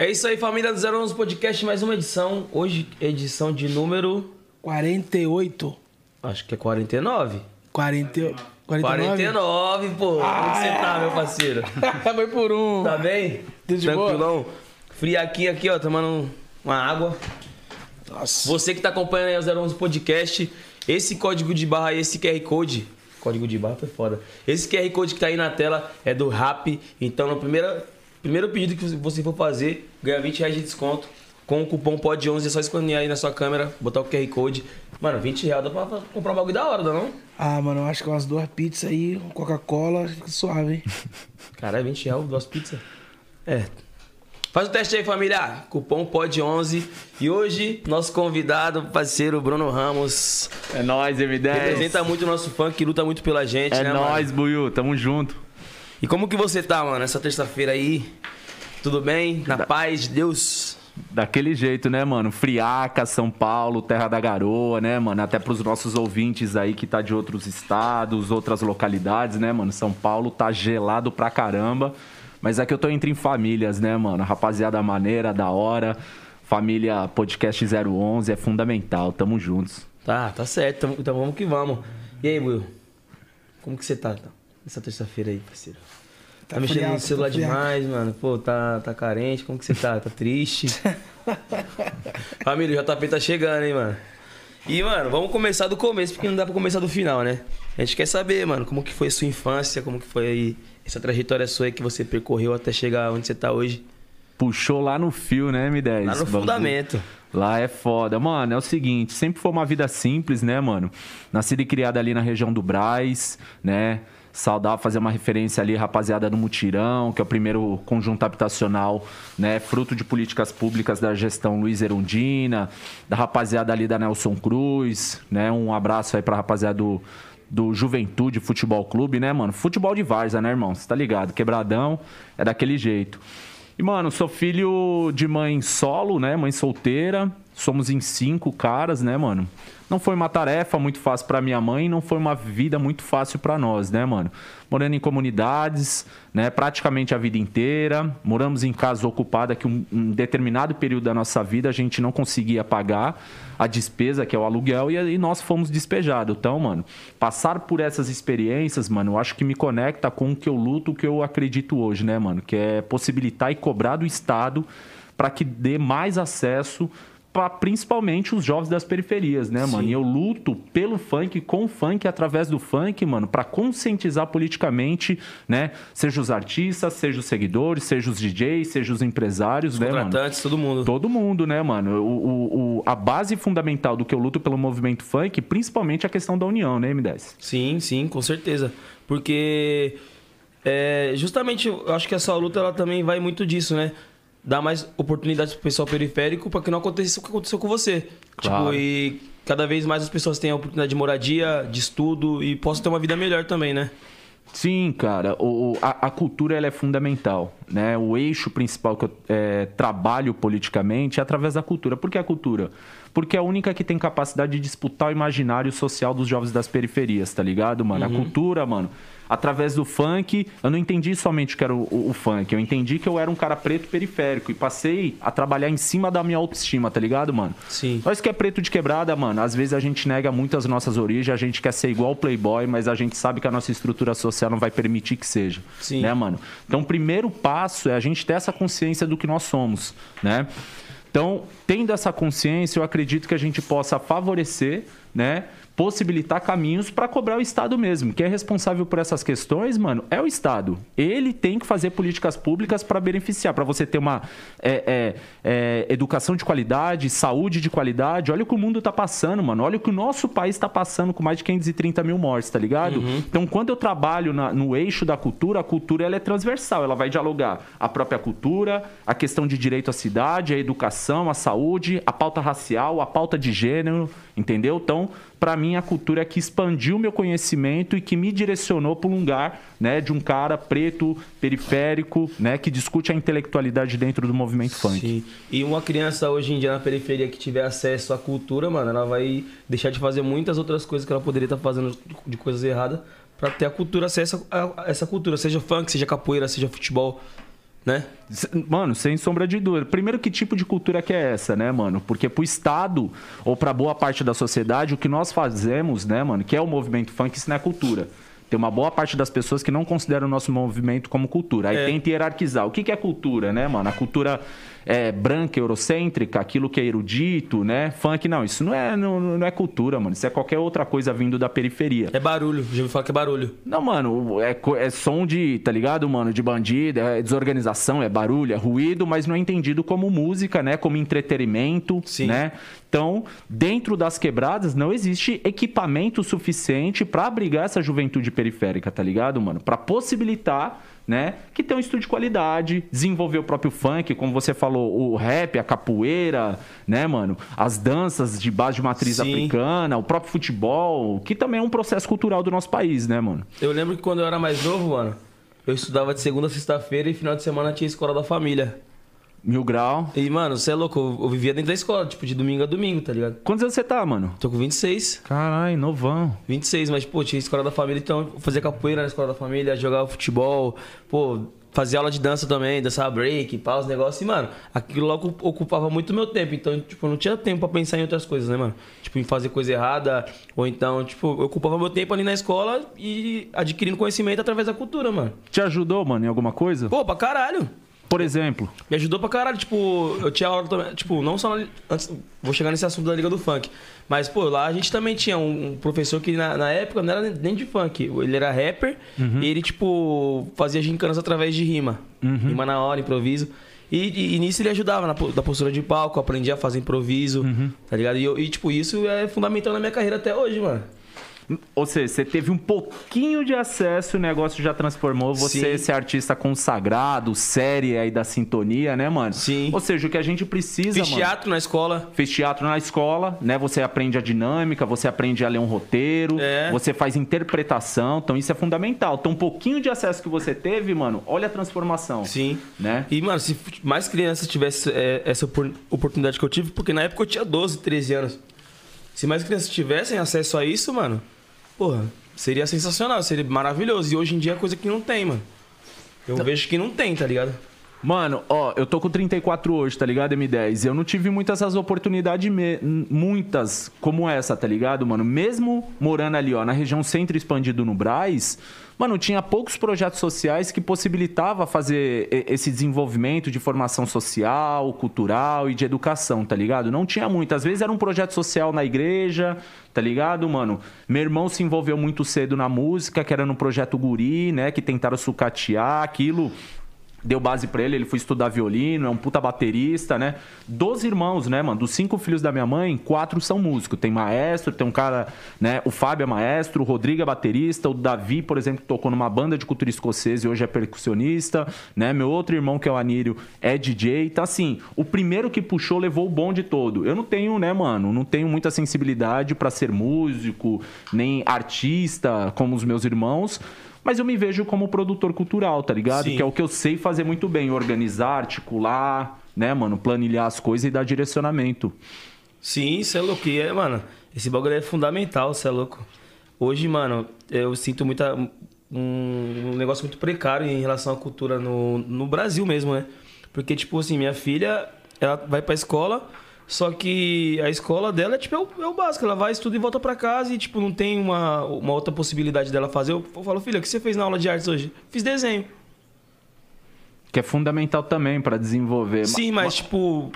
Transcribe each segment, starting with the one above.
É isso aí, família do 011 Podcast, mais uma edição. Hoje, edição de número. 48. Acho que é 49. 40, 49, 49 pô. Como é que você tá, meu parceiro? Foi por um. Tá bem? Tudo? Tranquilão? Friaquinho aqui, ó, tomando uma água. Nossa. Você que tá acompanhando aí o 011 Podcast, esse código de barra, esse QR Code. Código de barra foi foda. Esse QR Code que tá aí na tela é do RAP. Então, no primeiro, primeiro pedido que você for fazer, ganha 20 reais de desconto. Com o cupom POD11, é só escanear aí na sua câmera, botar o QR Code. Mano, 20 reais dá pra comprar um bagulho da hora, dá não? Ah, mano, eu acho que umas duas pizzas aí, um Coca-Cola, fica suave, hein? Caralho, 20 reais, duas pizzas. É. Faz o teste aí, família. Cupom POD11. E hoje, nosso convidado, parceiro Bruno Ramos. É nóis, M10. Representa muito o nosso funk, luta muito pela gente, É né, nóis, mano? Buiu. Tamo junto. E como que você tá, mano, essa terça-feira aí? Tudo bem? Na paz de Deus? Daquele jeito, né, mano? Friaca, São Paulo, Terra da Garoa, né, mano? Até pros nossos ouvintes aí que tá de outros estados, outras localidades, né, mano? São Paulo tá gelado pra caramba. Mas aqui eu tô entre em famílias, né, mano? Rapaziada maneira, da hora. Família Podcast 011 é fundamental. Tamo juntos. Tá, tá certo. Então vamos que vamos. E aí, Will? Como que você tá tá? essa terça-feira aí, parceiro? Tá, Tá mexendo friaco, no celular tá demais, mano. Pô, tá, tá carente. Como que você tá? Tá triste? Família, o JP tá chegando, hein, mano. E, mano, vamos começar do começo, porque não dá pra começar do final, né? A gente quer saber, mano, como que foi a sua infância, como que foi aí essa trajetória sua aí que você percorreu até chegar onde você tá hoje. Puxou lá no fio, né, M10? Lá no fundamento. Lá é foda. Mano, é o seguinte, sempre foi uma vida simples, né, mano? Nascida e criada ali na região do Braz, né? Saudar, fazer uma referência ali, rapaziada do Mutirão, que é o primeiro conjunto habitacional, né? Fruto de políticas públicas da gestão Luiz Erundina, da rapaziada ali da Nelson Cruz, né? Um abraço aí pra rapaziada do, do Juventude Futebol Clube, né, mano? Futebol de Varza, né, irmão? Você tá ligado? Quebradão é daquele jeito. E, mano, sou filho de mãe solo, né? Mãe solteira. Somos em cinco caras, né, mano? Não foi uma tarefa muito fácil pra minha mãe, não foi uma vida muito fácil pra nós, né, mano? Morando em comunidades, né? Praticamente a vida inteira. Moramos em casa ocupada que um, um determinado período da nossa vida a gente não conseguia pagar a despesa, que é o aluguel, e, e nós fomos despejados. Então, mano, passar por essas experiências, mano, eu acho que me conecta com o que eu luto, o que eu acredito hoje, né, mano? Que é possibilitar e cobrar do Estado para que dê mais acesso para principalmente os jovens das periferias, né, mano? Sim. E eu luto pelo funk, com o funk, através do funk, mano, para conscientizar politicamente, né? Seja os artistas, seja os seguidores, seja os DJs, seja os empresários, né, mano? Contratantes, todo mundo. Todo mundo, né, mano? O, o- o- a base fundamental do que eu luto pelo movimento funk, principalmente a questão da união, né, M10? Sim, sim, com certeza. Porque é, justamente eu acho que essa luta ela também vai muito disso, né? Dar mais oportunidades pro pessoal periférico para que não aconteça o que aconteceu com você. Claro. Tipo, e cada vez mais as pessoas tenham a oportunidade de moradia, de estudo e possam ter uma vida melhor também, né? Sim, cara, o- a, a cultura ela é fundamental, né? O eixo principal que eu é, trabalho politicamente é através da cultura. Por que a cultura? Porque é a única que tem capacidade de disputar o imaginário social dos jovens das periferias, tá ligado, mano? A cultura, mano, através do funk, eu não entendi somente que era o, o- o funk, eu entendi que eu era um cara preto periférico e passei a trabalhar em cima da minha autoestima, tá ligado, mano? Sim. Nós que é preto de quebrada, mano, às vezes a gente nega muito as nossas origens, a gente quer ser igual o Playboy, mas a gente sabe que a nossa estrutura social não vai permitir que seja. Sim. Né, mano? Então, o primeiro passo é a gente ter essa consciência do que nós somos, né? Então, tendo essa consciência, eu acredito que a gente possa favorecer, né? Possibilitar caminhos para cobrar o Estado mesmo. Quem é responsável por essas questões, mano, é o Estado. Ele tem que fazer políticas públicas para beneficiar, para você ter uma é, é, é, educação de qualidade, saúde de qualidade. Olha o que o mundo tá passando, mano. Olha o que o nosso país está passando com mais de 530 mil mortes, tá ligado? Então, quando eu trabalho na- no eixo da cultura, a cultura ela é transversal. Ela vai dialogar a própria cultura, a questão de direito à cidade, a educação, a saúde, a pauta racial, a pauta de gênero, entendeu? Então, para mim, a cultura é que expandiu meu conhecimento e que me direcionou para um lugar, né, de um cara preto, periférico, né, que discute a intelectualidade dentro do movimento funk. Sim. E uma criança hoje em dia na periferia que tiver acesso à cultura, mano, ela vai deixar de fazer muitas outras coisas que ela poderia estar fazendo de coisas erradas pra ter a cultura, acesso a essa cultura, seja funk, seja capoeira, seja futebol. Né? Mano, sem sombra de dúvida. Primeiro, que tipo de cultura que é essa, né, mano? Porque pro Estado, ou pra boa parte da sociedade, o que nós fazemos, né, mano, que é o movimento funk, isso não é cultura. Tem uma boa parte das pessoas que não consideram o nosso movimento como cultura. Aí É. tenta hierarquizar. O que, que é cultura, né, mano? A cultura é branca, eurocêntrica, aquilo que é erudito, né? Funk, não. Isso não é, não, não é cultura, mano. Isso é qualquer outra coisa vindo da periferia. É barulho, já ouvi falar que é barulho. Não, mano, é, é som de, tá ligado, mano? De bandido, é desorganização, é barulho, é ruído, mas não é entendido como música, né? Como entretenimento, Sim. né? Então, dentro das quebradas, não existe equipamento suficiente pra abrigar essa juventude periférica, tá ligado, mano? Pra possibilitar, né? Que tenha um estudo de qualidade, desenvolver o próprio funk, como você falou, o rap, a capoeira, né, mano? As danças de base de matriz Sim. africana, o próprio futebol, que também é um processo cultural do nosso país, né, mano? Eu lembro que quando eu era mais novo, mano, eu estudava de segunda a sexta-feira e final de semana tinha escola da família. Mil grau. E, mano, você é louco, eu, eu vivia dentro da escola, tipo, de domingo a domingo, tá ligado? Quantos anos você tá, mano? Tô com 26. Caralho, novão. 26, mas, pô, tinha escola da família, então eu fazia capoeira na escola da família, jogava futebol, pô, fazia aula de dança também, dançava break, pá, os negócios, e, mano, aquilo ocu- ocupava muito meu tempo, então, tipo, eu não tinha tempo pra pensar em outras coisas, né, mano? Tipo, em fazer coisa errada, ou então, tipo, eu ocupava meu tempo ali na escola e adquirindo conhecimento através da cultura, mano. Te ajudou, mano, em alguma coisa? Pô, pra caralho! Por exemplo. Me ajudou pra caralho, tipo, eu tinha aula também, tipo, não só na, antes, vou chegar nesse assunto da Liga do Funk, mas, pô, lá a gente também tinha um, um professor que na, na época não era nem de funk, ele era rapper e ele, tipo, fazia gincanas através de rima, rima na hora, improviso. E, e, e nisso ele ajudava na, da postura de palco, eu aprendi a fazer improviso, tá ligado? E, eu- e, tipo, isso é fundamental na minha carreira até hoje, mano. Ou seja, você teve um pouquinho de acesso e o negócio já transformou você Sim. ser artista consagrado, série aí da sintonia, né, mano? Sim. Ou seja, o que a gente precisa, Fiz mano. teatro na escola, Fez teatro na escola, né? Você aprende a dinâmica, você aprende a ler um roteiro, É. você faz interpretação, então isso é fundamental. Então, um pouquinho de acesso que você teve, mano, olha a transformação. sim. Né? E, mano, se mais crianças tivessem é, essa opor- oportunidade que eu tive, porque na época eu tinha 12, 13 anos. Se mais crianças tivessem acesso a isso, mano, porra, seria sensacional, seria maravilhoso. E hoje em dia é coisa que não tem, mano. Eu vejo que não tem, tá ligado? Mano, ó, eu tô com 34 hoje, tá ligado, M10? Eu não tive muitas essas oportunidades, muitas como essa, tá ligado, mano? Mesmo morando ali, ó, na região centro expandido no Braz, mano, tinha poucos projetos sociais que possibilitava fazer esse desenvolvimento de formação social, cultural e de educação, tá ligado? Não tinha muito. Às vezes era um projeto social na igreja, tá ligado, mano? Meu irmão se envolveu muito cedo na música, que era no projeto Guri, né? Que tentaram sucatear aquilo deu base pra ele, ele foi estudar violino, é um puta baterista, né? Doze irmãos, né, mano? Dos cinco filhos da minha mãe, quatro são músicos. Tem maestro, tem um cara, né? O Fábio é maestro, o Rodrigo é baterista, o Davi, por exemplo, tocou numa banda de cultura escocesa e hoje é percussionista, né? Meu outro irmão, que é o Anírio, é DJ. Então, assim, o primeiro que puxou levou o bonde todo. Eu não tenho, né, mano? Não tenho muita sensibilidade pra ser músico, nem artista, como os meus irmãos. Mas eu me vejo como produtor cultural, tá ligado? Sim. Que é o que eu sei fazer muito bem, organizar, articular, né, mano, planilhar as coisas e dar direcionamento. Sim, você é louco. E é, mano, esse bagulho é fundamental, você é louco. Hoje, mano, eu sinto muita. Um, um negócio muito precário em relação à cultura no, no Brasil mesmo, né? Porque, tipo assim, minha filha, ela vai pra escola, só que a escola dela é, tipo, é o, é o básico. Ela vai, estuda e volta pra casa e, tipo, não tem uma, uma outra possibilidade dela fazer. Eu, eu falo, filha, o que você fez na aula de artes hoje? Fiz desenho. Que é fundamental também pra desenvolver. Sim, mas, tipo,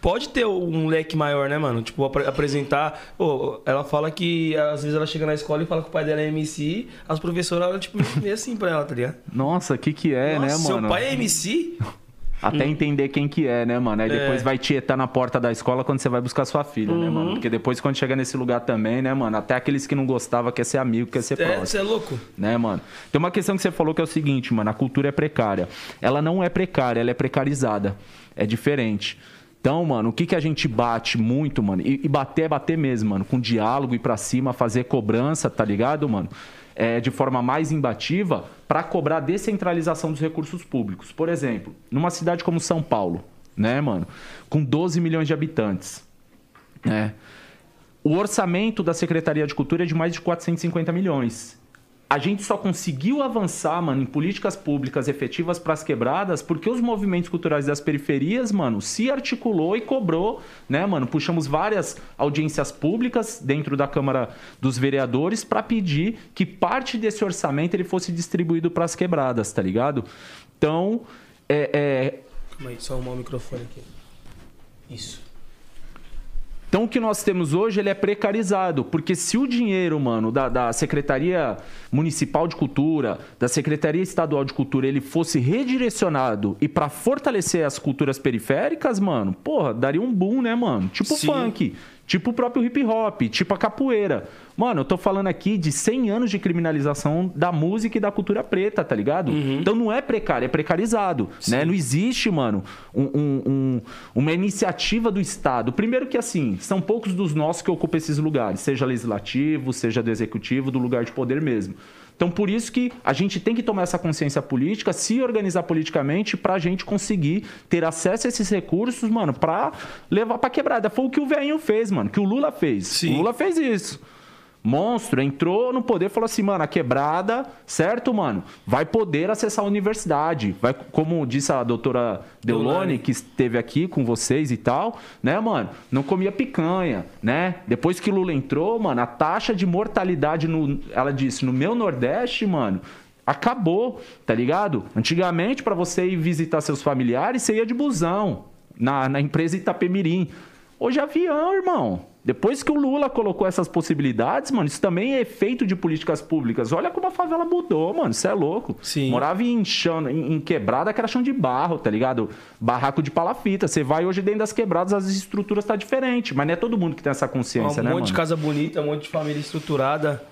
pode ter um leque maior, né, mano? Tipo, apre- apresentar. Pô, ela fala que às vezes ela chega na escola e fala que o pai dela é MC, as professoras olham, tipo, meio assim pra ela, tá ligado? Nossa, que que é, Nossa, né, seu mano? pai é MC? Até entender quem que é, né, mano? Aí depois É. vai tietar na porta da escola quando você vai buscar sua filha, né, Uhum. mano? Porque depois quando chega nesse lugar também, né, mano? Até aqueles que não gostavam quer ser amigo, quer ser É, próximo. você é louco? né, mano? Tem uma questão que você falou que é o seguinte, mano, a cultura é precária. Ela não é precária, ela é precarizada. É diferente. Então, mano, o que, que a gente bate muito, mano? E, e bater é bater mesmo, mano. Com diálogo, ir pra cima, fazer cobrança, tá ligado, mano? É, de forma mais imbativa para cobrar descentralização dos recursos públicos. Por exemplo, numa cidade como São Paulo, né, mano? Com 12 milhões de habitantes, né? O orçamento da Secretaria de Cultura é de mais de 450 milhões. A gente só conseguiu avançar, mano, em políticas públicas efetivas para as quebradas porque os movimentos culturais das periferias, mano, se articulou e cobrou, né, mano? Puxamos várias audiências públicas dentro da Câmara dos Vereadores para pedir que parte desse orçamento ele fosse distribuído para as quebradas, tá ligado? Então, é, é, Calma aí, só arrumar o microfone aqui. Isso. Então o que nós temos hoje ele é precarizado, porque se o dinheiro, mano, da, da Secretaria Municipal de Cultura, da Secretaria Estadual de Cultura, ele fosse redirecionado e para fortalecer as culturas periféricas, mano, porra, daria um boom, né, mano? Tipo Sim. funk, tipo o próprio hip hop, tipo a capoeira. Mano, eu tô falando aqui de 100 anos de criminalização da música e da cultura preta, tá ligado? Então não é precário, é precarizado, né? Não existe, mano, um- um- um- uma iniciativa do Estado. Primeiro que, assim, são poucos dos nossos que ocupam esses lugares, seja legislativo, seja do executivo, do lugar de poder mesmo. Então, por isso que a gente tem que tomar essa consciência política, se organizar politicamente pra gente conseguir ter acesso a esses recursos, mano, pra levar pra quebrada. Foi o que o velhinho fez, mano, que o Lula fez. Sim. O Lula fez isso. Monstro, entrou no poder falou assim, mano, a quebrada, certo, mano? Vai poder acessar a universidade. Vai, como disse a doutora Deolane. que esteve aqui com vocês e tal, né, mano? Não comia picanha, né? Depois que Lula entrou, mano, a taxa de mortalidade no. Ela disse, no meu Nordeste, mano. Acabou, tá ligado? Antigamente, pra você ir visitar seus familiares, você ia de busão na, na empresa Itapemirim. Hoje é avião, irmão. Depois que o Lula colocou essas possibilidades, mano, isso também é efeito de políticas públicas. Olha como a favela mudou, mano. Isso é louco. Sim. Morava em chão, em, em quebrada que era chão de barro, tá ligado? Barraco de palafita. Você vai hoje dentro das quebradas, as estruturas tá diferente, mas não é todo mundo que tem essa consciência, um né, monte mano? de casa bonita, um monte de família estruturada.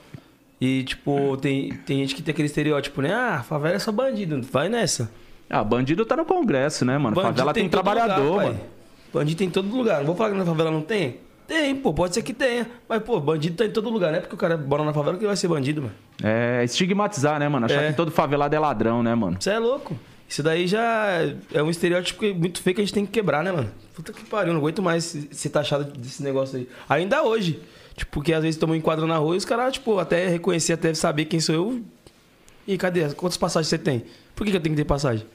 E, tipo, tem, tem gente que tem aquele estereótipo, né? Ah, favela é só bandido. Vai nessa. Ah, bandido tá no Congresso, né, mano? Bandido favela tem, em todo trabalhador, lugar, mano. Bandido tem em todo lugar. Não vou falar que na favela não tem? Tem, pô. Pode ser que tenha. Mas, pô, bandido tá em todo lugar. Não é porque o cara mora na favela que vai ser bandido, mano. É estigmatizar, né, mano? Achar É. que todo favelado é ladrão, né, mano? Você é louco. Isso daí já é um estereótipo muito feio que a gente tem que quebrar, né, mano? Puta que pariu, não aguento mais ser taxado desse negócio aí. Ainda hoje. Tipo, porque às vezes estamos em quadro na rua e os caras, tipo, até reconhecer, até saber quem sou eu. E cadê? Quantas passagens você tem? Por que, que eu tenho que ter passagem?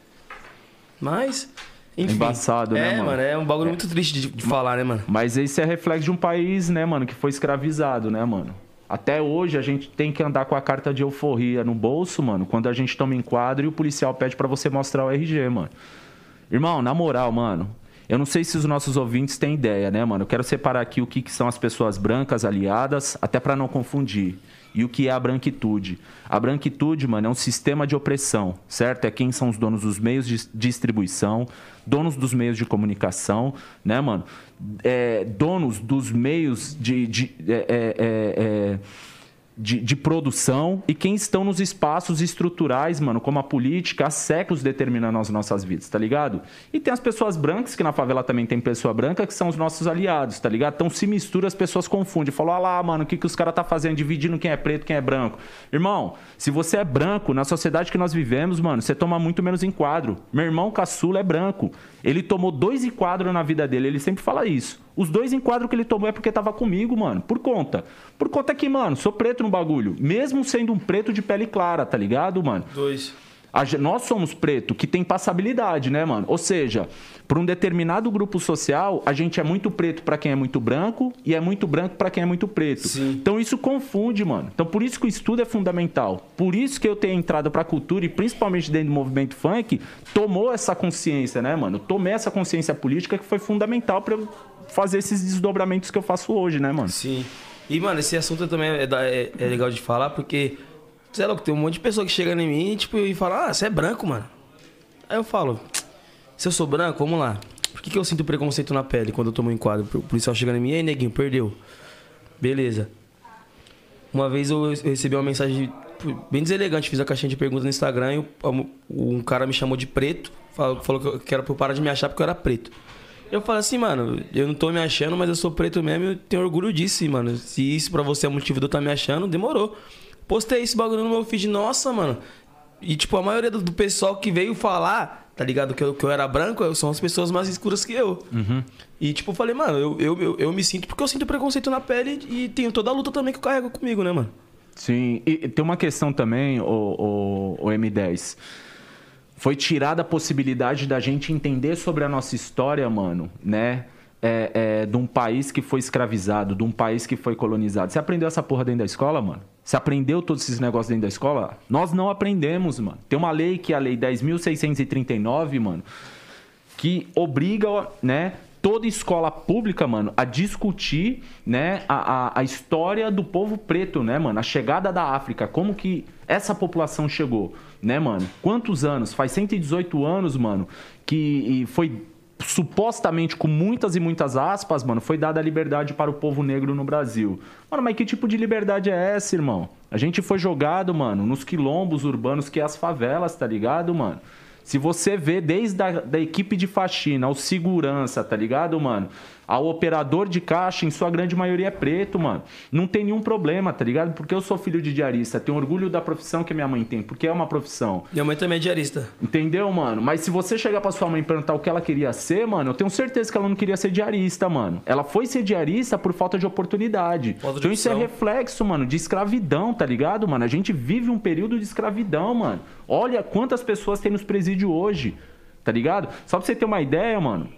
Mas, enfim. Embaçado, né, é, mano? É, um bagulho muito triste de, de falar, né, mano? Mas esse é reflexo de um país, né, mano, que foi escravizado, né, mano? Até hoje a gente tem que andar com a carta de euforia no bolso, mano, quando a gente toma enquadro e o policial pede pra você mostrar o RG, mano. Irmão, na moral, mano, eu não sei se os nossos ouvintes têm ideia, né, mano? Eu quero separar aqui o que, que são as pessoas brancas aliadas, até pra não confundir. E o que é a branquitude? A branquitude, mano, é um sistema de opressão, certo? É quem são os donos dos meios de distribuição, donos dos meios de comunicação, né, mano? É, donos dos meios de. de é, é, é, é, de, de produção e quem estão nos espaços estruturais, mano, como a política, há séculos determinando as nossas vidas, tá ligado? E tem as pessoas brancas, que na favela também tem pessoa branca, que são os nossos aliados, tá ligado? Então se mistura, as pessoas confundem. Falam, ah lá, mano, o que, que os caras tá fazendo, dividindo quem é preto, quem é branco. Irmão, se você é branco, na sociedade que nós vivemos, mano, você toma muito menos enquadro. Meu irmão caçula é branco. Ele tomou dois enquadros na vida dele, ele sempre fala isso. Os dois enquadros que ele tomou é porque tava comigo, mano. Por conta. Por conta que, mano, sou preto no bagulho. Mesmo sendo um preto de pele clara, tá ligado, mano? Dois. A nós somos preto que tem passabilidade, né, mano? Ou seja, para um determinado grupo social, a gente é muito preto para quem é muito branco e é muito branco para quem é muito preto. Sim. Então isso confunde, mano. Então por isso que o estudo é fundamental. Por isso que eu tenho entrado pra cultura e principalmente dentro do movimento funk, tomou essa consciência, né, mano? Tomei essa consciência política que foi fundamental para eu fazer esses desdobramentos que eu faço hoje, né, mano? Sim. E, mano, esse assunto também é, é- é legal de falar, porque, sei lá, tem um monte de pessoa que chega em mim tipo, e fala, ah, você é branco, mano. Aí eu falo, se eu sou branco, vamos lá. Por que, que eu sinto preconceito na pele quando eu tomo um enquadro? O policial chegando em mim, e aí, neguinho, perdeu. Beleza. Uma vez eu recebi uma mensagem pô, bem deselegante, fiz a caixinha de perguntas no Instagram e um cara me chamou de preto, falou, falou que eu- era pra parar de me achar porque eu era preto. Eu falei assim, mano, eu não tô me achando, mas eu sou preto mesmo e eu tenho orgulho disso, mano. Se isso pra você é motivo de eu estar me achando, demorou. Postei esse bagulho no meu feed, nossa, mano. E, tipo, a maioria do, pessoal que veio falar, tá ligado, que eu, que eu era branco, são as pessoas mais escuras que eu. E, tipo, eu falei, mano, eu, eu, eu, eu me sinto porque eu sinto preconceito na pele e tenho toda a luta também que eu carrego comigo, né, mano? Sim, e tem uma questão também, o, o, o M10. Foi tirada a possibilidade da gente entender sobre a nossa história, mano, né? É, é, de um país que foi escravizado, de um país que foi colonizado. Você aprendeu essa porra dentro da escola, mano? Você aprendeu todos esses negócios dentro da escola? Nós não aprendemos, mano. Tem uma lei que é a Lei 10.639, mano, que obriga, né, toda escola pública, mano, a discutir, né, a, a, a, história do povo preto, né, mano? A chegada da África, como que essa população chegou, né, mano? Quantos anos? Faz 118 anos, mano, que foi supostamente, com muitas e muitas aspas, mano, foi dada a liberdade para o povo negro no Brasil. Mano, mas que tipo de liberdade é essa, irmão? A gente foi jogado, mano, nos quilombos urbanos que é as favelas, tá ligado, mano? Se você vê desde a da equipe de faxina ao segurança, tá ligado, mano? Ao operador de caixa, em sua grande maioria é preto, mano. Não tem nenhum problema, tá ligado? Porque eu sou filho de diarista. Tenho orgulho da profissão que minha mãe tem, porque é uma profissão. Minha mãe também é diarista. Entendeu, mano? Mas se você chegar pra sua mãe e perguntar o que ela queria ser, mano, eu tenho certeza que ela não queria ser diarista, mano. Ela foi ser diarista por falta de oportunidade. Falta de então isso é reflexo, mano, de escravidão, tá ligado, mano? A gente vive um período de escravidão, mano. Olha quantas pessoas tem nos presídios hoje, tá ligado? Só pra você ter uma ideia, mano.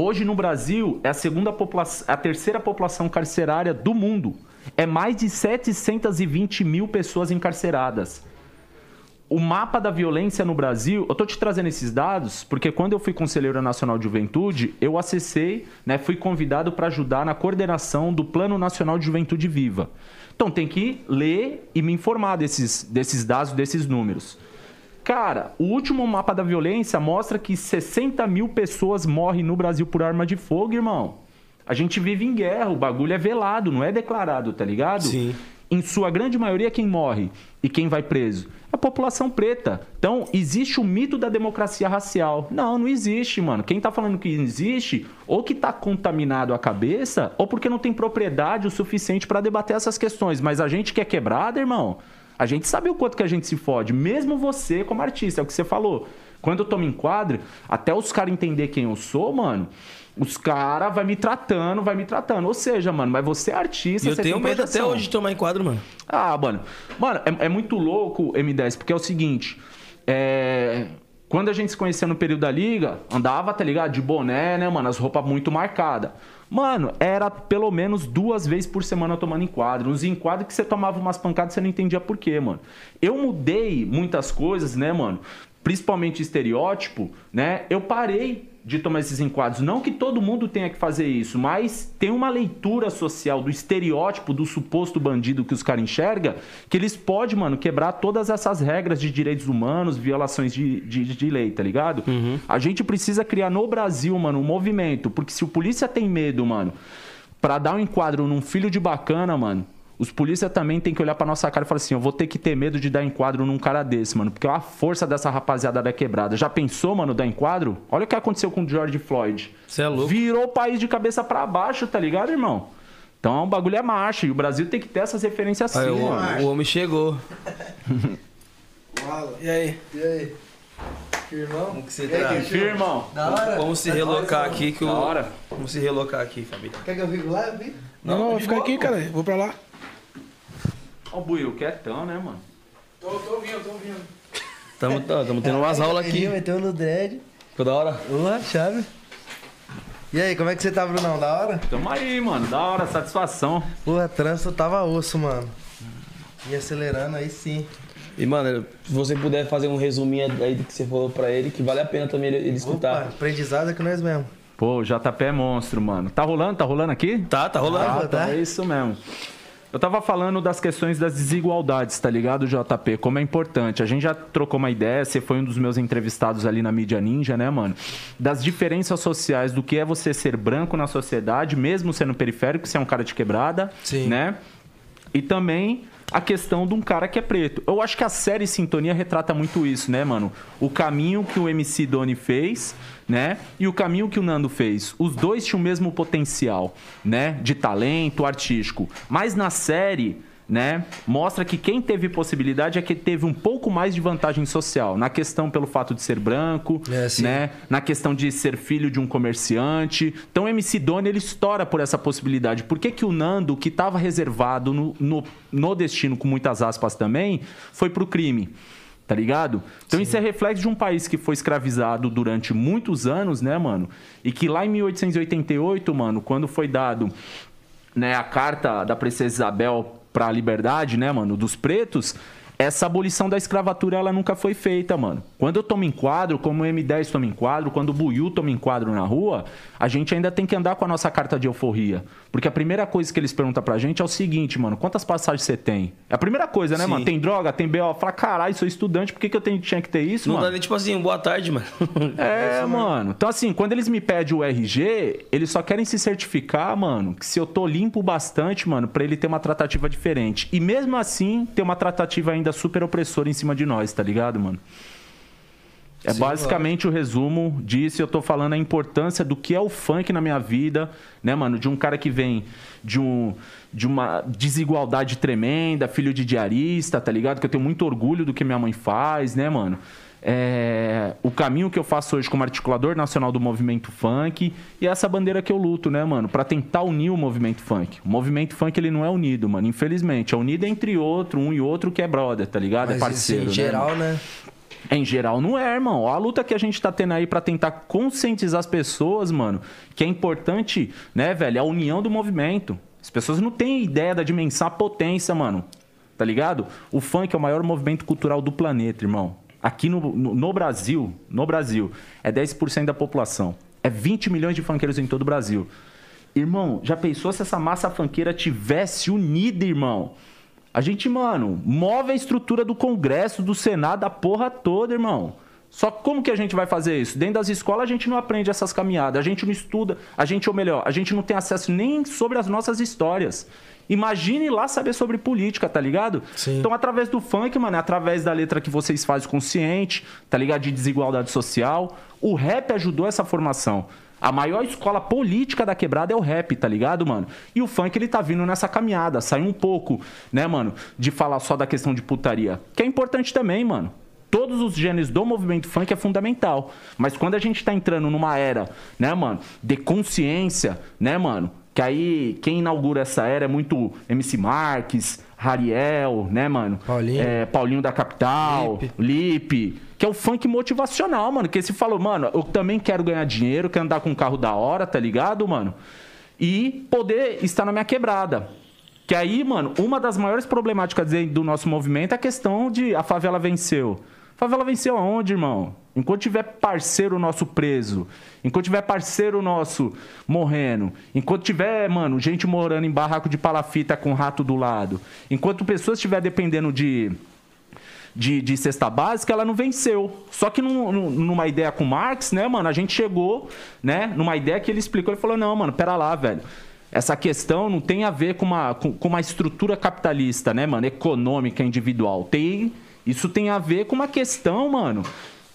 Hoje no Brasil é a segunda população, a terceira população carcerária do mundo. É mais de 720 mil pessoas encarceradas. O mapa da violência no Brasil, eu tô te trazendo esses dados porque quando eu fui conselheiro nacional de juventude, eu acessei, né, fui convidado para ajudar na coordenação do Plano Nacional de Juventude Viva. Então tem que ler e me informar desses, desses dados, desses números. Cara, o último mapa da violência mostra que 60 mil pessoas morrem no Brasil por arma de fogo, irmão. A gente vive em guerra, o bagulho é velado, não é declarado, tá ligado? Sim. Em sua grande maioria, quem morre e quem vai preso? A população preta. Então, existe o mito da democracia racial. Não, não existe, mano. Quem tá falando que existe, ou que tá contaminado a cabeça, ou porque não tem propriedade o suficiente para debater essas questões. Mas a gente que é quebrada, irmão, a gente sabe o quanto que a gente se fode, mesmo você como artista, é o que você falou. Quando eu tô me enquadro, até os caras entender quem eu sou, mano, os caras vai me tratando, vai me tratando. Ou seja, mano, mas você é artista, e eu você tenho medo até hoje de tomar enquadro, mano. Ah, mano. Mano, é, é muito louco, M10, porque é o seguinte. É quando a gente se conhecia no período da liga, andava, tá ligado? De boné, né, mano? As roupas muito marcadas. Mano, era pelo menos duas vezes por semana tomando enquadro. Uns enquadros que você tomava umas pancadas e você não entendia por quê, mano. Eu mudei muitas coisas, né, mano? Principalmente estereótipo, né? Eu parei de tomar esses enquadros. Não que todo mundo tenha que fazer isso, mas tem uma leitura social do estereótipo do suposto bandido que os caras enxergam, que eles podem, mano, quebrar todas essas regras de direitos humanos, violações de, de, de lei, tá ligado? Uhum. A gente precisa criar no Brasil, mano, um movimento, porque se o polícia tem medo, mano, para dar um enquadro num filho de bacana, mano, os polícias também tem que olhar pra nossa cara e falar assim: eu vou ter que ter medo de dar enquadro num cara desse, mano. Porque a força dessa rapaziada da quebrada. Já pensou, mano, dar enquadro? Olha o que aconteceu com o George Floyd. Você é louco. Virou o país de cabeça para baixo, tá ligado, irmão? Então o bagulho é marcha. E o Brasil tem que ter essas referências assim, aí, mano. O, o homem chegou. e aí? E aí? Irmão? Como que você tá? Firmão. Da hora. Vamos se relocar aqui que o. Da hora. Vamos se relocar aqui, família. Quer que eu fique lá, Vi? Não, não, vou ficar aqui, cara. Vou pra lá. Ó o Buiu, quietão, né, mano? Tô, tô ouvindo, tô ouvindo. Tamo, tamo tendo umas aulas aqui. Ele meteu no dread. Ficou da hora? Boa, chave. E aí, como é que você tá, Brunão? Da hora? Tamo aí, mano. Da hora, satisfação. Porra, trânsito tava osso, mano. E acelerando aí sim. E, mano, se você puder fazer um resuminho aí do que você falou pra ele, que vale a pena também ele, ele escutar. Opa, aprendizado é que nós mesmo. Pô, o JP é monstro, mano. Tá rolando? Tá rolando aqui? Tá, tá rolando. Ah, tá. É isso mesmo. Eu tava falando das questões das desigualdades, tá ligado, JP? Como é importante. A gente já trocou uma ideia, você foi um dos meus entrevistados ali na mídia ninja, né, mano? Das diferenças sociais do que é você ser branco na sociedade, mesmo sendo periférico, você é um cara de quebrada, Sim. né? E também a questão de um cara que é preto. Eu acho que a série Sintonia retrata muito isso, né, mano? O caminho que o MC Doni fez, né? E o caminho que o Nando fez. Os dois tinham o mesmo potencial, né? De talento artístico. Mas na série, né? Mostra que quem teve possibilidade é que teve um pouco mais de vantagem social. Na questão pelo fato de ser branco, É, sim. né? Na questão de ser filho de um comerciante. Então o MC Doni, ele estoura por essa possibilidade. Por que, que o Nando, que estava reservado no, no, no destino, com muitas aspas também, foi pro crime? Tá ligado? Então isso é reflexo de um país que foi escravizado durante muitos anos, né, mano? E que lá em 1888, mano, quando foi dado né, a carta da princesa Isabel para a liberdade, né, mano, dos pretos, essa abolição da escravatura ela nunca foi feita, mano. Quando eu tomo enquadro, como o M10 toma enquadro, quando o Buiu toma enquadro na rua, a gente ainda tem que andar com a nossa carta de euforia. Porque a primeira coisa que eles perguntam pra gente é o seguinte, mano, quantas passagens você tem? É a primeira coisa, né, Sim. mano? Tem droga, tem BO. Fala, caralho, sou estudante, por que, que eu tenho, tinha que ter isso, Não mano? dá nem tipo assim, boa tarde, mano. É, mano. Então, assim, quando eles me pedem o RG, eles só querem se certificar, mano, que se eu tô limpo bastante, mano, pra ele ter uma tratativa diferente. E mesmo assim, ter uma tratativa ainda super opressora em cima de nós, tá ligado, mano? É Sim, basicamente o resumo disso. Eu tô falando a importância do que é o funk na minha vida, né, mano? De um cara que vem de, um, de uma desigualdade tremenda, filho de diarista, tá ligado? Que eu tenho muito orgulho do que minha mãe faz, né, mano? É, o caminho que eu faço hoje como articulador nacional do movimento funk e essa bandeira que eu luto, né, mano, Pra tentar unir o movimento funk. O movimento funk ele não é unido, mano, infelizmente. É unido entre outro, um e outro que é brother, tá ligado? é Mas parceiro, em né, geral, mano? né? Em geral, não é, irmão. A luta que a gente tá tendo aí pra tentar conscientizar as pessoas, mano, que é importante, né, velho, a união do movimento. As pessoas não têm ideia da dimensão, a potência, mano. Tá ligado? O funk é o maior movimento cultural do planeta, irmão. Aqui no, no, no Brasil, no Brasil, é 10% da população. É 20 milhões de funkeiros em todo o Brasil. Irmão, já pensou se essa massa funkeira tivesse unida, irmão? A gente, mano, move a estrutura do Congresso, do Senado, a porra toda, irmão. Só como que a gente vai fazer isso? Dentro das escolas a gente não aprende essas caminhadas, a gente não estuda, a gente, ou melhor, a gente não tem acesso nem sobre as nossas histórias. Imagine lá saber sobre política, tá ligado? Sim. Então, através do funk, mano, é através da letra que vocês fazem consciente, tá ligado? De desigualdade social. O rap ajudou essa formação. A maior escola política da quebrada é o rap, tá ligado, mano? E o funk, ele tá vindo nessa caminhada. Saiu um pouco, né, mano, de falar só da questão de putaria. Que é importante também, mano. Todos os gêneros do movimento funk é fundamental. Mas quando a gente tá entrando numa era, né, mano, de consciência, né, mano? Que aí quem inaugura essa era é muito MC Marques, Rariel, né, mano? Paulinho. É, Paulinho da Capital, Lipe. Que é o funk motivacional, mano. Que se falou, mano, eu também quero ganhar dinheiro, quero andar com um carro da hora, tá ligado, mano? E poder estar na minha quebrada. Que aí, mano, uma das maiores problemáticas do nosso movimento é a questão de a favela venceu. Favela venceu aonde, irmão? Enquanto tiver parceiro nosso preso, enquanto tiver parceiro nosso morrendo, enquanto tiver, mano, gente morando em barraco de palafita com rato do lado, enquanto pessoas estiver dependendo de de, de cesta básica, ela não venceu. Só que num- num- numa ideia com Marx, né, mano, a gente chegou, né, numa ideia que ele explicou, ele falou, não, mano, pera lá, velho. Essa questão não tem a ver com uma, com, com uma estrutura capitalista, né, mano, econômica, individual. Tem, isso tem a ver com uma questão, mano.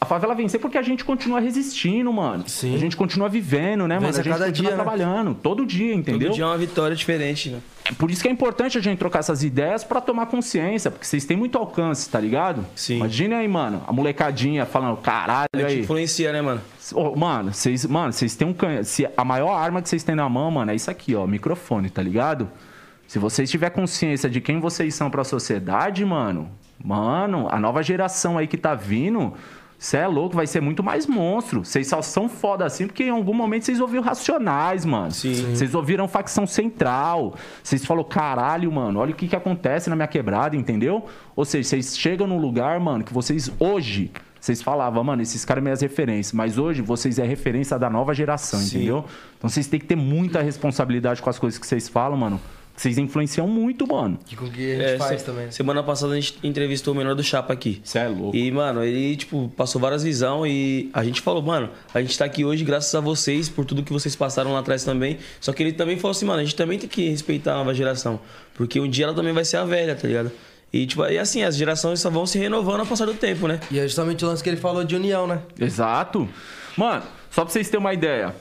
A favela venceu porque a gente continua resistindo, mano. Sim. A gente continua vivendo, né, mano? Vence A a gente cada continua dia, né? trabalhando, todo dia, entendeu? Todo dia é uma vitória diferente, né? É por isso que é importante a gente trocar essas ideias pra tomar consciência, porque vocês têm muito alcance, tá ligado? Sim. Imagina aí, mano, a molecadinha falando, caralho A gente aí. influencia, né, mano? Ô, mano, vocês, mano, vocês têm um canhão. A maior arma que vocês têm na mão, mano, é isso aqui, ó, microfone, tá ligado? Se vocês tiver consciência de quem vocês são pra sociedade, mano, mano, a nova geração aí que tá vindo, você é louco, vai ser muito mais monstro. Vocês só são foda assim porque em algum momento vocês ouviram Racionais, mano. Vocês ouviram Facção Central. Vocês falaram, caralho, mano, olha o que que acontece na minha quebrada, entendeu? Ou seja, vocês chegam num lugar, mano, que vocês hoje... Vocês falavam, mano, esses caras são minhas referências. Mas hoje vocês é referência da nova geração, Sim. entendeu? Então vocês têm que ter muita responsabilidade com as coisas que vocês falam, mano. Vocês influenciam muito, mano. Que com que a gente É, faz se- também. Semana passada a gente entrevistou o menor do Chapa aqui. Você é louco. E, mano, ele, tipo, passou várias visões e a gente falou, mano, a gente tá aqui hoje graças a vocês, por tudo que vocês passaram lá atrás também. Só que ele também falou assim, mano, a gente também tem que respeitar a nova geração. Porque um dia ela também vai ser a velha, tá ligado? E, tipo, e assim, as gerações só vão se renovando ao passar do tempo, né? E é justamente o lance que ele falou de união, né? Exato. Mano, só pra vocês terem uma ideia.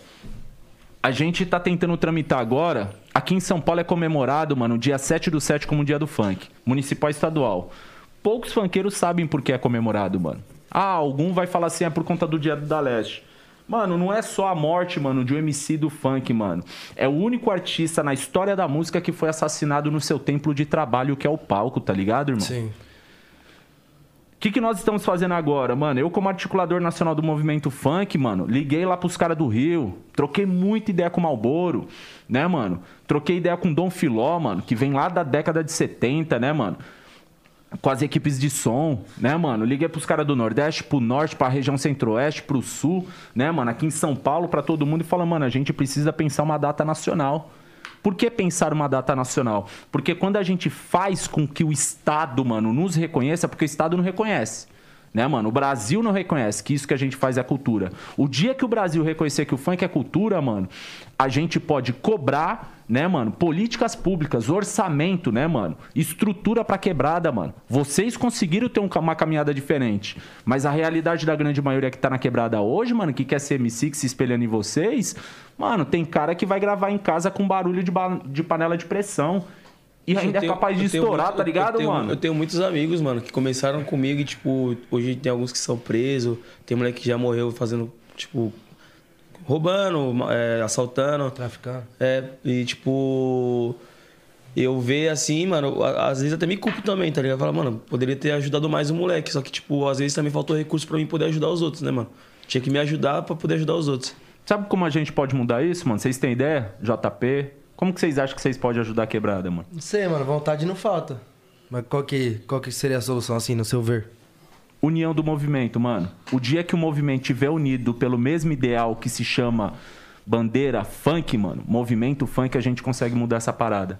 A gente tá tentando tramitar agora. Aqui em São Paulo é comemorado, mano, dia 7 do 7 como dia do funk. Municipal e estadual. Poucos funkeiros sabem por que é comemorado, mano. Ah, algum vai falar assim, é por conta do dia da Leste. Mano, não é só a morte, mano, de um MC do funk, mano. É o único artista na história da música que foi assassinado no seu templo de trabalho, que é o palco, tá ligado, irmão? Sim. Que, que nós estamos fazendo agora, mano? Eu, como articulador nacional do movimento funk, mano, liguei lá pros caras do Rio, troquei muita ideia com o Malboro, né, mano? Troquei ideia com o Dom Filó, mano, que vem lá da década de 70, né, mano? Com as equipes de som, né, mano? Liguei pros caras do Nordeste, pro Norte, pra região Centro-Oeste, pro Sul, né, mano? Aqui em São Paulo, pra todo mundo, e fala, mano, a gente precisa pensar uma data nacional. Por que pensar uma data nacional? Porque quando a gente faz com que o Estado, mano, nos reconheça, porque o Estado não reconhece. Né, mano? O Brasil não reconhece que isso que a gente faz é cultura. O dia que o Brasil reconhecer que o funk é cultura, mano, a gente pode cobrar, né, mano, políticas públicas, orçamento, né, mano, estrutura pra quebrada, mano. Vocês conseguiram ter um uma caminhada diferente, mas a realidade da grande maioria que tá na quebrada hoje, mano, que quer ser MC, que se espelhando em vocês, mano, tem cara que vai gravar em casa com barulho de, ba- de panela de pressão. E ainda Eu tenho- é capaz de estourar, muito- tá ligado, eu tenho, mano? Eu tenho muitos amigos, mano, que começaram comigo e, tipo, hoje tem alguns que são presos, tem moleque que já morreu fazendo, tipo, roubando, é, assaltando. Traficando. É, e tipo. Eu ver assim, mano, às vezes até me culpo também, tá ligado? Fala, mano, poderia ter ajudado mais o moleque. Só que, tipo, às vezes também faltou recurso pra mim poder ajudar os outros, né, mano? Tinha que me ajudar pra poder ajudar os outros. Sabe como a gente pode mudar isso, mano? Vocês têm ideia? JP? Como que vocês acham que vocês podem ajudar a quebrada, mano? Não sei, mano, vontade não falta. Mas qual que, qual que seria a solução, assim, no seu ver? União do movimento, mano. O dia que o movimento estiver unido pelo mesmo ideal que se chama bandeira funk, mano, movimento funk, a gente consegue mudar essa parada.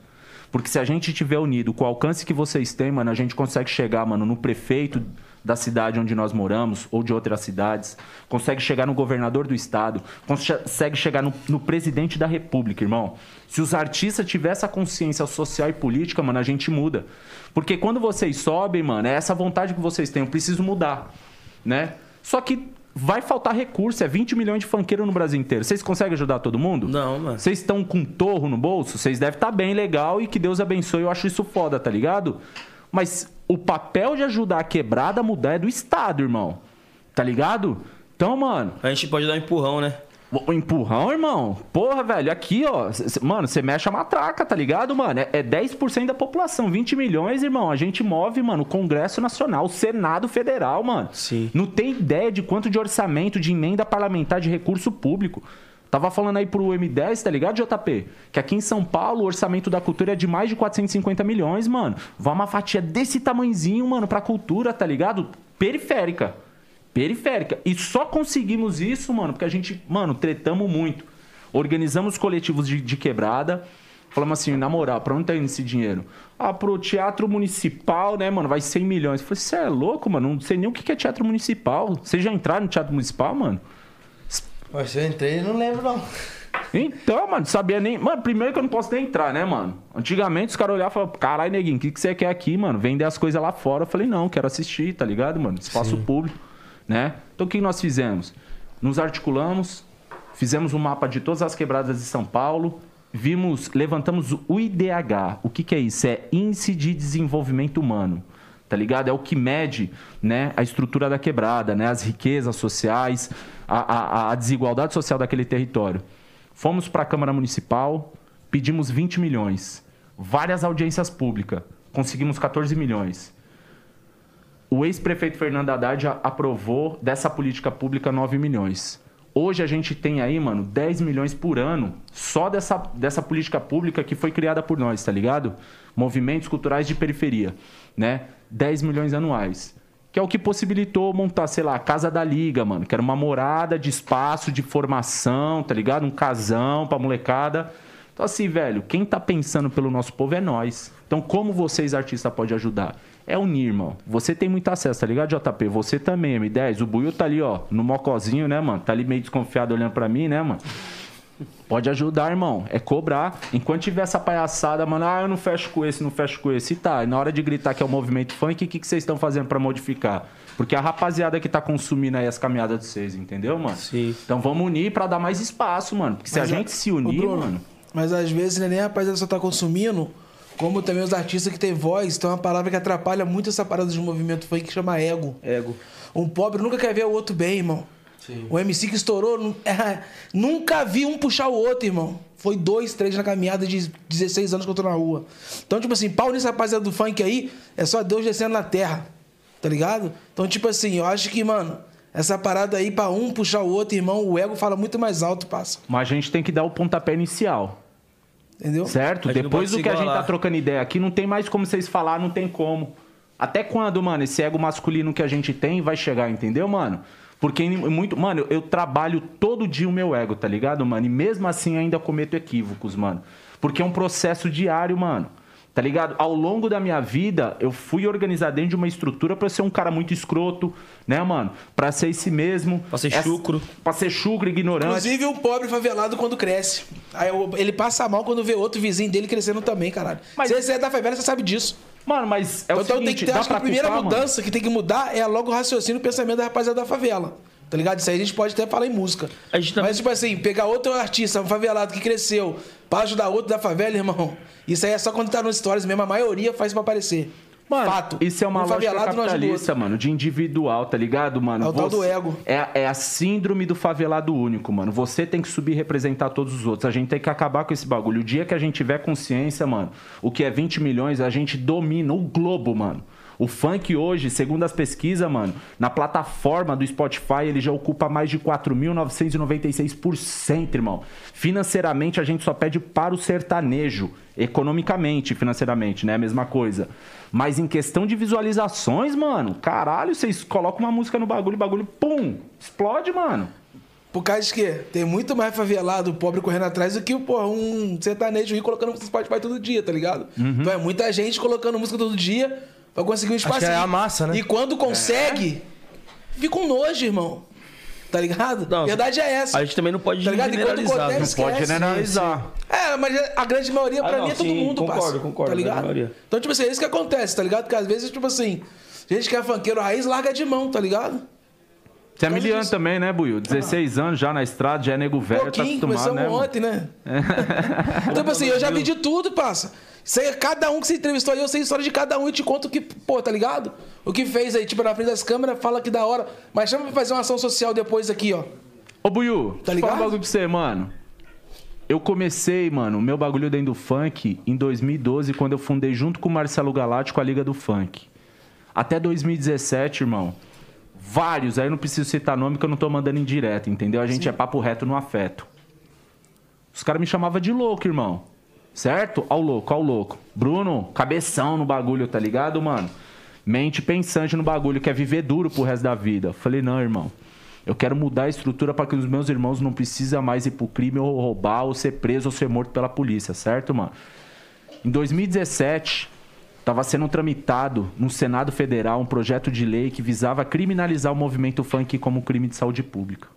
Porque se a gente tiver unido com o alcance que vocês têm, mano, a gente consegue chegar, mano, no prefeito da cidade onde nós moramos ou de outras cidades, consegue chegar no governador do estado, consegue chegar no, no presidente da república, irmão. Se os artistas tivessem essa consciência social e política, mano, a gente muda. Porque quando vocês sobem, mano, é essa vontade que vocês têm, eu preciso mudar, né? Só que vai faltar recurso, é 20 milhões de funkeiros no Brasil inteiro. Vocês conseguem ajudar todo mundo? Não, mano. Vocês estão com torro no bolso? Vocês devem estar bem legal e que Deus abençoe. Eu acho isso foda, tá ligado? Mas o papel de ajudar a quebrada a mudar é do Estado, irmão. Tá ligado? Então, mano, A gente pode dar um empurrão, né? o empurrão, irmão. Porra, velho, aqui, ó. Mano, você mexe a matraca, tá ligado, mano? É, é 10% da população, 20 milhões, irmão. A gente move, mano, o Congresso Nacional, o Senado Federal, mano. Sim. Não tem ideia de quanto de orçamento, de emenda parlamentar, de recurso público. Tava falando aí pro M10, tá ligado, JP? Que aqui em São Paulo o orçamento da cultura é de mais de 450 milhões, mano. Vai uma fatia desse tamanhozinho, mano, pra cultura, tá ligado? Periférica. Periférica. E só conseguimos isso, mano, porque a gente, mano, tretamos muito. Organizamos coletivos de, de quebrada. Falamos assim, na moral, pra onde tá indo esse dinheiro? Ah, pro teatro municipal, né, mano? Vai 100 milhões. Eu falei, você é louco, mano? Não sei nem o que é teatro municipal. Vocês já entraram no teatro municipal, mano? Mas se eu entrei, eu não lembro, não. Então, mano, sabia nem. Mano, primeiro que eu não posso nem entrar, né, mano? Antigamente os caras olhavam e falavam, caralho, neguinho, o que, que você quer aqui, mano? Vender as coisas lá fora. Eu falei, não, quero assistir, tá ligado, mano? Espaço público, né? Então o que nós fizemos? Nos articulamos, fizemos um mapa de todas as quebradas de São Paulo, vimos, levantamos o IDH. O que, que é isso? É Índice de Desenvolvimento Humano tá ligado? É o que mede né, a estrutura da quebrada, né, as riquezas sociais, a, a, a desigualdade social daquele território. Fomos para a Câmara Municipal, pedimos 20 milhões, várias audiências públicas, conseguimos 14 milhões. O ex-prefeito Fernando Haddad aprovou dessa política pública 9 milhões. Hoje a gente tem aí, mano, 10 milhões por ano só dessa, dessa política pública que foi criada por nós, tá ligado? Movimentos culturais de periferia, né? 10 milhões anuais. Que é o que possibilitou montar, sei lá, a Casa da Liga, mano. Que era uma morada de espaço, de formação, tá ligado? Um casão pra molecada. Então, assim, velho, quem tá pensando pelo nosso povo é nós. Então, como vocês, artistas, podem ajudar? É unir, irmão. Você tem muito acesso, tá ligado, JP? Você também, M10. O Buiu tá ali, ó, no mocozinho, né, mano? Tá ali meio desconfiado olhando pra mim, né, mano? Pode ajudar, irmão. É cobrar. Enquanto tiver essa palhaçada, mano, ah, eu não fecho com esse, não fecho com esse. E tá, e na hora de gritar que é o movimento funk, o que, que vocês estão fazendo pra modificar? Porque a rapaziada que tá consumindo aí as caminhadas de vocês, entendeu, mano? Sim. Então vamos unir pra dar mais espaço, mano. Porque se Mas a a- gente se unir, Bruno, mano. Mas às vezes não é nem a rapaziada só tá consumindo, como também os artistas que têm voz, tem uma palavra que atrapalha muito essa parada de movimento funk que chama ego. Ego. Um pobre nunca quer ver o outro bem, irmão. O MC que estourou, é, nunca vi um puxar o outro, irmão. Foi dois, três na caminhada de 16 anos que eu tô na rua. Então, tipo assim, pau nesse rapaziada do funk aí, é só Deus descendo na terra. Tá ligado? Então, tipo assim, eu acho que, mano, essa parada aí pra um puxar o outro, irmão, o ego fala muito mais alto, passa. Mas a gente tem que dar o pontapé inicial. Entendeu? Certo? Depois do que a gente tá trocando ideia aqui, não tem mais como vocês falar, não tem como. Até quando, mano, esse ego masculino que a gente tem vai chegar, entendeu, mano? Porque em- muito. Mano, eu, eu trabalho todo dia o meu ego, tá ligado, mano? E mesmo assim ainda cometo equívocos, mano. Porque é um processo diário, mano. Tá ligado? Ao longo da minha vida, eu fui organizar dentro de uma estrutura pra ser um cara muito escroto, né, mano? Pra ser esse mesmo. Pra ser Essa- chucro. Pra ser chucro, ignorante. Inclusive, o pobre favelado quando cresce. Aí o- ele passa mal quando vê outro vizinho dele crescendo também, caralho. Mas- Se você é da favela, você sabe disso. Mano, mas é o então tem seguinte, que ter, dá acho que a primeira culpar, mano? mudança que tem que mudar é logo o raciocínio e o pensamento da rapaziada da favela. Tá ligado? Isso aí a gente pode até falar em música. A gente também- Mas, tipo assim, pegar outro artista, um favelado que cresceu, pra ajudar outro da favela, irmão. Isso aí é só quando tá nos stories mesmo. A maioria faz pra aparecer. Mano, Fato. isso é uma um lógica capitalista, mano, de individual, tá ligado, mano? É o tal do ego. É, é a síndrome do favelado único, mano. Você tem que subir e representar todos os outros. A gente tem que acabar com esse bagulho. O dia que a gente tiver consciência, mano, o que é 20 milhões, a gente domina o globo, mano. O funk hoje, segundo as pesquisas, mano, na plataforma do Spotify, ele já ocupa mais de 4.996%, irmão. Financeiramente, a gente só pede para o sertanejo. Economicamente, financeiramente, né? A mesma coisa. Mas em questão de visualizações, mano, caralho, vocês colocam uma música no bagulho, o bagulho, pum, explode, mano. Por causa de quê? Tem muito mais favelado, pobre correndo atrás do que porra, um sertanejo rico colocando música no Spotify todo dia, tá ligado? Uhum. Então é muita gente colocando música todo dia pra conseguir um espaço. que é a massa, né? E quando consegue, fica um nojo, irmão. Tá ligado? Não, Verdade é essa. A gente também não pode Tá generalizar. acontece, viu? Pode Esquece, generalizar. É, mas a grande maioria Ah, pra não, mim é todo sim, mundo, concordo, parça. concordo, Tá a grande ligado? maioria. Então, tipo assim, é isso que acontece, tá ligado? Porque às vezes, tipo assim, gente que é funkeiro raiz larga de mão, tá ligado? Você é miliano também, né, Buiu? 16 anos já na estrada, já é nego velho, tá pouquinho, acostumado, começamos né? ontem, né? então, tipo assim, eu já vi de tudo, passa. Sei, cada um que você entrevistou aí, eu sei a história de cada um e te conto o que, pô, tá ligado? O que fez aí, tipo, na frente das câmeras, fala que da hora. Mas chama pra fazer uma ação social depois aqui, ó. Ô, Buiu, Tá ligado? um bagulho pra você, mano. Eu comecei, mano, o meu bagulho dentro do funk em 2012, quando eu fundei junto com o Marcelo Galático a Liga do Funk. Até 2017, irmão, vários, aí eu não preciso citar nome que eu não tô mandando em direto, entendeu? A gente é papo reto no afeto. Os caras me chamavam de louco, irmão. Certo? Ao louco, ao louco. Bruno, cabeção no bagulho, tá ligado, mano? Mente pensante no bagulho, quer viver duro pro resto da vida. Falei, não, irmão. Eu quero mudar a estrutura para que os meus irmãos não precisem mais ir pro crime ou roubar, ou ser preso ou ser morto pela polícia, certo, mano? Em 2017, estava sendo tramitado no Senado Federal um projeto de lei que visava criminalizar o movimento funk como crime de saúde pública.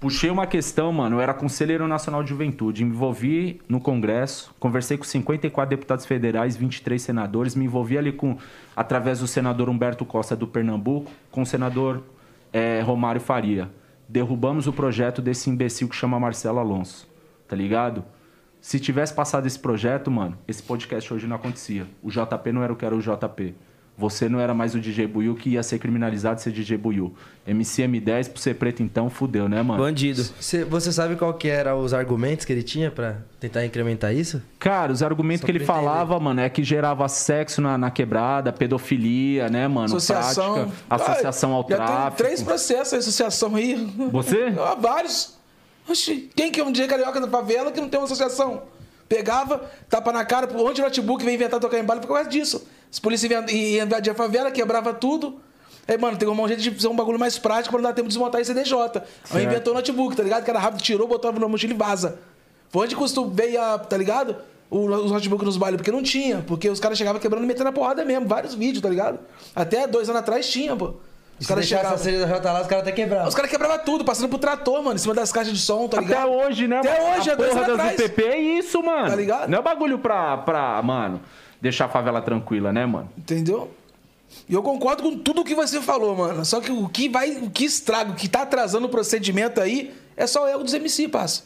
Puxei uma questão, mano. Eu era conselheiro nacional de juventude. Me envolvi no Congresso, conversei com 54 deputados federais, 23 senadores. Me envolvi ali com, através do senador Humberto Costa do Pernambuco, com o senador eh, Romário Faria. Derrubamos o projeto desse imbecil que chama Marcelo Alonso. Tá ligado? Se tivesse passado esse projeto, mano, esse podcast hoje não acontecia. O JP não era o que era o JP. Você não era mais o DJ Buiu que ia ser criminalizado ser DJ Buiu. MCM10 por ser preto então, fudeu, né, mano? Bandido. Cê- você sabe qual que eram os argumentos que ele tinha pra tentar incrementar isso? Cara, os argumentos Só que ele entender. falava, mano, é que gerava sexo na, na quebrada, pedofilia, né, mano? Associação. Prática, associação ao Ah, Já tem tráfico. três processos aí, associação aí. Você? Ah, vários. Oxi, quem que é um DJ carioca da favela que não tem uma associação? Pegava, tapa na cara, onde o notebook vem inventar tocar em bala por causa disso. As polícias invadir a favela, quebrava tudo. Aí, mano, tem um jeito de fazer um bagulho mais prático pra não dar tempo de desmontar esse CDJ. Aí inventou o notebook, tá ligado? Que era rápido, tirou, botava na mochila e vaza. Foi onde custou, veio a, tá ligado? O, os notebooks nos bailes, porque não tinha. Porque os caras chegavam quebrando e metendo a porrada mesmo. Vários vídeos, tá ligado? Até dois anos atrás tinha, pô. Os caras chegavam. a CDJ lá, os caras até quebravam. Os caras quebravam tudo, passando pro trator, mano, em cima das caixas de som, tá Até ligado? hoje, né? Até mano? hoje, a há dois porra das. UPP é isso, mano. Tá ligado? Não é bagulho pra, pra, mano, deixar a favela tranquila, né, mano? Entendeu? E eu concordo com tudo que você falou, mano. Só que o que vai, o que estraga, o que tá atrasando o procedimento aí é só o erro dos MC, passa.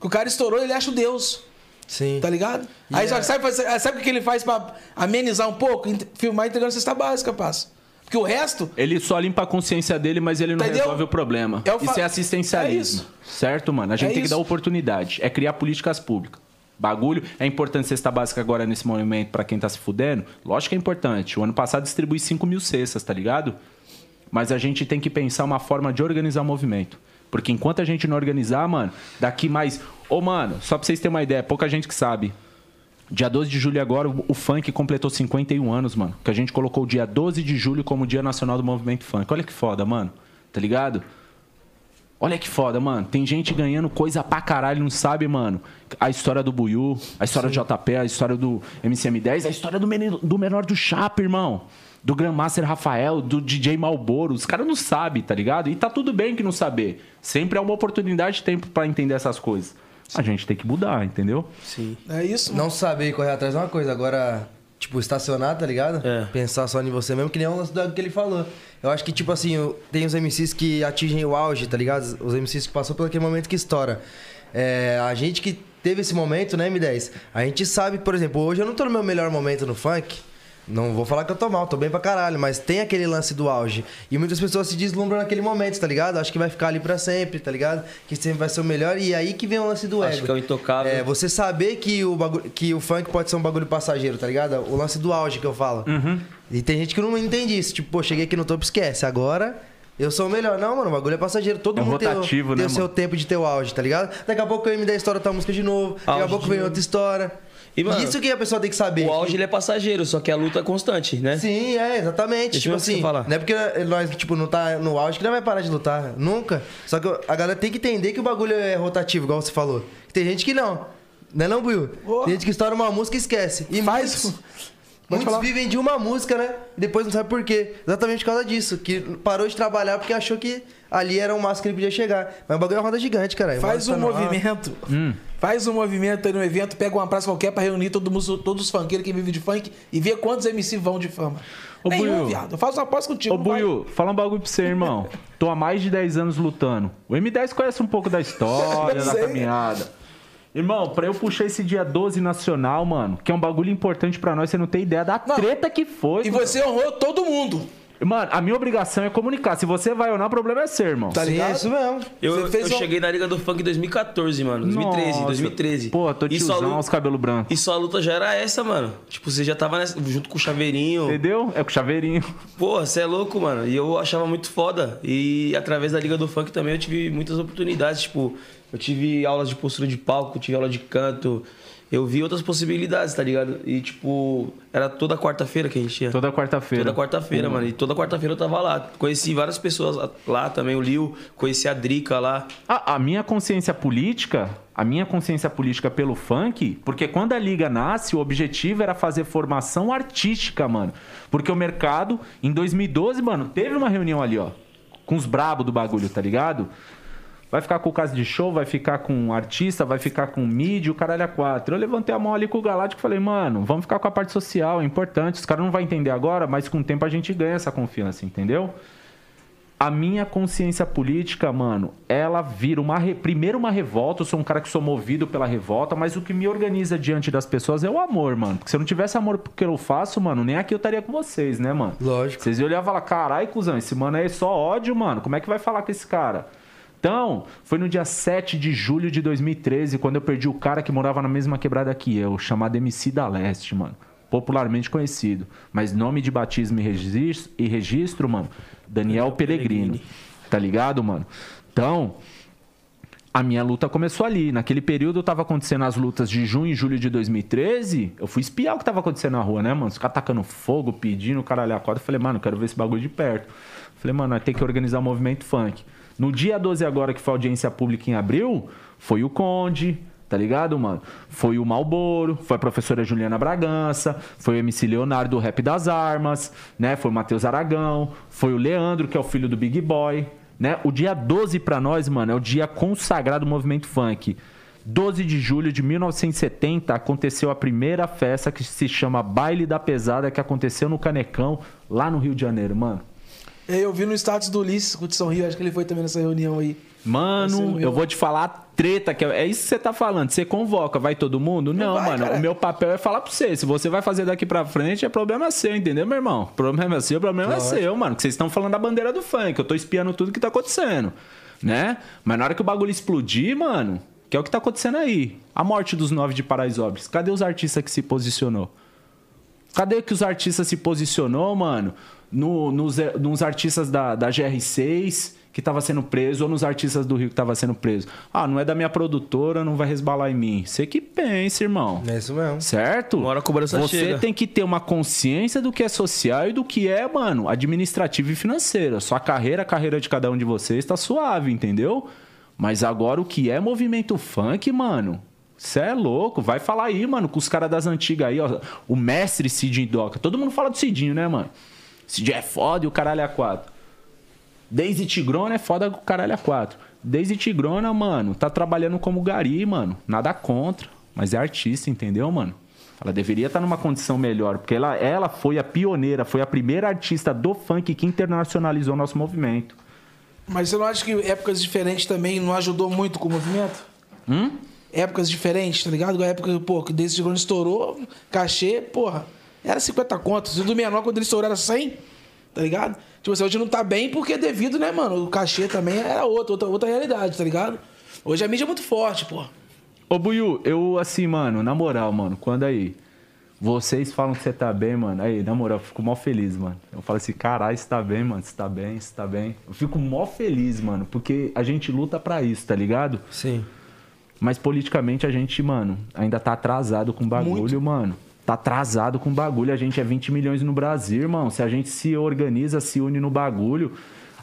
Que o cara estourou, ele acha o Deus. Sim. Tá ligado? E Aí é- só que sabe, sabe o que ele faz pra amenizar um pouco? Filmar entregando cesta básica, passa. Porque o resto. Ele só limpa a consciência dele, mas ele não Entendeu? resolve o problema. É o fa- Isso é É assistencialismo. isso. certo, mano? A gente É tem que isso. dar oportunidade. É criar políticas públicas. Bagulho. É importante cesta básica agora nesse momento pra quem tá se fudendo? Lógico que é importante. O ano passado distribuí 5 mil cestas, tá ligado? Mas a gente tem que pensar uma forma de organizar o movimento. Porque enquanto a gente não organizar, mano, daqui mais. Ô, mano, só pra vocês terem uma ideia, pouca gente que sabe. Dia 12 de julho agora, o funk completou 51 anos, mano. Que a gente colocou o dia 12 de julho como Dia Nacional do Movimento Funk. Olha que foda, mano. Tá ligado? Olha que foda, mano. Tem gente ganhando coisa pra caralho, não sabe, mano. A história do Buiu, a história do JP, a história do MCM10, a história do menor do, menor do Chapa, irmão. Do Grandmaster Rafael, do DJ Malboro. Os caras não sabem, tá ligado? E tá tudo bem que não saber. Sempre é uma oportunidade de tempo pra entender essas coisas. A gente tem que mudar, entendeu? Sim. É isso. Não saber correr atrás é uma coisa, agora, tipo, estacionar, tá ligado? É. Pensar só em você mesmo, que nem o lance do que ele falou. Eu acho que, tipo assim, tem os MCs que atingem o auge, tá ligado? Os MCs que passou por aquele momento que estoura. É, a gente que teve esse momento, né, M10? A gente sabe, por exemplo, hoje eu não tô no meu melhor momento no funk. Não vou falar que eu tô mal, tô bem pra caralho, mas tem aquele lance do auge. E muitas pessoas se deslumbram naquele momento, tá ligado? Acho que vai ficar ali pra sempre, tá ligado? Que sempre vai ser o melhor. E aí que vem o lance do Acho ego. que é o intocável. É, você saber que o, bagulho, que o funk pode ser um bagulho passageiro, tá ligado? O lance do auge que eu falo. Uhum. E tem gente que não entende isso. Tipo, pô, cheguei aqui no topo, esquece. Agora eu sou o melhor. Não, mano, o bagulho é passageiro. Todo É mundo tem, o- rotativo, tem né, o seu tempo de ter o auge, tá ligado? Daqui a pouco eu me der história outra música de novo. Daqui a Auge pouco vem outra história. E, mano, isso que a pessoa tem que saber. O auge ele é passageiro, só que a luta é constante, né? Sim, é, exatamente. Deixa tipo o assim, falar. não é porque nós, tipo, não tá no auge que não vai parar de lutar. Nunca. Só que a galera tem que entender que o bagulho é rotativo, igual você falou. Tem gente que não. Não é não, Buiu? Tem gente que estoura uma música e esquece. E Faz- muitos, falar. vivem de uma música, né? E depois não sabe por quê. Exatamente por causa disso. Que parou de trabalhar porque achou que ali era um máximo que ele podia chegar. Mas o bagulho é uma roda gigante, cara. Faz um movimento. Hum. Faz um movimento aí no evento, pega uma praça qualquer pra reunir todo mundo, todos os funkeiros que vivem de funk e ver quantos MC vão de fama. Ô, Nenhum, Buiu. viado. Eu faço uma aposta contigo. Ô. Buiu, fala um bagulho pra você, irmão. Tô há mais de 10 anos lutando. O M10 conhece um pouco da história, da caminhada. Irmão, pra eu puxar esse dia 12 nacional, mano, que é um bagulho importante pra nós, você não tem ideia da Não. treta que foi. E mano. você honrou todo mundo. Mano, a minha obrigação é comunicar. Se você vai ou não, o problema é ser, irmão. Tá Sim, ligado? é isso mesmo. Eu, eu um- cheguei na Liga do Funk em 2014, mano. 2013, Nossa. 2013. Pô, tô tiozão, luta- os cabelos brancos. E sua luta já era essa, mano. Tipo, você já tava nessa- junto com o Chaveirinho. Entendeu? É com chaveirinho. Porra, você é louco, mano. E eu achava muito foda. E através da Liga do Funk também eu tive muitas oportunidades. Tipo, eu tive aulas de postura de palco, tive aula de canto. Eu vi outras possibilidades, tá ligado? E, tipo, era toda quarta-feira que a gente tinha. Toda quarta-feira. Toda quarta-feira, mano. E toda quarta-feira eu tava lá. Conheci várias pessoas lá também, o Lil, conheci a Drica lá. A, a minha consciência política, a minha consciência política pelo funk, porque quando a liga nasce, o objetivo era fazer formação artística, mano. Porque o mercado, em 2012, mano, teve uma reunião ali, ó, com os brabos do bagulho, tá ligado? Vai ficar com o caso de show, vai ficar com artista, vai ficar com mídia, o caralho a quatro. Eu levantei a mão ali com o Galáctico e falei, mano, vamos ficar com a parte social, é importante. Os caras não vão entender agora, mas com o tempo a gente ganha essa confiança, entendeu? A minha consciência política, mano, ela vira uma. re- Primeiro, uma revolta. Eu sou um cara que sou movido pela revolta, mas o que me organiza diante das pessoas é o amor, mano. Porque se eu não tivesse amor porque eu faço, mano, nem aqui eu estaria com vocês, né, mano? Lógico. Vocês iam olhar e falar: carai, cuzão, esse mano aí é só ódio, mano. Como é que vai falar com esse cara? Então, foi no dia 7 de julho de 2013, quando eu perdi o cara que morava na mesma quebrada que eu, chamado MC da Leste, mano. Popularmente conhecido. Mas nome de batismo e registro, e registro mano, Daniel Pellegrino. Tá ligado, mano? Então, a minha luta começou ali. Naquele período tava acontecendo as lutas de junho e julho de 2013. Eu fui espiar o que tava acontecendo na rua, né, mano? Os caras tacando fogo, pedindo caralho a quadra. Eu falei, mano, eu quero ver esse bagulho de perto. Falei, mano, tem que organizar o movimento funk. No dia 12 agora, que foi audiência pública em abril, foi o Conde, Tá ligado, mano? Foi o Malboro, foi a professora Juliana Bragança, foi o MC Leonardo do Rap das Armas, né? Foi o Matheus Aragão, foi o Leandro, que é o filho do Big Boy, né? O dia 12 pra nós, mano, é o dia consagrado do movimento funk. 12 de julho de 1970 aconteceu a primeira festa que se chama Baile da Pesada, que aconteceu no Canecão, lá no Rio de Janeiro, mano. Eu vi no status do Ulisses, São Rio, acho que ele foi também nessa reunião aí. Mano, eu vou te falar a treta, que é é isso que você tá falando. Você convoca, vai todo mundo? Não, vai, mano. cara. O meu papel é falar pra você. Se você vai fazer daqui pra frente, é problema seu, entendeu, meu irmão? Problema seu, problema é seu, mano. Que vocês estão falando da bandeira do funk. Eu tô espiando tudo que tá acontecendo, né? Mas na hora que o bagulho explodir, mano, que é o que tá acontecendo aí. A morte dos nove de Paraisópolis. Cadê os artistas que se posicionou? Cadê que os artistas se posicionou, mano? No, nos, nos artistas da, da GR6 que tava sendo preso ou nos artistas do Rio que tava sendo preso. Ah, não é da minha produtora, não vai resbalar em mim. Você que pensa, irmão. É isso mesmo. Certo? Uma hora a cobrança Você chega. tem que ter uma consciência do que é social e do que é, mano, administrativo e financeiro. Sua carreira, a carreira de cada um de vocês tá suave, entendeu? Mas agora o que é movimento funk, mano? Você é louco, vai falar aí, mano, com os caras das antigas aí, ó. O mestre Cidinho Doca. Todo mundo fala do Cidinho, né, mano? Cidinho é foda e o caralho é quatro. Daisy Tigrona é foda com o caralho a quatro. Daisy Tigrona, mano, tá trabalhando como gari, mano. Nada contra. Mas é artista, entendeu, mano? Ela deveria estar numa condição melhor. Porque ela, ela foi a pioneira, foi a primeira artista do funk que internacionalizou nosso movimento. Mas você não acha que épocas diferentes também não ajudou muito com o movimento? Hum? Épocas diferentes, tá ligado? A época, pô, que desse quando estourou, cachê, porra, era 50 contos. O do menor, quando ele estourou, era 100, tá ligado? Tipo assim, hoje não tá bem porque é devido, né, mano? O cachê também era outra, outra, outra realidade, tá ligado? Hoje a mídia é muito forte, pô. Ô, Buiu, eu assim, mano, na moral, mano, quando aí vocês falam que você tá bem, mano, aí, na moral, eu fico mó feliz, mano. Eu falo assim, caralho, você tá bem, mano, você tá bem, você tá bem. Eu fico mó feliz, mano, porque a gente luta pra isso, tá ligado? Sim. Mas politicamente a gente, mano, ainda tá atrasado com bagulho, Muito. mano. Tá atrasado com bagulho. A gente é 20 milhões no Brasil, irmão. Se a gente se organiza, se une no bagulho.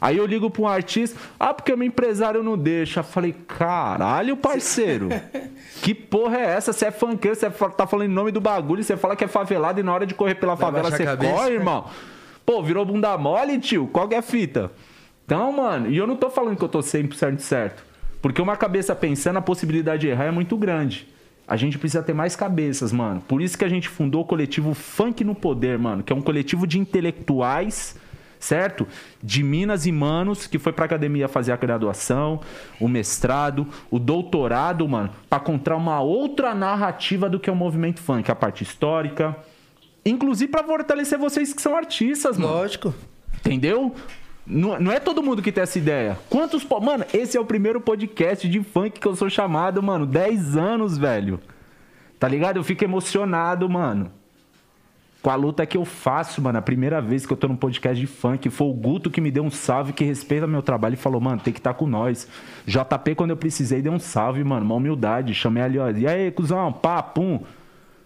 Aí eu ligo pra um artista, ah, porque meu empresário não deixa. Falei, caralho, parceiro. que porra é essa? Você é funkeiro, você fa- tá falando em nome do bagulho, você fala que é favelado e na hora de correr pela favela baixar você corre, irmão. Pô, virou bunda mole, tio? Qual que é a fita? Então, mano, e eu não tô falando que eu tô 100% certo. Porque uma cabeça pensando, a possibilidade de errar é muito grande. A gente precisa ter mais cabeças, mano. Por isso que a gente fundou o coletivo Funk no Poder, mano. Que é um coletivo de intelectuais, certo? De Minas e Manos, que foi pra academia fazer a graduação, o mestrado, o doutorado, mano. Pra contar uma outra narrativa do que é o movimento funk. A parte histórica. Inclusive pra fortalecer vocês que são artistas, mano. Lógico. Entendeu? Não, não é todo mundo que tem essa ideia. Quantos. Mano, esse é o primeiro podcast de funk que eu sou chamado, mano. 10 anos, velho. Tá ligado? Eu fico emocionado, mano. Com a luta que eu faço, mano. A primeira vez que eu tô num podcast de funk. Foi o Guto que me deu um salve, que respeita meu trabalho e falou, mano, tem que estar com nós. JP, quando eu precisei, deu um salve, mano. Uma humildade. Chamei ali, ó. E aí, cuzão? Pá, pum.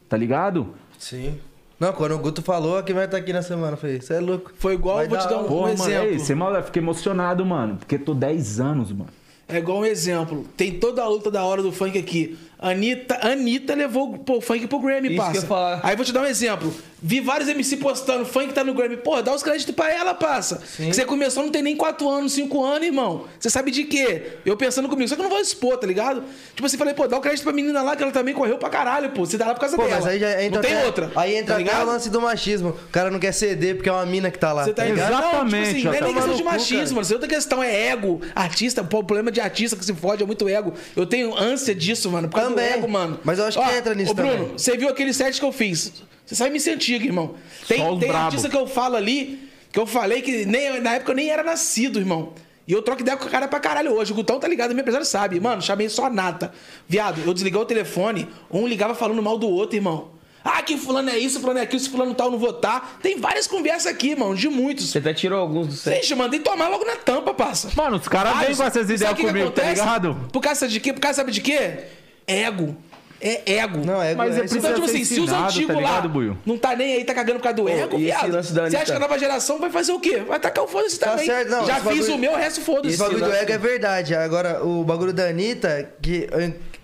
Tá ligado? Sim. Não, quando o Guto falou, quem vai estar aqui na semana? Eu falei, você é louco. Foi igual, Vai vou te dar um, aula. um Porra, mano, exemplo. ei, você mal, eu fiquei emocionado, mano. Porque tô 10 anos, mano. É igual um exemplo. Tem toda a luta da hora do funk aqui. Anitta, Anitta levou pô, o funk pro Grammy, Isso passa. que eu ia falar. Aí vou te dar um exemplo. Vi vários MC postando, funk tá no Grammy. Pô, dá os créditos pra ela, passa. Você começou não tem nem 4 anos, 5 anos, irmão. Você sabe de quê? Eu pensando comigo, só que eu não vou expor, tá ligado? Tipo assim, falei, pô, dá o crédito pra menina lá, que ela também correu pra caralho, pô. Você dá lá por causa Pô, dela. mas aí já entra não tem até- outra. Aí entra tá até o lance do machismo. O cara não quer ceder porque é uma mina que tá lá. Você tá tá ligado? ligado? Não, tipo Exatamente, assim, não é nem tá questão de maluco, machismo, cara. mano. É outra questão, é ego. Artista, problema de artista que se fode é muito ego. Eu tenho ânsia disso, mano. Por causa Também. do ego, mano. Mas eu acho que entra nisso Ô, Bruno, também. você viu aquele set que eu fiz. Você sabe me sentir, irmão. Tem, Só tem brabo. artista que eu falo ali, que eu falei que nem, na época eu nem era nascido, irmão. E eu troco ideia com o cara pra caralho hoje. O Gutão tá ligado, meu empresário sabe. Mano, chamei só a nata. Viado, eu desliguei o telefone, um ligava falando mal do outro, irmão. Ah, que fulano é isso, fulano é aquilo, se fulano tal, não votar. Tem várias conversas aqui, irmão, de muitos. Você até tirou alguns do set. Vixe, mandei tomar logo na tampa, parça. Mano, os caras vêm Vários. com essas ideias o que que comigo, tá acontece? ligado? Por causa de quê? Por causa sabe de quê? Ego. É ego. Não, é Mas é Então, tipo assim, se os tá antigos ligado, lá Buiu? não tá nem aí, tá cagando por causa do ego, e viado. Você acha que a nova geração vai fazer o quê? Vai tacar o foda-se Tá também. certo, não, Já fiz bagulho- o meu, o resto foda-se. Esse bagulho do ego é verdade. Agora, o bagulho da Anitta, que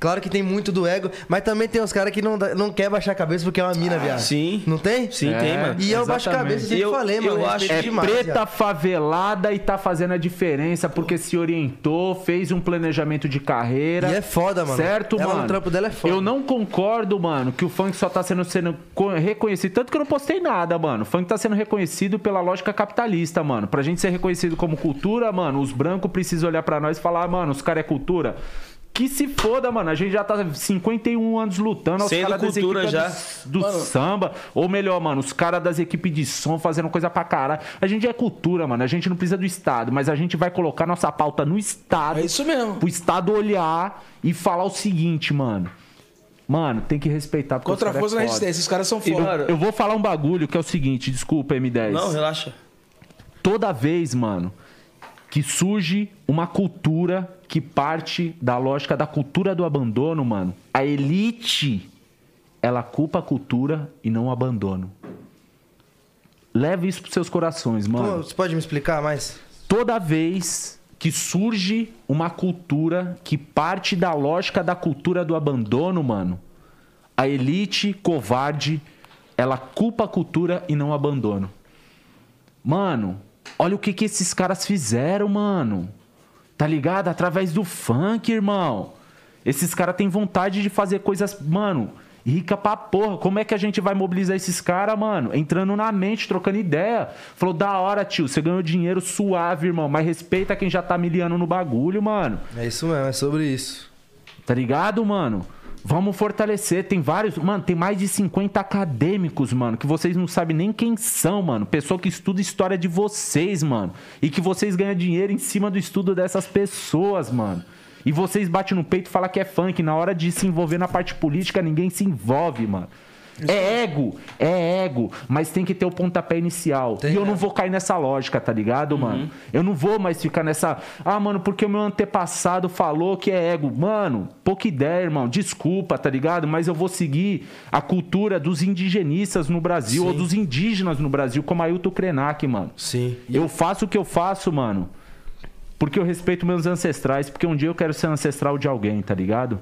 Claro que tem muito do ego, mas também tem os caras que não, não quer baixar a cabeça porque é uma mina, viado. sim. Não tem? Sim, É. tem, mano. E eu baixo a Exatamente. cabeça, sempre Eu- falei, mano. eu respeito acho- É demais, preta viado. favelada e tá fazendo a diferença porque se orientou, fez um planejamento de carreira. E é foda, mano. Certo, Ela no mano? trampo dela é foda. Eu não concordo, mano, que o funk só tá sendo, sendo co- reconhecido. Tanto que eu não postei nada, mano. O funk tá sendo reconhecido pela lógica capitalista, mano. Pra gente ser reconhecido como cultura, mano, os brancos precisam olhar pra nós e falar, "Ah, mano, os caras é cultura. Que se foda, mano. A gente já tá 51 anos lutando. Os caras das cultura equipes já. do, do samba. Ou melhor, mano, os caras das equipes de som fazendo coisa pra caralho. A gente é cultura, mano. A gente não precisa do Estado, mas a gente vai colocar nossa pauta no Estado. É isso mesmo. Pro Estado olhar e falar o seguinte, mano. Mano, tem que respeitar. Contra os força é na resistência. Esses caras são foda. mano, Eu vou falar um bagulho que é o seguinte, desculpa, M10. Não, relaxa. Toda vez, mano, que surge uma cultura que parte da lógica da cultura do abandono, mano, a elite, ela culpa a cultura e não o abandono. Leve isso pros seus corações, mano. Como- Você pode me explicar mais? Toda vez que surge uma cultura que parte da lógica da cultura do abandono, mano, a elite covarde, ela culpa a cultura e não o abandono. Mano, olha o que, que esses caras fizeram, mano. Tá ligado? Através do funk, irmão. Esses caras têm vontade de fazer coisas, mano, rica pra porra. Como é que a gente vai mobilizar esses caras, mano? Entrando na mente, trocando ideia. Falou, da hora, tio, você ganhou dinheiro suave, irmão, mas respeita quem já tá miliano no bagulho, mano. É isso mesmo, é sobre isso. Tá ligado, mano? Vamos fortalecer. Tem vários. Mano, tem mais de 50 acadêmicos, mano, que vocês não sabem nem quem são, mano. Pessoa que estuda história de vocês, mano. E que vocês ganham dinheiro em cima do estudo dessas pessoas, mano. E vocês batem no peito e falam que é funk. Na hora de se envolver na parte política, ninguém se envolve, mano. É ego, é ego, mas tem que ter o pontapé inicial. Tem, e eu né? não vou cair nessa lógica, tá ligado, mano? Eu não vou mais ficar nessa. Ah, mano, porque o meu antepassado falou que é ego. Mano, pouca ideia, irmão. Desculpa, tá ligado? Mas eu vou seguir a cultura dos indigenistas no Brasil, ou dos indígenas no Brasil, como Ailton Krenak, mano. Sim. Eu faço o que eu faço, mano. Porque eu respeito meus ancestrais, porque um dia eu quero ser ancestral de alguém, tá ligado?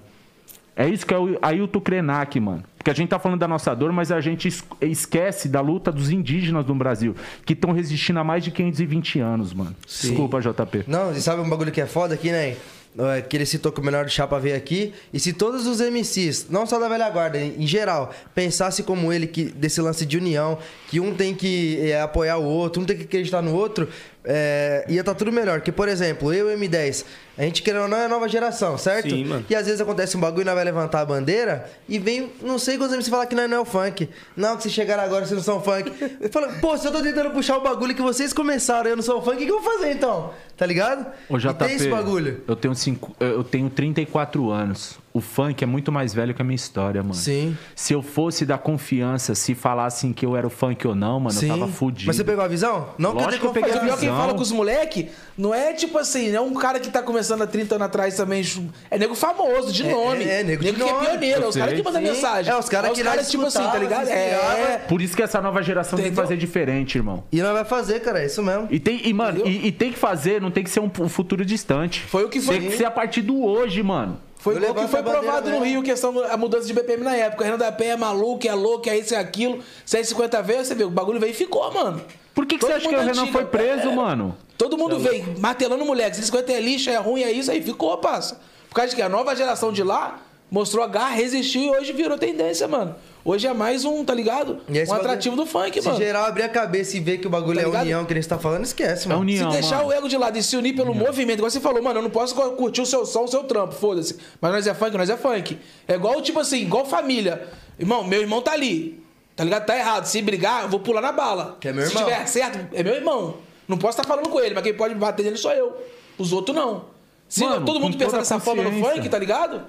É isso que é o Ailton Krenak, mano. Porque a gente tá falando da nossa dor, mas a gente es- esquece da luta dos indígenas no Brasil, que estão resistindo há mais de 520 anos, mano. Desculpa, JP. Não, e sabe um bagulho que é foda aqui, né? É, Que ele citou que o menor do chapa veio aqui. E se todos os MCs, não só da velha guarda, em em geral, pensasse como ele, que desse lance de união, que um tem que é, apoiar o outro, um tem que acreditar no outro, é, ia tá tudo melhor. Que, por exemplo, eu e o M10, a gente querendo ou não é nova geração, certo? Sim, mano. E às vezes acontece um bagulho e nós vai levantar a bandeira e vem, não sei quantos MCs falar que nós não é o funk. Não, que vocês chegaram agora, vocês não são funk. Eu falo, pô, se eu tô tentando puxar o bagulho que vocês começaram e eu não sou o funk, o que eu vou fazer então? Tá ligado? Ô, E JP, tem esse bagulho. Eu tenho, cinco, eu tenho 34 anos. O funk é muito mais velho que a minha história, mano. Sim. Se eu fosse dar confiança, se falassem que eu era o funk ou não, mano, eu tava fudido. Mas você pegou a visão? Não Lógico que eu tem peguei Mas o pior é que visão. fala com os moleque não é tipo assim, não é um cara que tá começando há 30 anos atrás também. É nego famoso, de É, nome. é, nego de que nome. é pioneiro, é os Eu caras que mandam Sim. mensagem. É, os caras É que nós tipo assim, tá ligado? É. inspirava. Por isso que essa nova geração tem que Entendeu? fazer diferente, irmão. E nós vai fazer, cara, é isso mesmo. E tem, e, mano, e, e tem que fazer, não tem que ser um, um futuro distante. Foi o que foi. Tem que ser a partir do hoje, mano. Foi igual que foi a bandeira provado no. Rio, questão da mudança de BPM na época. Renan da Penha é maluco, é louco, é isso, é aquilo. 150 vezes, você viu, o bagulho veio e ficou, mano. Por que, que Todo você acha que o Renan antiga, foi preso, é. mano? Todo mundo veio martelando moleque. 150 é lixo, é ruim, é isso aí. Ficou, passa. Por causa de que a nova geração de lá mostrou a garra, resistiu e hoje virou tendência, mano. Hoje é mais um, tá ligado? E um bagulho- atrativo do funk, Se mano. geral abrir a cabeça e ver que o bagulho Tá é ligado? união que a gente tá falando, esquece, É mano. união, Se deixar mano. o ego de lado e se unir pelo movimento, igual você falou, mano, eu não posso curtir o seu som, o seu trampo, foda-se. Mas nós é funk, nós é funk. É igual, tipo assim, igual família. Irmão, meu irmão tá ali. Tá ligado? Tá errado. Se brigar, eu vou pular na bala. Que é meu Se irmão. tiver certo, é meu irmão. Não posso estar falando com ele, mas quem pode bater nele sou eu. Os outros não. Se Mano, todo mundo pensar dessa forma no funk, tá ligado?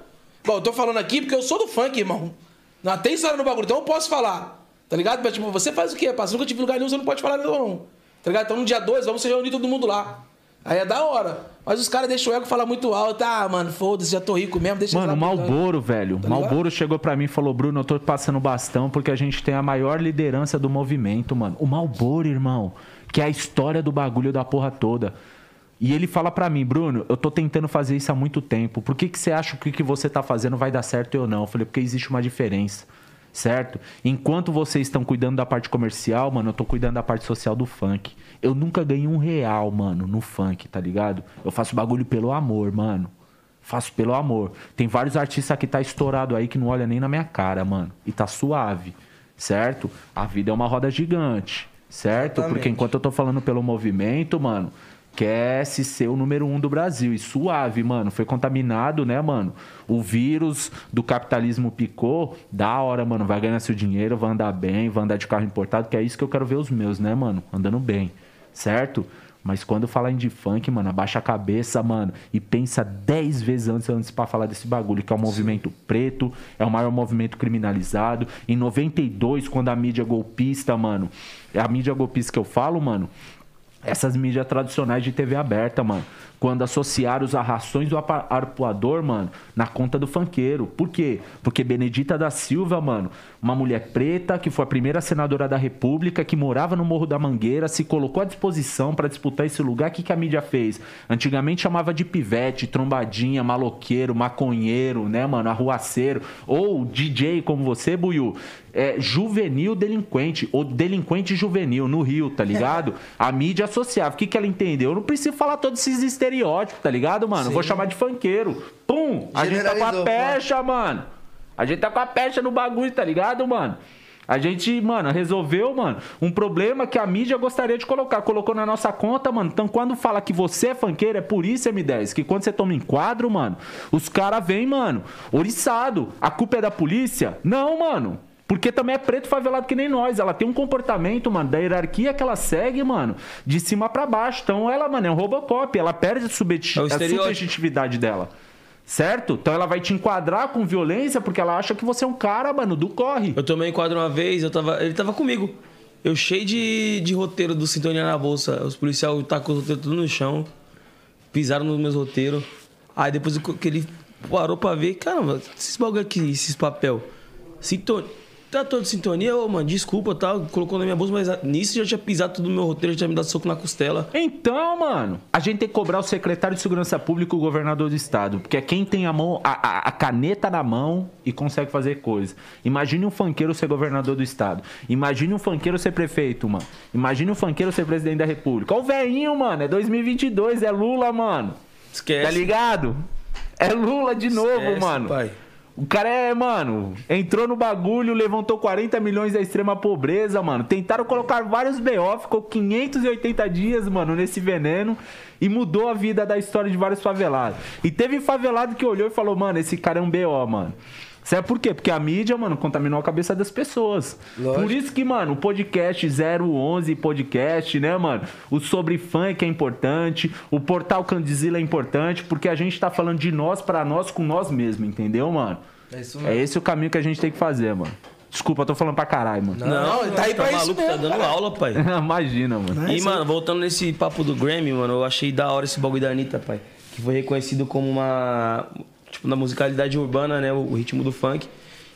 Bom, eu tô falando aqui porque eu sou do funk, irmão. Não tem história no bagulho, então eu posso falar. Tá ligado? Mas, tipo, você faz o quê, parceiro? Nunca tive lugar nenhum, você não pode falar não. Tá ligado? Então no dia 2, vamos se reunir todo mundo lá. Aí é da hora. Mas os caras deixam o ego falar muito alto. Ah, mano, foda-se, já tô rico mesmo, deixa Mano, o. Malboro, velho. Tá Malboro chegou pra mim e falou: Bruno, eu tô passando bastão porque a gente tem a maior liderança do movimento, mano. O Malboro, irmão. Que é a história do bagulho da porra toda. E ele fala pra mim, Bruno, eu tô tentando fazer isso há muito tempo. Por que, que você acha que o que você tá fazendo vai dar certo ou não? Eu falei, porque existe uma diferença. Certo? Enquanto vocês estão cuidando da parte comercial, mano, eu tô cuidando da parte social do funk. Eu nunca ganhei um real, mano, no funk, tá ligado? Eu faço bagulho pelo amor, mano. Faço pelo amor. Tem vários artistas que tá estourado aí que não olha nem na minha cara, mano. E tá suave, certo? A vida é uma roda gigante, certo? Exatamente. Porque enquanto eu tô falando pelo movimento, mano, quer se ser o número um do Brasil. E suave, mano. Foi contaminado, né, mano? O vírus do capitalismo picou. Da hora, mano. Vai ganhar seu dinheiro, vai andar bem, vai andar de carro importado, que é isso que eu quero ver os meus, né, mano? Andando bem, certo? Mas quando falar em de funk, mano, abaixa a cabeça, mano, e pensa 10 vezes antes, antes pra falar desse bagulho, que é o movimento preto, é o maior movimento criminalizado. Em 92, quando a mídia golpista, mano, é a mídia golpista que eu falo, mano, essas mídias tradicionais de TV aberta, mano. Quando associaram os arrações do arpoador, mano, na conta do funkeiro. Por quê? Porque Benedita da Silva, mano, uma mulher preta que foi a primeira senadora da República, que morava no Morro da Mangueira, se colocou à disposição pra disputar esse lugar. O que, que a mídia fez? Antigamente chamava de pivete, trombadinha, maloqueiro, maconheiro, né, mano, arruaceiro. Ou DJ como você, Buiu. É, juvenil delinquente, ou delinquente juvenil no Rio, tá ligado? A mídia associava. O que, que ela entendeu? Eu não preciso falar todos esses estereótipos, tá ligado, mano? Vou chamar de funkeiro. Pum! A gente tá com a pecha, mano. A gente tá com a pecha no bagulho, tá ligado, mano? A gente, mano, resolveu, mano, um problema que a mídia gostaria de colocar. Colocou na nossa conta, mano. Então, quando fala que você é funkeiro, é por isso, M10. Que quando você toma enquadro, mano, os caras vêm, mano, oriçado. A culpa é da polícia? Não, mano. Porque também é preto favelado que nem nós. Ela tem um comportamento, mano, da hierarquia que ela segue, mano, de cima pra baixo. Então ela, mano, é um Robocop. Ela perde a, subjeti- É a subjetividade dela. Certo? Então ela vai te enquadrar com violência porque ela acha que você é um cara, mano, do corre. Eu tomei um enquadro uma vez, eu tava, ele tava comigo. Eu cheio de, de roteiro do Sintonia na bolsa. Os policiais tacou os roteiros tudo no chão. Pisaram nos meus roteiros. Aí depois que ele parou pra ver, caramba, esses bagulho aqui, esses papel. Sintonia. Tá todo sintonia, ô, mano, desculpa, tá? Colocou na minha bolsa, mas nisso já tinha pisado tudo no meu roteiro, já tinha me dado soco na costela. Então, mano, a gente tem que cobrar o secretário de Segurança Pública e o governador do estado. Porque é quem tem a mão, a, a- a caneta na mão e consegue fazer coisa. Imagine um funkeiro ser governador do estado. Imagine um funkeiro ser prefeito, mano. Imagine um funkeiro ser presidente da república. Ó o velhinho, mano. É 2022, é Lula, mano. Esquece. Tá ligado? É Lula de novo, Esquece, mano. pai. O cara é, mano, entrou no bagulho, levantou 40 milhões da extrema pobreza, mano. Tentaram colocar vários BO, ficou 580 dias, mano, nesse veneno e mudou a vida da história de vários favelados. E teve favelado que olhou e falou, mano, esse cara é um BO, mano. Sabe por quê? Porque a mídia, mano, contaminou a cabeça das pessoas. Lógico. Por isso que, mano, o podcast 011 podcast, né, mano? O sobre funk é importante, o portal Candizila é importante, porque a gente tá falando de nós pra nós com nós mesmos, entendeu, mano? É isso É mesmo. esse o caminho que a gente tem que fazer, mano. Desculpa, eu tô falando pra caralho, mano. Não, tá aí pra isso maluco, mesmo, tá dando cara. aula, pai. Imagina, mano. E, mano, voltando nesse papo do Grammy, mano, eu achei da hora esse bagulho da Anitta, pai. Que foi reconhecido como uma. Tipo, na musicalidade urbana, né? O, o ritmo do funk.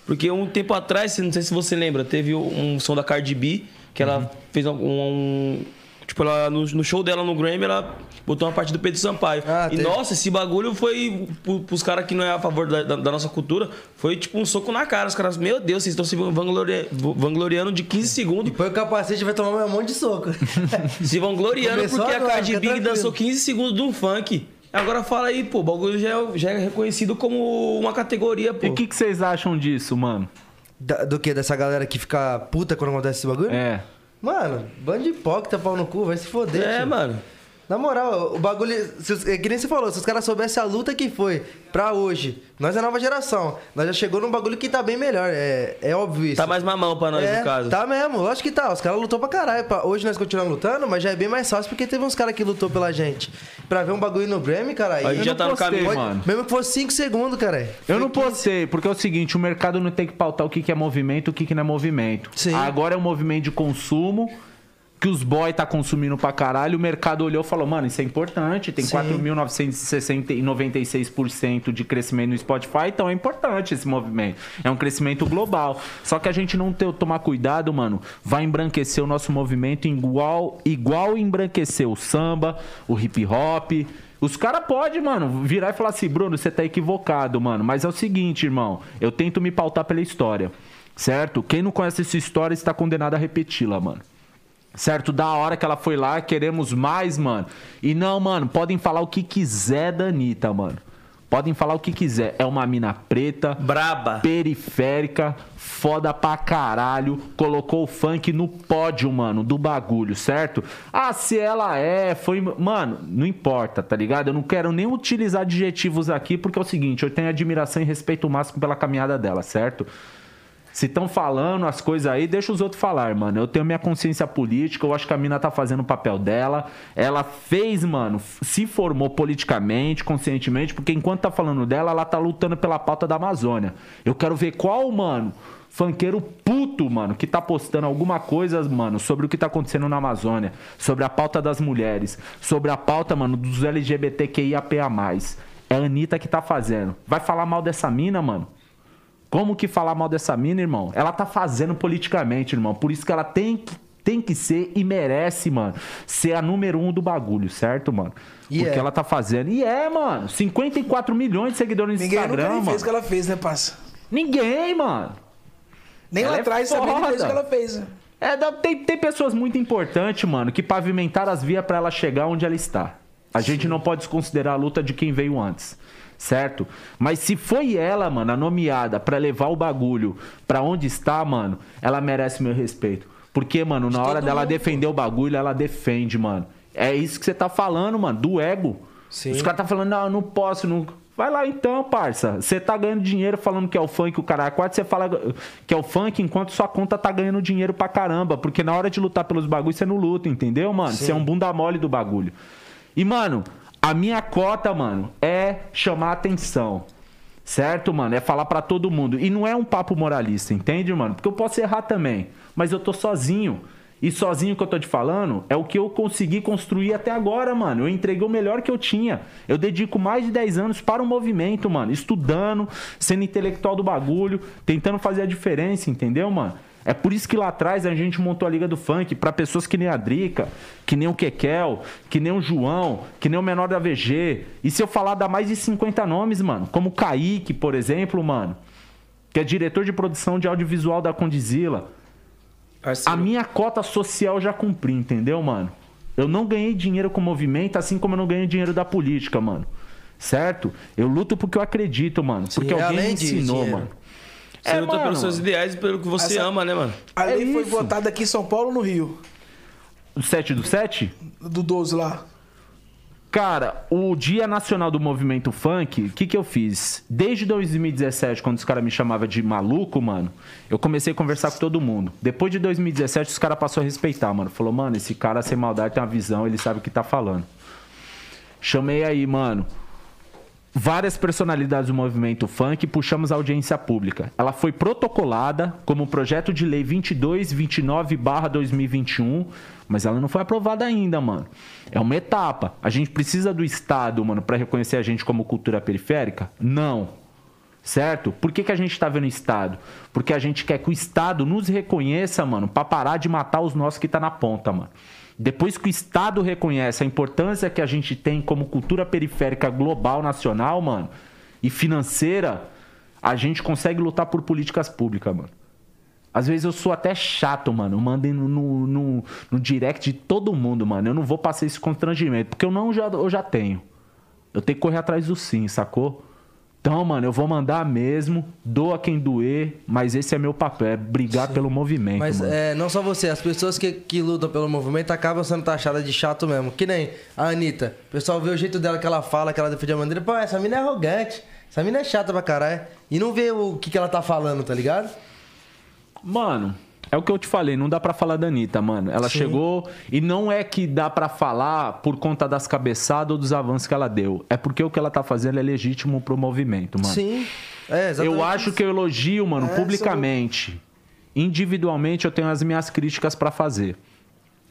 Porque um tempo atrás, não sei se você lembra, teve um som da Cardi B, que ela Uhum. fez um. um- tipo, ela, no, no show dela no Grammy, ela botou uma parte do Pedro Sampaio. Ah, e teve. nossa, esse bagulho foi. pro- Pros caras que não é a favor da, da- da nossa cultura, foi tipo um soco na cara. Os caras, meu Deus, vocês estão se vangloria- vangloriando de 15 segundos. Põe o capacete e vai tomar um monte de soco. Se vão gloriando Começou porque agora, a Cardi B dançou 15 segundos de um funk. Agora fala aí, pô, o bagulho já é, já é reconhecido como uma categoria, pô. E o que, que vocês acham disso, mano? Da- do que? Dessa galera que fica puta quando acontece esse bagulho? É. Mano, bando de hipócrita, pau no cu, vai se foder. É, tio. mano. Na moral, o bagulho. Se, é que nem você falou, se os caras soubessem a luta que foi pra hoje, nós é nova geração. Nós já chegou num bagulho que tá bem melhor. É, é óbvio isso. Tá mais mamão pra nós, é, no caso. Tá mesmo, lógico que tá. Os caras lutou pra caralho. Pra- Hoje nós continuamos lutando, mas já é bem mais fácil porque teve uns caras que lutou pela gente. Pra ver um bagulho no Grammy, cara. Aí já não tá no postei, caminho. Pode- mano. Mesmo que fosse 5 segundos, cara. Eu não postei, porque é o seguinte, o mercado não tem que pautar o que que é movimento e o que que não é movimento. Sim. Agora é um movimento de consumo, que os boy tá consumindo pra caralho, o mercado olhou e falou, mano, isso é importante, tem 4.996% de crescimento no Spotify, então é importante esse movimento. É um crescimento global. Só que a gente não ter, tomar cuidado, mano, vai embranquecer o nosso movimento igual, igual embranqueceu o samba, o hip hop. Os caras podem, mano, virar e falar assim, Bruno, você tá equivocado, mano. Mas é o seguinte, irmão, eu tento me pautar pela história, certo? Quem não conhece essa história está condenado a repeti-la, mano. Certo? Da hora que ela foi lá, queremos mais, mano. E não, mano, podem falar o que quiser da Anitta, mano. Podem falar o que quiser. É uma mina preta, Braba. periférica, foda pra caralho. Colocou o funk no pódio, mano, do bagulho, certo? Ah, se ela é, foi. Mano, não importa, tá ligado? Eu não quero nem utilizar adjetivos aqui, porque é o seguinte: eu tenho admiração e respeito máximo pela caminhada dela, certo? Se estão falando as coisas aí, deixa os outros falar, mano. Eu tenho minha consciência política, eu acho que a mina tá fazendo o papel dela. Ela fez, mano, se formou politicamente, conscientemente, porque enquanto tá falando dela, ela tá lutando pela pauta da Amazônia. Eu quero ver qual, mano, funkeiro puto, mano, que tá postando alguma coisa, mano, sobre o que tá acontecendo na Amazônia, sobre a pauta das mulheres, sobre a pauta, mano, dos LGBTQIAPA+. É a Anitta que tá fazendo. Vai falar mal dessa mina, mano? Como que falar mal dessa mina, irmão? Ela tá fazendo politicamente, irmão. Por isso que ela tem que, tem que ser e merece, mano, ser a número um do bagulho, certo, mano? E Porque é. ela tá fazendo. E é, mano. 54 milhões de seguidores no Ninguém Instagram, nunca mano. fez o que ela fez, né, parça? Ninguém, mano. Nem Ela lá é atrás sabia nem fez o que ela fez. né? É, tem, tem pessoas muito importantes, mano, que pavimentaram as vias pra ela chegar onde ela está. A gente não pode desconsiderar a luta de quem veio antes, certo? Mas se foi ela, mano, a nomeada pra levar o bagulho pra onde está, mano, ela merece meu respeito. Porque, mano, na hora dela mundo. defender o bagulho, ela defende, mano. É isso que você tá falando, mano, do ego. Sim. Os caras tá falando, não, eu não posso, não. Vai lá então, parça. Você tá ganhando dinheiro falando que é o funk, o cara quatro, você fala que é o funk enquanto sua conta tá ganhando dinheiro pra caramba. Porque na hora de lutar pelos bagulhos, você não luta, entendeu, mano? Você é um bunda mole do bagulho. E, mano, a minha cota, mano, é chamar atenção. Certo, mano? É falar pra todo mundo. E não é um papo moralista, entende, mano? Porque eu posso errar também. Mas eu tô sozinho. E sozinho que eu tô te falando é o que eu consegui construir até agora, mano. Eu entreguei o melhor que eu tinha. Eu dedico mais de 10 anos para o movimento, mano. Estudando, sendo intelectual do bagulho, tentando fazer a diferença, entendeu, mano? É por isso que lá atrás a gente montou a Liga do Funk pra pessoas que nem a Drica, que nem o Kekel, que nem o João, que nem o menor da VG. E se eu falar dá mais de 50 nomes, mano, como o Kaique, por exemplo, mano, que é diretor de produção de audiovisual da Condizila. A minha cota social já cumpri, entendeu, mano? Eu não ganhei dinheiro com o movimento, assim como eu não ganhei dinheiro da política, mano. Certo? Eu luto porque eu acredito, mano. Porque é alguém me ensinou, dinheiro. mano. Você É, luta mano. pelos seus ideais e pelo que você Essa- ama, né, mano? A É foi isso. votada aqui em São Paulo ou no Rio? O 7 do 7? Do 12 lá. Cara, o Dia Nacional do Movimento Funk, o que, que eu fiz? Desde 2017, quando os caras me chamavam de maluco, mano, eu comecei a conversar com todo mundo. Depois de 2017, os caras passaram a respeitar, mano. Falou, mano, esse cara sem maldade tem uma visão, ele sabe o que tá falando. Chamei aí, mano, várias personalidades do movimento funk puxamos a audiência pública. Ela foi protocolada como projeto de lei 2229/2021, mas ela não foi aprovada ainda, mano. É uma etapa. A gente precisa do Estado, mano, para reconhecer a gente como cultura periférica? Não. Certo? Por que, que a gente tá vendo o Estado? Porque a gente quer que o Estado nos reconheça, mano, pra parar de matar os nossos que tá na ponta, mano. Depois que o Estado reconhece a importância que a gente tem como cultura periférica global, nacional, mano, e financeira, a gente consegue lutar por políticas públicas, mano. Às vezes eu sou até chato, mano. Mandem no, no, no, no direct de todo mundo, mano. Eu não vou passar esse constrangimento, porque eu não já, eu já tenho. Eu tenho que correr atrás do sim, sacou? Então, mano, eu vou mandar mesmo, doa quem doer, mas esse é meu papel, é brigar pelo movimento, Mas mano. é, não só você, as pessoas que, que lutam pelo movimento acabam sendo taxadas de chato mesmo. Que nem a Anitta. O pessoal vê o jeito dela que ela fala, que ela defende a bandeira. Pô, essa mina é arrogante. Essa mina é chata pra caralho. E não vê o que, que ela tá falando, tá ligado? Mano, é o que eu te falei, não dá pra falar da Anitta, mano. Ela chegou e não é que dá pra falar por conta das cabeçadas ou dos avanços que ela deu. É porque o que ela tá fazendo é legítimo pro movimento, mano. Sim. É, exatamente. Eu acho que eu elogio, mano, É, publicamente. Individualmente eu tenho as minhas críticas pra fazer.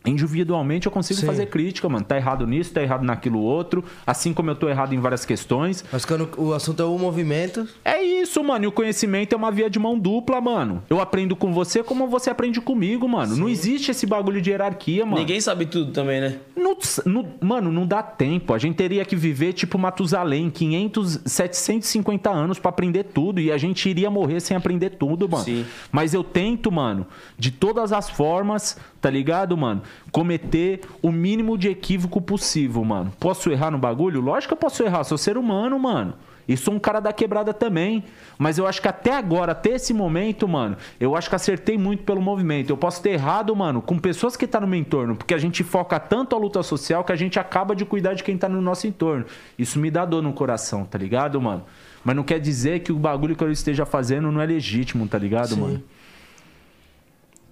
Individualmente eu consigo Sim. fazer crítica, mano. Tá errado nisso, tá errado naquilo outro. Assim como eu tô errado em várias questões. Mas quando o assunto é o movimento, É isso, mano. E o conhecimento é uma via de mão dupla, mano. Eu aprendo com você como você aprende comigo, mano. Não existe esse bagulho de hierarquia, mano. Ninguém sabe tudo também, né? Não- não- mano, não dá tempo. A gente teria que viver tipo Matusalém, 500, 750 anos pra aprender tudo. E a gente iria morrer sem aprender tudo, mano. Sim. Mas eu tento, mano, de todas as formas, tá ligado, mano? Cometer o mínimo de equívoco possível, mano. Posso errar no bagulho? Lógico que eu posso errar. Sou ser humano, mano. E sou um cara da quebrada também. Mas eu acho que até agora, até esse momento, mano, eu acho que acertei muito pelo movimento. Eu posso ter errado, mano, com pessoas que tá no meu entorno. Porque a gente foca tanto a luta social que a gente acaba de cuidar de quem tá no nosso entorno. Isso me dá dor no coração, tá ligado, mano? Mas não quer dizer que o bagulho que eu esteja fazendo não é legítimo, tá ligado, mano?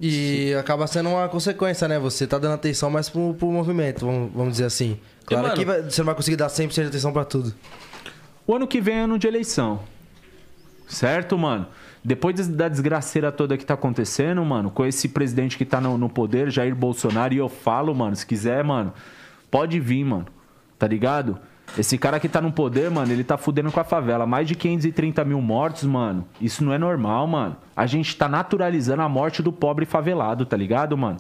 E acaba sendo uma consequência, né? Você tá dando atenção mais pro, pro movimento, vamos, vamos dizer assim. Claro mano- que vai- você não vai conseguir dar 100% de atenção pra tudo. O ano que vem é ano de eleição. Certo, mano? Depois da desgraceira toda que tá acontecendo, mano, com esse presidente que tá no, no poder, Jair Bolsonaro, e eu falo, mano, se quiser, mano, pode vir, mano. Tá ligado? Esse cara que tá no poder, mano, ele tá fudendo com a favela. Mais de 530 mil mortos, mano. Isso não é normal, mano. A gente tá naturalizando a morte do pobre favelado, tá ligado, mano?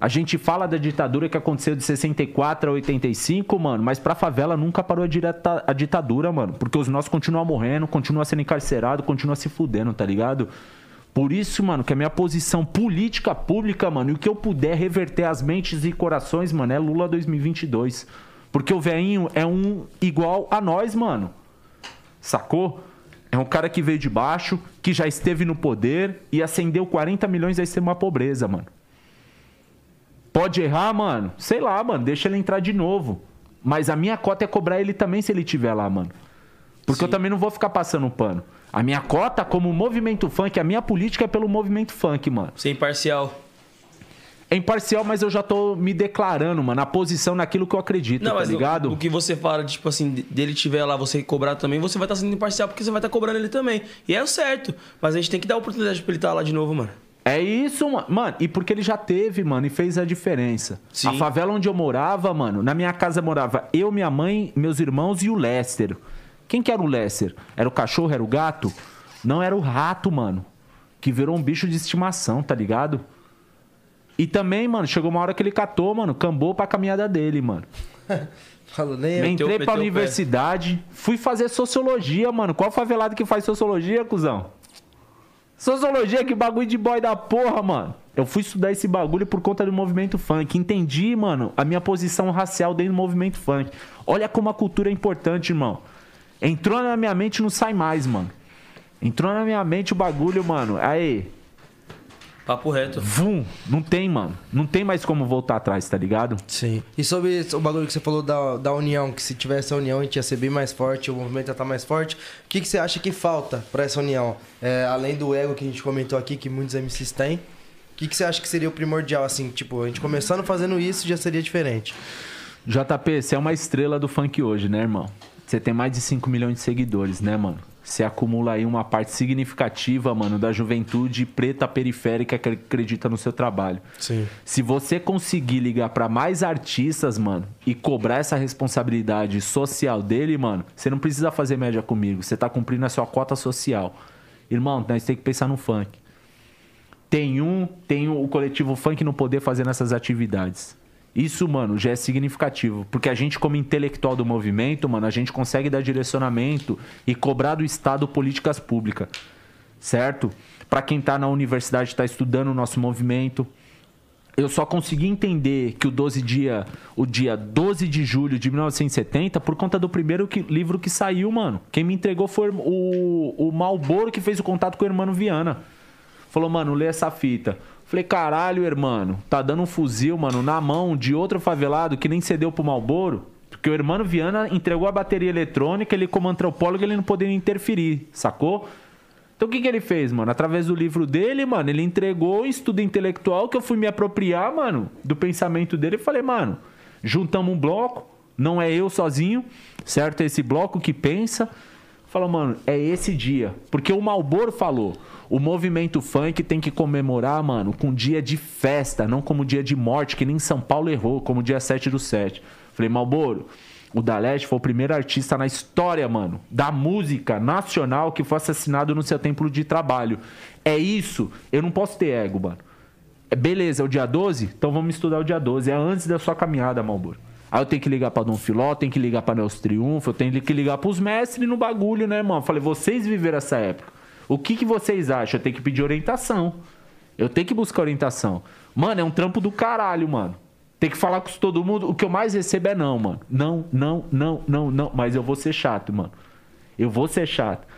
A gente fala da ditadura que aconteceu de 64 a 85, mano, mas pra favela nunca parou a, direta- a ditadura, mano. Porque os nossos continuam morrendo, continuam sendo encarcerados, continuam se fudendo, tá ligado? Por isso, mano, que a minha posição política pública, mano, e o que eu puder reverter as mentes e corações, mano, é Lula 2022. Porque o veinho é um igual a nós, mano. Sacou? É um cara que veio de baixo, que já esteve no poder e acendeu 40 milhões a extrema pobreza, mano. Pode errar, mano? Sei lá, mano. Deixa ele entrar de novo. Mas a minha cota é cobrar ele também se ele estiver lá, mano. Porque eu também não vou ficar passando pano. A minha cota, como movimento funk, a minha política é pelo movimento funk, mano. Ser imparcial. É imparcial, mas eu já tô me declarando, mano, a posição naquilo que eu acredito, Não, tá mas o- ligado? O, que você fala, tipo assim, de- dele tiver lá, você cobrar também, você vai estar sendo imparcial porque você vai estar cobrando ele também. E é o certo. Mas a gente tem que dar oportunidade pra ele estar lá de novo, mano. É isso, mano. Mano, e porque ele já teve, mano, e fez a diferença. Sim. A favela onde eu morava, mano, na minha casa morava eu, minha mãe, meus irmãos e o Lester. Quem que era o Lester? Era o cachorro, era o gato? Não, era o rato, mano. Que virou um bicho de estimação, tá ligado? E também, mano, chegou uma hora que ele catou, mano, cambou pra caminhada dele, mano. Falou, nem eu. Meteu- Entrei meteu pra universidade, fui fazer sociologia, mano. Qual favelado que faz sociologia, cuzão? Sociologia, que bagulho de boy da porra, mano. Eu fui estudar esse bagulho por conta do movimento funk. Entendi, mano, a minha posição racial dentro do movimento funk. Olha como a cultura é importante, irmão. Entrou na minha mente e não sai mais, mano. Entrou na minha mente o bagulho, mano. Aí, Papo reto. vum, não tem, mano. Não tem mais como voltar atrás, tá ligado? Sim. E sobre o bagulho que você falou da, da união, que se tivesse a união a gente ia ser bem mais forte, o movimento ia estar mais forte. O que, que você acha que falta pra essa união? É, além do ego que a gente comentou aqui, que muitos MCs têm, o que, que você acha que seria o primordial, assim? Tipo, a gente começando fazendo isso já seria diferente. JP, você é uma estrela do funk hoje, né, irmão? Você tem mais de 5 milhões de seguidores, né, mano? Você acumula aí uma parte significativa, mano, da juventude preta periférica que acredita no seu trabalho. Sim. Se você conseguir ligar pra mais artistas, mano, e cobrar essa responsabilidade social dele, mano, você não precisa fazer média comigo. Você tá cumprindo a sua cota social. Irmão, nós tem que pensar no funk. Tem um, tem o coletivo funk não poder fazer nessas atividades. Isso, mano, já é significativo. Porque a gente, como intelectual do movimento, mano, a gente consegue dar direcionamento e cobrar do Estado políticas públicas. Certo? Pra quem tá na universidade, tá estudando o nosso movimento. Eu só consegui entender que o 12 dia, o dia 12 de julho de 1970 por conta do primeiro que- livro que saiu, mano. Quem me entregou foi o, o Malboro que fez o contato com o irmão Viana. Falou, mano, lê essa fita. Falei, caralho, irmão, tá dando um fuzil, mano, na mão de outro favelado que nem cedeu pro Malboro. Porque o irmão Viana entregou a bateria eletrônica, ele como antropólogo, ele não poderia interferir, sacou? Então o que, que ele fez, mano? Através do livro dele, mano, ele entregou o estudo intelectual que eu fui me apropriar, mano, do pensamento dele e falei, mano, juntamos um bloco, não é eu sozinho, certo? É esse bloco que pensa. Fala, mano, é esse dia. Porque o Malboro falou, o movimento funk tem que comemorar, mano, com dia de festa, não como dia de morte, que nem São Paulo errou, como dia 7 do 7. Falei, Malboro, o Daleste foi o primeiro artista na história, mano, da música nacional que foi assassinado no seu templo de trabalho. É isso. Eu não posso ter ego, mano. É, beleza, é o dia 12? Então vamos estudar o dia 12. É antes da sua caminhada, Malboro. Aí eu tenho que ligar pra Dom Filó, tenho que ligar pra Neus Triunfo, eu tenho que ligar pros mestres no bagulho, né, mano? Falei, vocês viveram essa época. O que, que vocês acham? Eu tenho que pedir orientação. Eu tenho que buscar orientação. Mano, é um trampo do caralho, mano. Tem que falar com todo mundo. O que eu mais recebo é não, mano. Não, não, não, não, não. Mas eu vou ser chato, mano. Eu vou ser chato.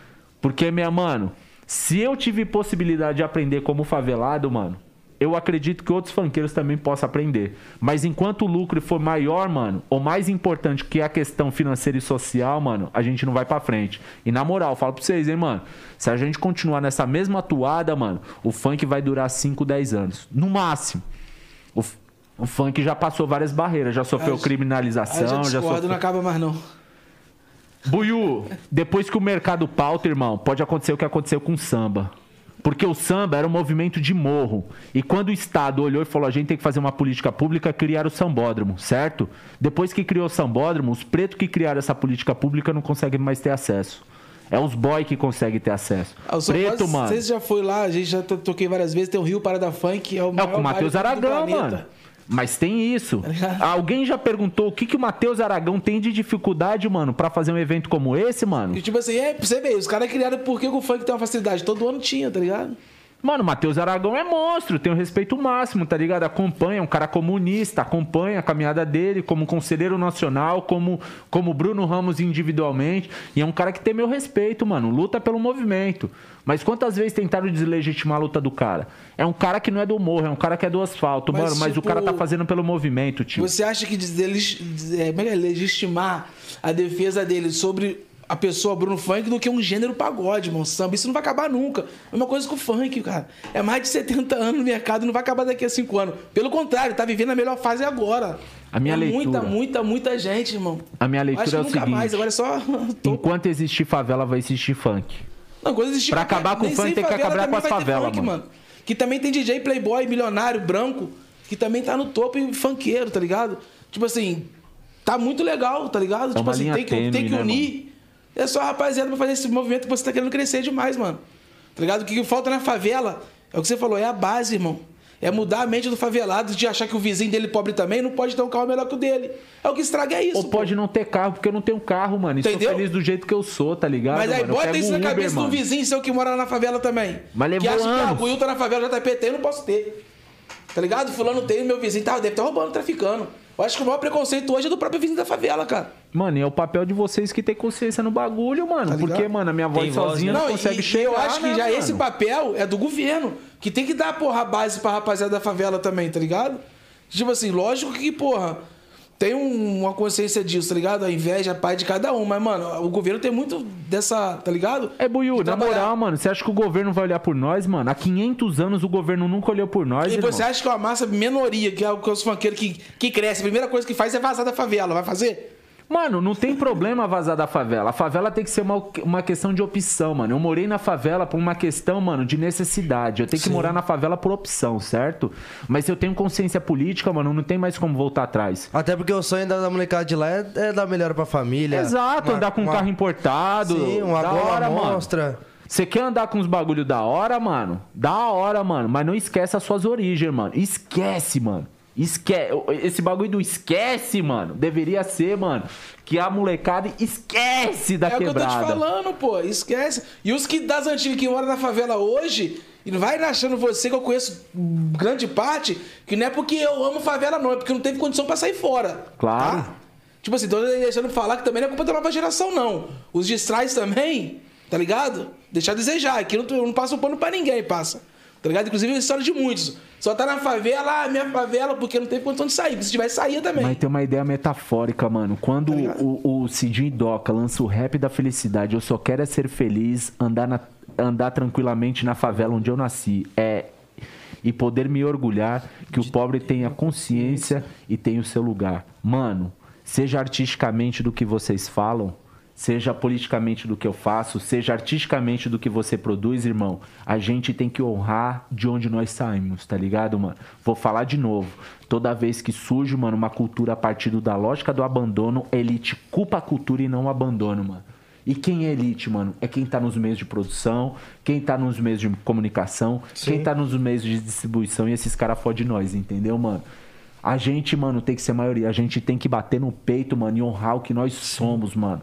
Porque, minha mano, se eu tive possibilidade de aprender como favelado, mano, eu acredito que outros funkeiros também possam aprender. Mas enquanto o lucro for maior, mano, ou mais importante que a questão financeira e social, mano, a gente não vai pra frente. E na moral, falo pra vocês, hein, mano. Se a gente continuar nessa mesma atuada, mano, o funk vai durar 5, 10 anos. No máximo. O, o funk já passou várias barreiras, já sofreu Aí- criminalização, Aí já já sofreu. não acaba mais não. Buiu, depois que o mercado pauta, irmão, pode acontecer o que aconteceu com o samba. Porque o samba era um movimento de morro. E quando o Estado olhou e falou, a gente tem que fazer uma política pública, criaram o sambódromo, certo? Depois que criou o sambódromo, os pretos que criaram essa política pública não conseguem mais ter acesso. É os boy que conseguem ter acesso. Ah, Preto, quase- mano. Você já foi lá, a gente já to- toquei várias vezes, tem o Rio Parada Funk, é o É o Matheus Aragão, mano. Mas tem isso. ligado? Alguém já perguntou o que, que o Matheus Aragão tem de dificuldade, mano, pra fazer um evento como esse, mano? E tipo assim, é, pra você ver, os caras criaram porque o funk tem uma facilidade. Todo ano tinha, tá ligado? Mano, o Matheus Aragão é monstro, tem o respeito máximo, tá ligado? Acompanha, um cara comunista, acompanha a caminhada dele como conselheiro nacional, como, como Bruno Ramos individualmente. E é um cara que tem meu respeito, mano. Luta pelo movimento. Mas quantas vezes tentaram deslegitimar a luta do cara? É um cara que não é do morro, é um cara que é do asfalto, Mas, mano. Mas o tipo, cara tá fazendo pelo movimento, tio. Você acha que deles, é, é é? legitimar a defesa dele sobre a pessoa Bruno Funk do que um gênero pagode, mano? Samba. Isso não vai acabar nunca. É uma coisa com o funk, cara. É mais de 70 anos no mercado não vai acabar daqui a 5 anos. Pelo contrário, tá vivendo a melhor fase agora. A minha é leitura- Muita, muita, muita gente, irmão. A minha leitura Acho que é o nunca seguinte. mais, agora é só. Enquanto existir favela, vai existir funk. Não, quando existir Pra acabar com o funk, tem que acabar com as favelas, funk, mano. Que também tem DJ playboy, milionário, branco, que também tá no topo e funkeiro, tá ligado? Tipo assim, tá muito legal, tá ligado? tipo uma assim, tem que, tênue, tem que né, unir. É só a rapaziada pra fazer esse movimento que você tá querendo crescer demais, mano. Tá ligado? O que falta na favela é o que você falou, é a base, irmão. É mudar a mente do favelado de achar que o vizinho dele pobre também não pode ter um carro melhor que o dele. É o que estraga é isso. Ou pô. pode não ter carro, porque eu não tenho carro, mano. E sou Entendeu? feliz do jeito que eu sou, tá ligado? Mas aí mano? Bota isso na Uber, cabeça mano. do vizinho seu que mora lá na favela também. Mas que levou acha que ah, anos. o Will tá na favela, JP tem, eu não posso ter. Tá ligado? Fulano tem, meu vizinho tá, deve estar roubando, traficando. Eu acho que o maior preconceito hoje é do próprio vizinho da favela, cara. Mano, e é o papel de vocês que ter consciência no bagulho, mano. Tá porque, mano, a minha voz Tem voz, sozinha né? não, consegue e, chegar. eu acho que né, já mano? esse papel é do governo, que tem que dar, porra, a base pra rapaziada da favela também, tá ligado? Tipo assim, lógico que, porra, tem um- uma consciência disso, tá ligado? A inveja, a paz de cada um. Mas, mano, o governo tem muito dessa, tá ligado? É, Buiu, na trabalhar. moral, mano, você acha que o governo vai olhar por nós, mano? Há 500 anos o governo nunca olhou por nós, E irmão. você acha que uma massa minoria, que é o- que é os funkeiros que, que cresce, a primeira coisa que faz é vazar da favela, vai fazer? Mano, não tem problema vazar da favela. A favela tem que ser uma, uma questão de opção, mano. Eu morei na favela por uma questão, mano, de necessidade. Eu tenho que morar na favela por opção, certo? Mas se eu tenho consciência política, mano, não tem mais como voltar atrás. Até porque o sonho da, da molecada de lá é, é dar melhor pra família. Exato, Uma- andar com um uma- carro importado. Sim, uma da gola hora, mano. Você quer andar com uns bagulho da hora, mano? Da hora, mano. Mas não esquece as suas origens, mano. Esquece, mano. Esquece. Esse bagulho do esquece, mano. Deveria ser, mano. Que a molecada esquece da é o que eu tô te quebrada. falando, pô, esquece. E os que das antigas que moram na favela hoje, e não vai achando você que eu conheço grande parte, que não é porque eu amo favela, não, é porque não teve condição pra sair fora. Claro. tá? Tipo assim, tô deixando falar que também não é culpa da nova geração, não. Os distrais também, tá ligado? Deixar a desejar. Aqui eu não, eu não passo pano pra ninguém, passa. Tá ligado? Inclusive é a história de muitos. Só tá na favela, ah, minha favela, porque não teve condição de sair. Se tivesse, saía também. Mas tem uma ideia metafórica, mano. Quando Tá o, o Cidinho Doca lança o rap da felicidade, eu só quero é ser feliz, andar, na- andar tranquilamente na favela onde eu nasci. É. E poder me orgulhar que o pobre tenha consciência e tenha o seu lugar. Mano, seja artisticamente do que vocês falam, seja politicamente do que eu faço, seja artisticamente do que você produz, irmão, a gente tem que honrar de onde nós saímos, tá ligado, mano? Vou falar de novo. Toda vez que surge, mano, uma cultura a partir da lógica do abandono, a elite culpa a cultura e não o abandono, mano. E quem é elite, mano? É quem tá nos meios de produção, quem tá nos meios de comunicação, quem tá nos meios de distribuição e esses caras fodem nós, entendeu, mano? A gente, mano, tem que ser maioria. A gente tem que bater no peito, mano, e honrar o que nós somos, mano.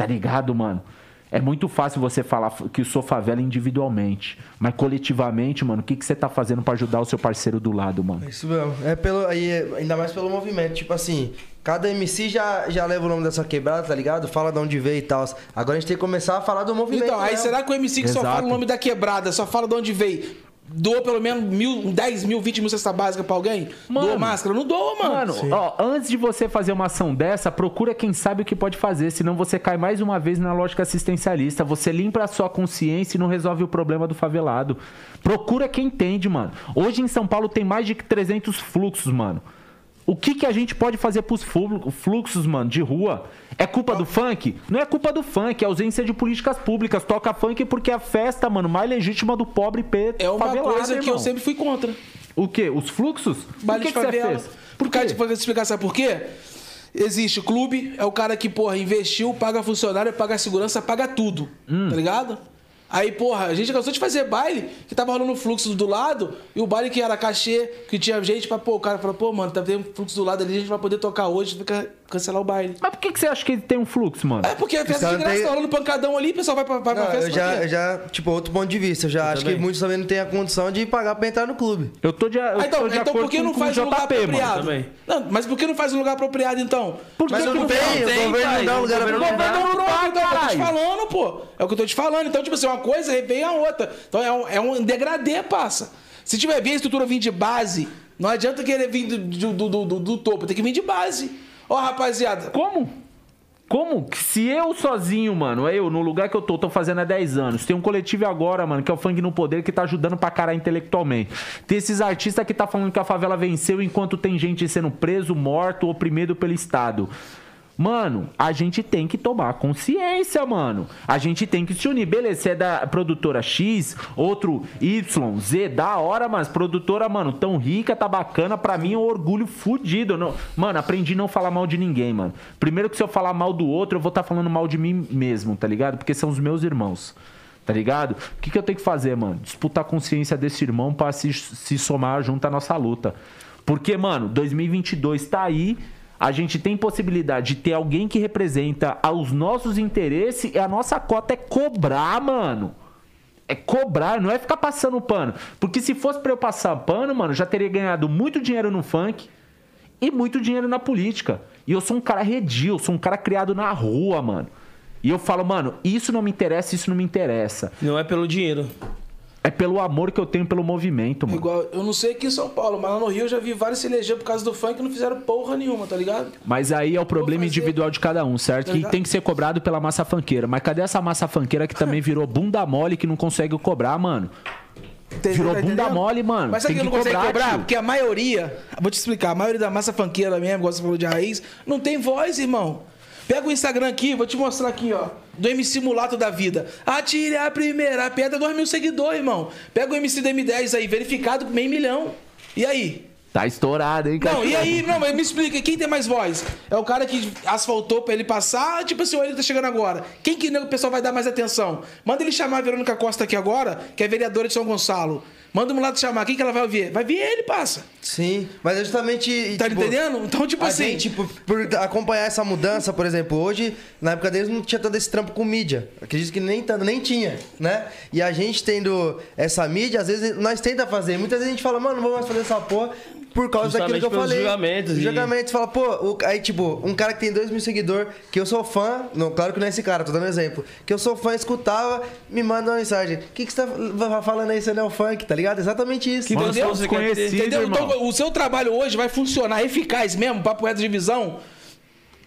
Tá ligado, mano? É muito fácil você falar que sou favela individualmente. Mas coletivamente, mano, o que, que você tá fazendo pra ajudar o seu parceiro do lado, mano? Isso mesmo. É pelo, aí, é- ainda mais pelo movimento. Tipo assim, cada MC já, já leva o nome dessa quebrada, tá ligado? Fala de onde veio e tal. Agora a gente tem que começar a falar do movimento. Então, aí mesmo. será que o MC que só Exato. fala o nome da quebrada, só fala de onde veio, doou pelo menos mil, 10 mil, 20 mil cesta básica pra alguém? Mano. doou máscara? Não doa, mano. Mano, ó, antes de você fazer uma ação dessa, procura quem sabe o que pode fazer, senão você cai mais uma vez na lógica assistencialista. Você limpa a sua consciência e não resolve o problema do favelado. Procura quem entende, mano. Hoje em São Paulo tem mais de 300 fluxos, mano. O que, que a gente pode fazer pros flu- fluxos, mano, de rua? É culpa do funk? Não é culpa do funk, é ausência de políticas públicas. Toca funk porque é a festa, mano, mais legítima do pobre P. É uma favelado, coisa que eu irmão. sempre fui contra. O quê? Os fluxos? Baile o que, de que você fez? Por Por causa, pra explicar, sabe por quê? Existe clube, é o cara que, porra, investiu, paga funcionário, paga segurança, paga tudo. Hum. Tá ligado? Aí, porra, a gente cansou de fazer baile que tava rolando fluxo do lado, e o baile que era cachê, que tinha gente pra, pô, o cara falou, pô, mano, tá tendo fluxo do lado ali, a gente vai poder tocar hoje, fica cancelar o baile. Mas por que, que você acha que ele tem um fluxo, mano? É porque a festa Os de graça, têm- tá rolando pancadão ali, o pessoal vai pra, pra, pra Não, festa eu pra já, eu já, tipo, outro ponto de vista. Eu já acho também. que muitos também não têm a condição de pagar pra entrar no clube. Eu tô de, eu Ah, então, tô de então por que não faz o um lugar JP, apropriado? também. Não, mas por que não faz um lugar apropriado, então? Por que Mas que eu não não tenho, faz? o tem, governo não dá o lugar governo pra não dá. não, não, é o que eu tô te falando, pô. É o que eu tô te falando. Então, tipo assim, uma coisa vem a outra. Então é um, é um degradê, passa. Se tiver vir a estrutura vir de base, não adianta querer vir do, do, do, do- do topo, tem que vir de base. Ó, rapaziada. Como? Como? Se eu sozinho, mano, eu, no lugar que eu tô, tô fazendo há 10 anos, tem um coletivo agora, mano, que é o Funk no Poder, que tá ajudando pra caralho intelectualmente. Tem esses artistas que tá falando que a favela venceu enquanto tem gente sendo preso, morto, oprimido pelo Estado. Mano, a gente tem que tomar consciência, mano. A gente tem que se unir. Beleza, você é da produtora X, outro Y, Z, da hora, mas produtora, mano, tão rica, tá bacana. Pra mim é um orgulho fudido. Não... Mano, aprendi a não falar mal de ninguém, mano. Primeiro que se eu falar mal do outro, eu vou estar falando mal de mim mesmo, tá ligado? Porque são os meus irmãos. Tá ligado? O que, que eu tenho que fazer, mano? Disputar a consciência desse irmão pra se, se somar junto à nossa luta. Porque, mano, 2022 tá aí. A gente tem possibilidade de ter alguém que representa os nossos interesses e a nossa cota é cobrar, mano. É cobrar, não é ficar passando pano. Porque se fosse pra eu passar pano, mano, já teria ganhado muito dinheiro no funk e muito dinheiro na política. E eu sou um cara redio, eu sou um cara criado na rua, mano. E eu falo, mano, isso não me interessa, isso não me interessa. Não é pelo dinheiro. É pelo amor que eu tenho pelo movimento, mano. Igual, eu não sei aqui em São Paulo, mas lá no Rio eu já vi vários se eleger por causa do funk e não fizeram porra nenhuma, tá ligado? Mas aí é o problema individual de cada um, certo? Tá que tem que ser cobrado pela massa fanqueira. Mas cadê essa massa fanqueira que também virou bunda mole que não consegue cobrar, mano? Entendeu? Virou Tá bunda mole, mano. Mas sabe Tem que que não consegue cobrar, cobrar? Porque a maioria, vou te explicar, a maioria da massa funkeira mesmo, igual você falou de raiz, não tem voz, irmão. Pega o Instagram aqui, vou te mostrar aqui, ó. Do MC Mulato da Vida. Atire a primeira pedra, 2 mil seguidores, irmão. Pega o MC do M10 aí, verificado com meio milhão. E aí? Tá estourado, hein, cara? Não, e aí, não, mas me explica, quem tem mais voz? É o cara que asfaltou pra ele passar, tipo assim, o ele tá chegando agora. Quem que o pessoal vai dar mais atenção? Manda ele chamar a Verônica Costa aqui agora, que é vereadora de São Gonçalo. Manda o Mulato chamar, quem que ela vai ouvir? Vai vir ele, passa. Sim, mas é justamente. Tá tipo, entendendo? Então, tipo assim. gente, tipo, por acompanhar essa mudança, por exemplo, hoje, na época deles não tinha tanto esse trampo com mídia. Acredito que nem tanto, nem tinha, né? E a gente tendo essa mídia, às vezes nós tenta fazer. Muitas vezes a gente fala, mano, não vou mais fazer essa porra por causa daquilo que eu falei. julgamentos e- Julgamentos, fala, pô, o- aí tipo, um cara que tem dois mil seguidores, que eu sou fã, não, claro que não é esse cara, tô dando um exemplo, que eu sou fã, escutava, me manda uma mensagem. O que, que você tá falando aí, você não é o funk, tá ligado? Exatamente isso. Que entendeu? sou desconhecido, Entendeu? irmão. Então, o seu trabalho hoje vai funcionar eficaz mesmo, papo reto de visão.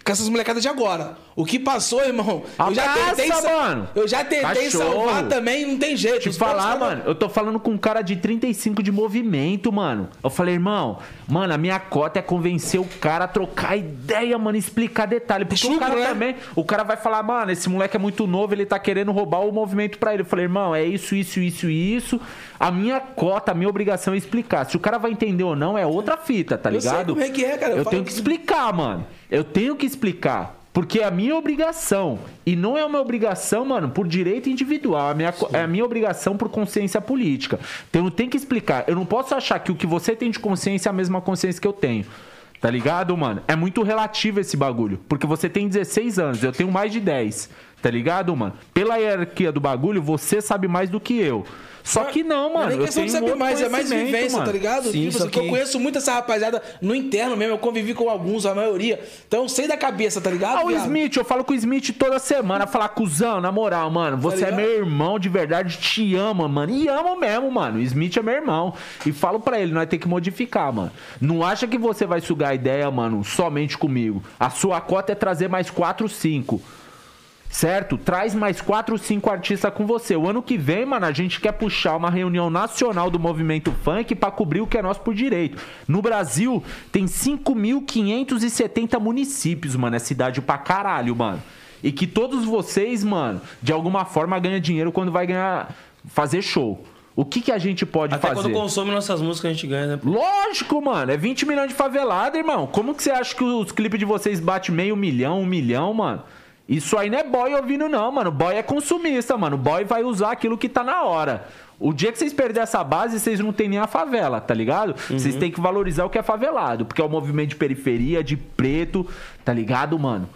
Com essas molecadas de agora. O que passou, irmão, eu já Abraça, tentei, mano. eu já tentei Cachorro. salvar também, não tem jeito. Te Os falar, mano, eu tô falando com um cara de 35 de movimento, mano. Eu falei, irmão, mano, a minha cota é convencer o cara a trocar ideia, mano, explicar detalhe. Porque o Chucro, cara né? também, o cara vai falar, mano, esse moleque é muito novo, ele tá querendo roubar o movimento pra ele. Eu falei, irmão, é isso, isso, isso isso. A minha cota, a minha obrigação é explicar. Se o cara vai entender ou não, é outra fita, tá Eu sei ligado? como é que é, cara. Eu Eu tenho que que- explicar, mano. Eu tenho que explicar. Porque é a minha obrigação. E não é uma obrigação, mano, por direito individual. A minha, é a minha obrigação por consciência política. Então eu tenho que explicar. Eu não posso achar que o que você tem de consciência é a mesma consciência que eu tenho. Tá ligado, mano? É muito relativo esse bagulho. Porque você tem 16 anos, eu tenho mais de 10. Tá ligado, mano? Pela hierarquia do bagulho, você sabe mais do que eu. Só que não, Não é mano. nem eu questão de um saber mais, é mais vivência, mano. tá ligado? Sim, tipo, só assim, que eu conheço muito essa rapaziada no interno mesmo, eu convivi com alguns, a maioria. Então eu sei da cabeça, tá ligado? Ah, o viado? Smith, eu falo com o Smith toda semana, falar, cuzão, na moral, mano, você é ligado? meu irmão de verdade, te ama, mano. E amo mesmo, mano. O Smith é meu irmão. E falo pra ele, nós tem que modificar, mano. Não acha que você vai sugar a ideia, mano, somente comigo. A sua cota é trazer mais 4, 5. Certo? Traz mais 4, 5 artistas com você. O ano que vem, mano, a gente quer puxar uma reunião nacional do movimento funk pra cobrir o que é nosso por direito. No Brasil, tem 5.570 municípios, mano. É cidade pra caralho, mano. E que todos vocês, mano, de alguma forma ganham dinheiro quando vai ganhar. fazer show. O que, que a gente pode Até fazer? quando consome nossas músicas a gente ganha, né? Lógico, mano. É 20 milhões de favelada, irmão. Como que você acha que os clipes de vocês batem meio milhão, um milhão, mano? Isso aí não é boy ouvindo, não, mano. Boy é consumista, mano. Boy vai usar aquilo que tá na hora. O dia que vocês perderem essa base, vocês não tem nem a favela, tá ligado? Vocês têm que valorizar o que é favelado. Porque é o movimento de periferia, de preto, tá ligado, mano?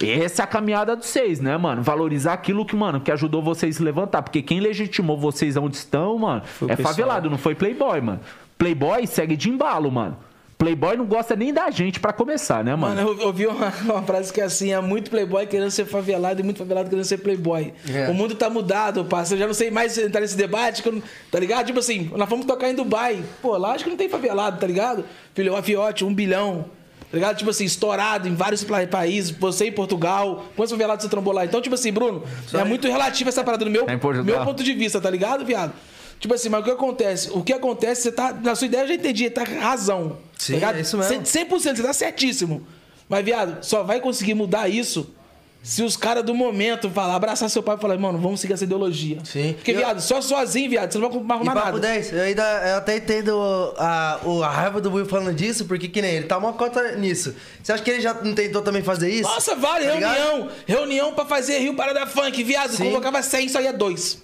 Essa é a caminhada dos seis, né, mano? Valorizar aquilo que, mano, que ajudou vocês a levantar. Porque quem legitimou vocês onde estão, mano, o é pessoal. favelado, não foi Playboy, mano. Playboy segue de embalo, mano. Playboy não gosta nem da gente pra começar, né, mano? Mano, eu ouvi uma, uma frase que é assim: é muito playboy querendo ser favelado e muito favelado querendo ser playboy. É. O mundo tá mudado, parceiro. Eu já não sei mais entrar nesse debate, que eu não- tá ligado? Tipo assim, nós fomos tocar em Dubai. Pô, lá acho que não tem favelado, tá ligado? Filho, Fiote, um bilhão. Tá ligado? Tipo assim, estourado em vários países. Você em Portugal. Quantos favelados você trombou lá? Então, tipo assim, Bruno, é muito relativo essa parada do meu, Portugal. meu ponto de vista, tá ligado, viado? Tipo assim, mas o que acontece? O que acontece, você tá. Na sua ideia eu já entendi, tá com razão. Sim, tá é isso mesmo. 100%, você tá certíssimo. Mas, viado, só vai conseguir mudar isso se os caras do momento falar, abraçar seu pai e falar, mano, vamos seguir essa ideologia. Sim. Porque, E eu- viado, só sozinho, viado, você não vai E arrumar papo nada. 10, eu ainda eu até entendo a, a raiva do Will falando disso, porque que nem ele tá uma cota nisso. Você acha que ele já não tentou também fazer isso? Nossa, vale, Tá ligado? reunião. Reunião pra fazer Rio Parada Funk, viado. Sim. Colocava 100, só ia dois.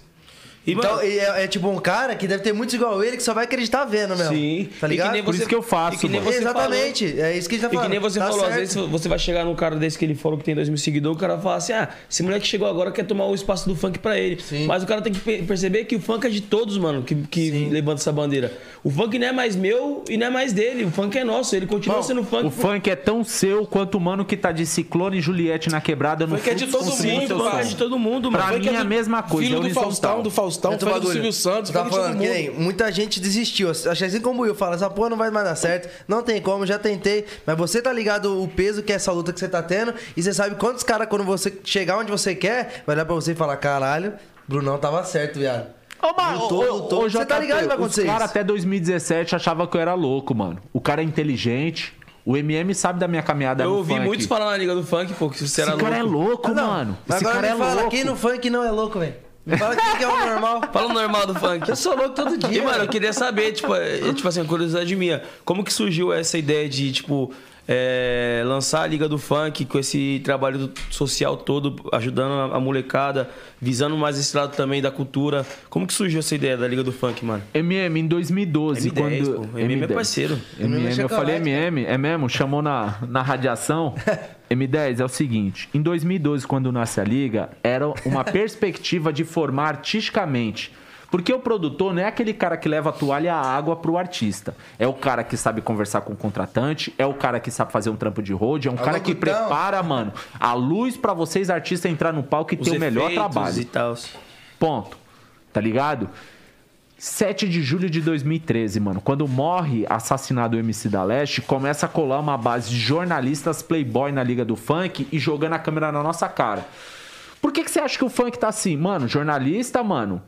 E, Então, mano, e é, é tipo um cara que deve ter muitos igual ele que só vai acreditar vendo mesmo. Sim. Tá E que ligado? nem Por você- isso que eu faço, e mano. você Exatamente, é isso que a gente tá E falando. que nem você Tá falou, às certo. vezes você vai chegar num cara desse que ele falou que tem dois mil seguidores, o cara fala assim: ah, esse moleque chegou agora quer tomar o espaço do funk pra ele. Sim. Mas o cara tem que pe- perceber que o funk é de todos, mano, que, que levanta essa bandeira. O funk não é mais meu e não é mais dele. O funk é nosso, ele continua Bom, sendo funk. O funk é tão seu quanto o mano que tá de Ciclone e Juliette na quebrada no Funk é de todo mundo, mano. é de todo mundo, Pra mano. mim Funk é a mesma coisa, Filho é do. Faustão, do Faustão, Outro funk do bagulho. Silvio Santos, Tá falando que nem, muita gente desistiu. Acho que assim como o Will fala, essa porra não vai mais dar certo. Não tem como, já tentei. Mas você tá ligado o peso que é essa luta que você tá tendo. E você sabe quantos caras, quando você chegar onde você quer, vai olhar pra você e falar: caralho, Brunão tava certo, viado. Ô, mano, Lutou, ô, ô, lutou. ô, Você tá ligado que vai acontecer Os caras até 2017 achavam que eu era louco, mano. O cara é inteligente. O MM sabe da minha caminhada Eu no ouvi muitos falar na Liga do Funk, pô, que você Esse era cara louco. é louco, Ah, mano. Esse agora cara me é fala, louco. quem no funk não é louco, velho? Me fala quem que é o normal. Fala o normal do funk. Eu sou louco todo dia. E, mano, eu queria saber, tipo, é, tipo assim, uma curiosidade minha. Como que surgiu essa ideia de, tipo, é, lançar a Liga do Funk com esse trabalho social todo, ajudando a, molecada, visando mais esse lado também da cultura. Como que surgiu essa ideia da Liga do Funk, mano? MM em 2012, M10, quando pô. MM é parceiro. MM, eu chocolate, falei MM, é mesmo? Chamou na, na radiação. M10 é o seguinte: em 2012, quando nasce a liga, era uma perspectiva de formar artisticamente. Porque o produtor não é aquele cara que leva a toalha e a água pro artista. É o cara que sabe conversar com o contratante, é o cara que sabe fazer um trampo de road, é um É o cara que prepara, mano, a luz pra vocês, artistas, entrar no palco e Os ter o melhor trabalho. e tal. Ponto. Tá ligado? 7 de julho de 2013, mano. Quando morre assassinado o MC da Leste, começa a colar uma base de jornalistas playboy na Liga do Funk e jogando a câmera na nossa cara. Por que, que você acha que o funk tá assim? Mano, jornalista, mano,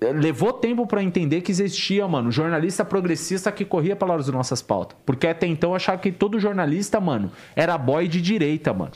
levou tempo pra entender que existia, mano, jornalista progressista que corria pelas nossas pautas. Porque até então eu achava que todo jornalista, mano, era boy de direita, mano.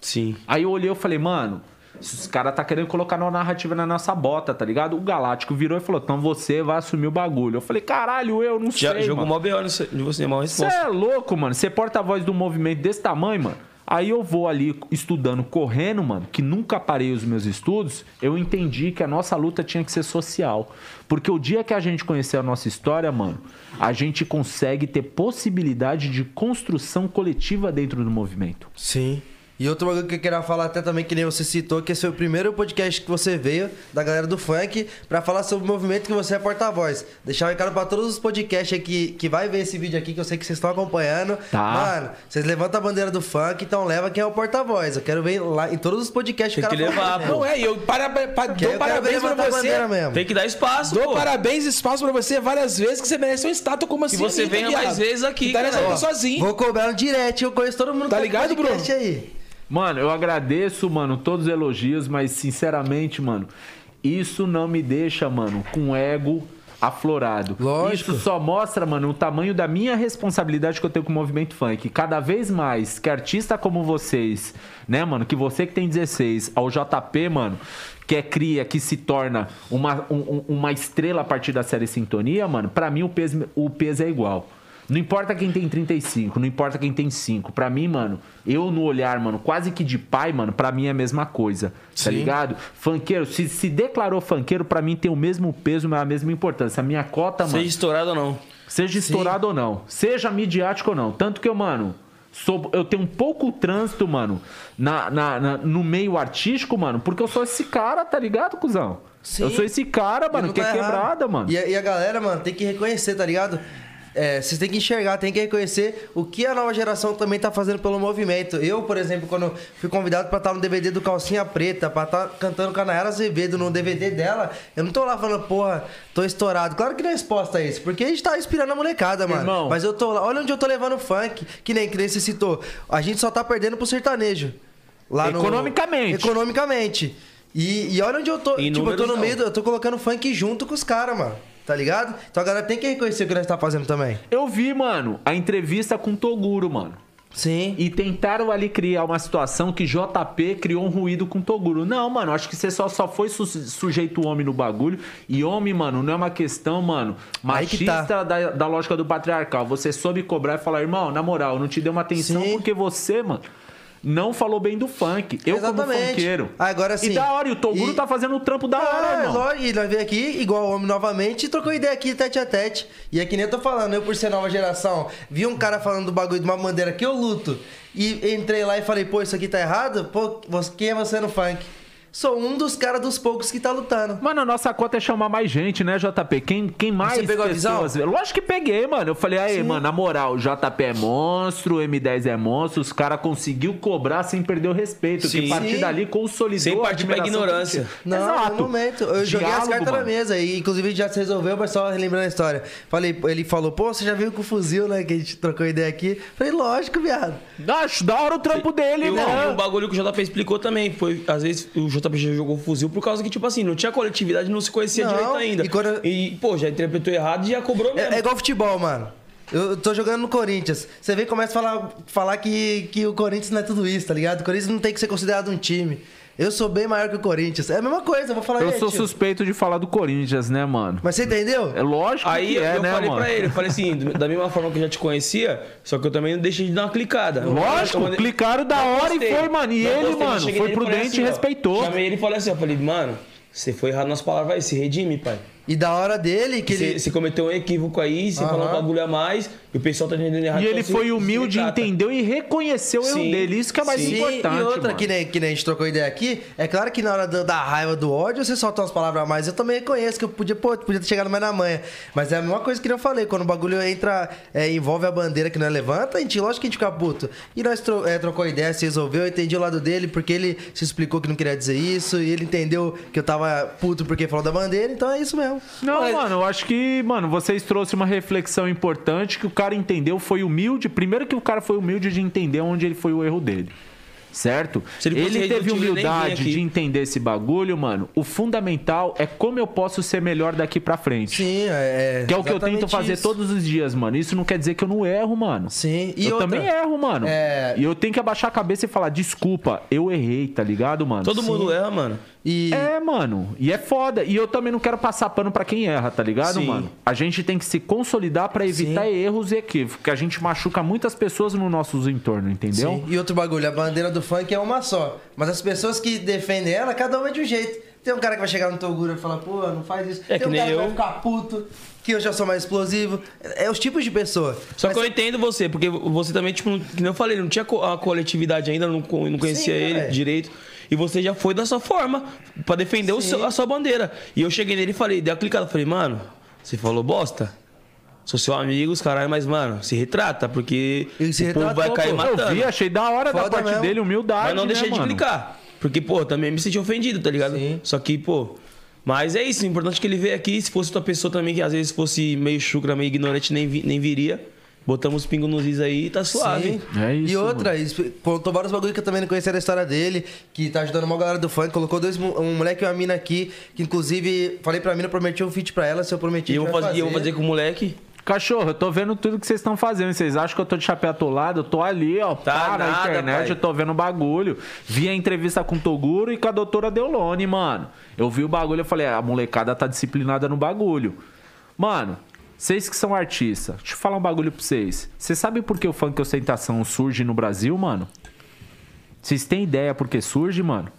Sim. Aí eu olhei e falei, mano, os caras tá querendo colocar uma narrativa na nossa bota, tá ligado? O Galáctico virou e falou, então você vai assumir o bagulho. Eu falei, caralho, eu não Já sei, jogou mano. mó B.O. de você, mal Você resposta. é louco, mano. Você é porta-voz de um movimento desse tamanho, mano. Aí eu vou ali estudando, correndo, mano, que nunca parei os meus estudos, eu entendi que a nossa luta tinha que ser social. Porque o dia que a gente conhecer a nossa história, mano, a gente consegue ter possibilidade de construção coletiva dentro do movimento. Sim. E outro bagulho que eu queria falar até também, que nem você citou, que esse foi o primeiro podcast que você veio, da galera do funk, pra falar sobre o movimento que você é porta-voz. Deixar um recado pra todos os podcasts aqui que vai ver esse vídeo aqui, que eu sei que vocês estão acompanhando. Tá. Mano, vocês levantam a bandeira do funk, então leva quem é o porta-voz. Eu quero ver lá em todos os podcasts Tem o que cara levar, pô. Não é, e eu para, para, Que eu dou ver parabéns pra você. bandeira mesmo. Tem que dar espaço, Dou pô. parabéns e espaço pra você várias vezes que você merece um status como assim. você amigo, venha mais vezes aqui, Que tá cara. sozinho. Vou cobrar no direct, eu conheço todo mundo Tá que ligado, podcast aí. Mano, eu agradeço, mano, todos os elogios, mas sinceramente, mano, isso não me deixa, mano, com ego aflorado. Lógico. Isso só mostra, mano, o tamanho da minha responsabilidade que eu tenho com o movimento funk. Cada vez mais que artista como vocês, né, mano, que você que tem 16, ao JP, mano, que é cria, que se torna uma, um- um- uma estrela a partir da série Sintonia, mano, pra mim o peso, o peso é igual. Não importa quem tem 35, não importa quem tem 5. Pra mim, mano, eu no olhar, mano, quase que de pai, mano, pra mim é a mesma coisa. Tá ligado? Funkeiro, se, se declarou funkeiro, pra mim tem o mesmo peso, mas a mesma importância. A minha cota, mano, Seja estourado ou não. seja estourado ou não, seja midiático ou não. Tanto que eu, mano, sou, eu tenho um pouco trânsito, mano, na, na- na- no meio artístico, mano, porque eu sou esse cara, tá ligado, cuzão? Sim. Eu sou esse cara, mano, que tá é errado. quebrada, mano. E, a- e a galera, mano, tem que reconhecer, tá ligado? É, vocês têm que enxergar, tem que reconhecer o que a nova geração também tá fazendo pelo movimento. Eu, por exemplo, quando fui convidado pra estar no DVD do Calcinha Preta, pra estar cantando com a Nayara Azevedo no DVD dela, eu não tô lá falando, porra, tô estourado. Claro que não é exposta a isso, porque a gente tá inspirando a molecada, mano. Irmão. Mas eu tô lá, olha onde eu tô levando o funk, que nem, que nem citou. A gente só tá perdendo pro sertanejo. Lá no- Economicamente. Economicamente. E, e olha onde eu tô. Em tipo, eu tô no não. meio eu tô colocando funk junto com os caras, mano. Tá ligado? Então a galera tem que reconhecer o que nós tá fazendo também. Eu vi, mano, a entrevista com o Toguro, mano. Sim. E tentaram ali criar uma situação que JP criou um ruído com Toguro. Não, mano, acho que você só, só foi su sujeito homem no bagulho. E homem, mano, não é uma questão, mano, que machista tá. da, da lógica do patriarcal. Você soube cobrar e falar, irmão, na moral, não te dei uma atenção Sim. porque você, mano, não falou bem do funk. Eu como Exatamente. funkeiro. Agora sim. E da hora, e o Toguro E- tá fazendo o trampo da hora, Ah, irmão. lógico, e nós veio aqui, igual homem novamente, e trocou ideia aqui tete a tete. E é que nem eu tô falando, eu por ser nova geração, vi um cara falando do bagulho de uma bandeira que eu luto. E entrei lá e falei, pô, isso aqui tá errado? Pô, quem é você no funk? Sou um dos caras dos poucos que tá lutando. Mano, a nossa cota é chamar mais gente, né, JP? Quem, quem mais Você pegou a visão? Lógico que peguei, mano. Eu falei, aí, mano, na moral, o JP é monstro, o M10 é monstro, os caras conseguiu cobrar sem perder o respeito. Que Sim. a partir Sim. dali consolidou Sem partir pra ignorância. que. Não, Exato. no momento. Eu joguei as Diálogo, cartas na mano. mesa. E inclusive já se resolveu, mas só relembrando a história. Falei, ele falou, pô, você já viu com o fuzil, né? Que a gente trocou ideia aqui. Falei, lógico, viado. Acho da hora o trampo dele, E o, né? e um bagulho que o JP explicou também. Foi, às vezes, o JP já jogou fuzil por causa que, tipo assim, não tinha coletividade, não se conhecia Não, direito ainda. e quando- E, pô, já interpretou errado e já cobrou mesmo. É, é igual futebol, mano. Eu tô jogando no Corinthians. Você vem e começa a falar, falar que, que o Corinthians não é tudo isso, tá ligado? O Corinthians não tem que ser considerado um time. Eu sou bem maior que o Corinthians. É a mesma coisa, eu vou falar Eu aí, sou tio. suspeito de falar do Corinthians, né, mano? Mas você entendeu? É lógico Aí que eu, é, eu né, falei mano? pra ele, eu falei assim, da mesma forma que eu já te conhecia, só que eu também não deixei de dar uma clicada. Lógico, mandei- clicaram da Não hora e postei. foi, mano. E Não ele, postei, mas mano, foi nele e prudente e assim, ó, respeitou. Chamei ele e falei assim, eu falei, mano, você foi errado nas palavras aí, se redime, pai. E da hora dele, que Você, ele. você cometeu um equívoco aí, você falou um bagulho a mais, e o pessoal tá entendendo errado. E ele então, foi humilde, entendeu e reconheceu o erro Sim, dele. Isso que é mais sim. importante. e outra, mano. que nem, que nem a gente trocou ideia aqui, é claro que na hora do- da raiva, do ódio, você solta umas palavras a mais. Eu também reconheço que eu podia, pô, podia ter chegado mais na manhã. Mas é a mesma coisa que eu falei, quando o bagulho entra, é, envolve a bandeira que nós levanta, a gente, lógico que a gente fica puto. E nós tro é, trocou ideia, se resolveu, eu entendi o lado dele, porque ele se explicou que não queria dizer isso, e ele entendeu que eu tava puto porque falou da bandeira, então é isso mesmo. mesmo. Não, Mas- mano, eu acho que, mano, vocês trouxeram uma reflexão importante que o cara entendeu, foi humilde. Primeiro que o cara foi humilde de entender onde ele foi o erro dele. Certo? Se ele ele teve humildade de entender esse bagulho, mano. O fundamental é como eu posso ser melhor daqui pra frente. Sim, é. Que é o que eu tento fazer isso. todos os dias, mano. Isso não quer dizer que eu não erro, mano. Sim, e eu outra, também erro, mano. é- E eu tenho que abaixar a cabeça e falar, desculpa, eu errei, tá ligado, mano? Todo mundo erra, mano. E É, mano. E é foda. E eu também não quero passar pano pra quem erra, tá ligado, Sim. mano? A gente tem que se consolidar pra evitar erros e equívocos. Porque a gente machuca muitas pessoas no nosso entorno, entendeu? Sim. E outro bagulho, a bandeira do funk é uma só. Mas as pessoas que defendem ela, cada uma é de um jeito. Tem um cara que vai chegar no Toguro e falar, pô, não faz isso. É Tem que um nem cara que vai eu. ficar puto, que eu já sou mais explosivo. É é os tipos de pessoa. Só Mas que eu entendo você, porque você também, tipo, não- que nem eu falei, não tinha a coletividade ainda, não, não conhecia Sim, ele velho. direito. E você já foi da sua forma, pra defender o seu- a sua bandeira. E eu cheguei nele e falei, dei a clicada, falei, mano, você falou bosta? Sou seu amigo, os caralho, mas, mano, se retrata, porque Ele se o povo vai cair pô. matando. Eu vi, achei da hora da Foda parte mesmo. dele, humildade, Mas não né, deixei de mano? clicar. Porque, pô, também me senti ofendido, tá ligado? Sim. Só que, pô. Mas é isso, o importante é que ele veio aqui. Se fosse outra pessoa também, que às vezes fosse meio chucra, meio ignorante, nem, vi- nem viria. Botamos pingo nos is aí e tá suave. Sim. É isso, E outra, isso- contou vários bagulho que eu também não conhecia da história dele, que tá ajudando uma galera do funk. Colocou dois, um moleque e uma mina aqui, que inclusive falei pra mina, prometi um feat pra ela, se eu prometi. E eu vou vai fazer, eu vou fazer com o moleque. Cachorro, eu tô vendo tudo que vocês estão fazendo. Vocês acham que eu tô de chapéu atolado? Eu tô ali, ó. Tá pá, na nada, internet, pai. eu tô vendo o bagulho. Vi a entrevista com o Toguro e com a doutora Deolone, mano. Eu vi o bagulho e falei, "Ah, a molecada tá disciplinada no bagulho. Mano, vocês que são artistas, deixa eu falar um bagulho pra vocês. Vocês sabem por que o funk ostentação surge no Brasil, mano? Vocês têm ideia por que surge, mano?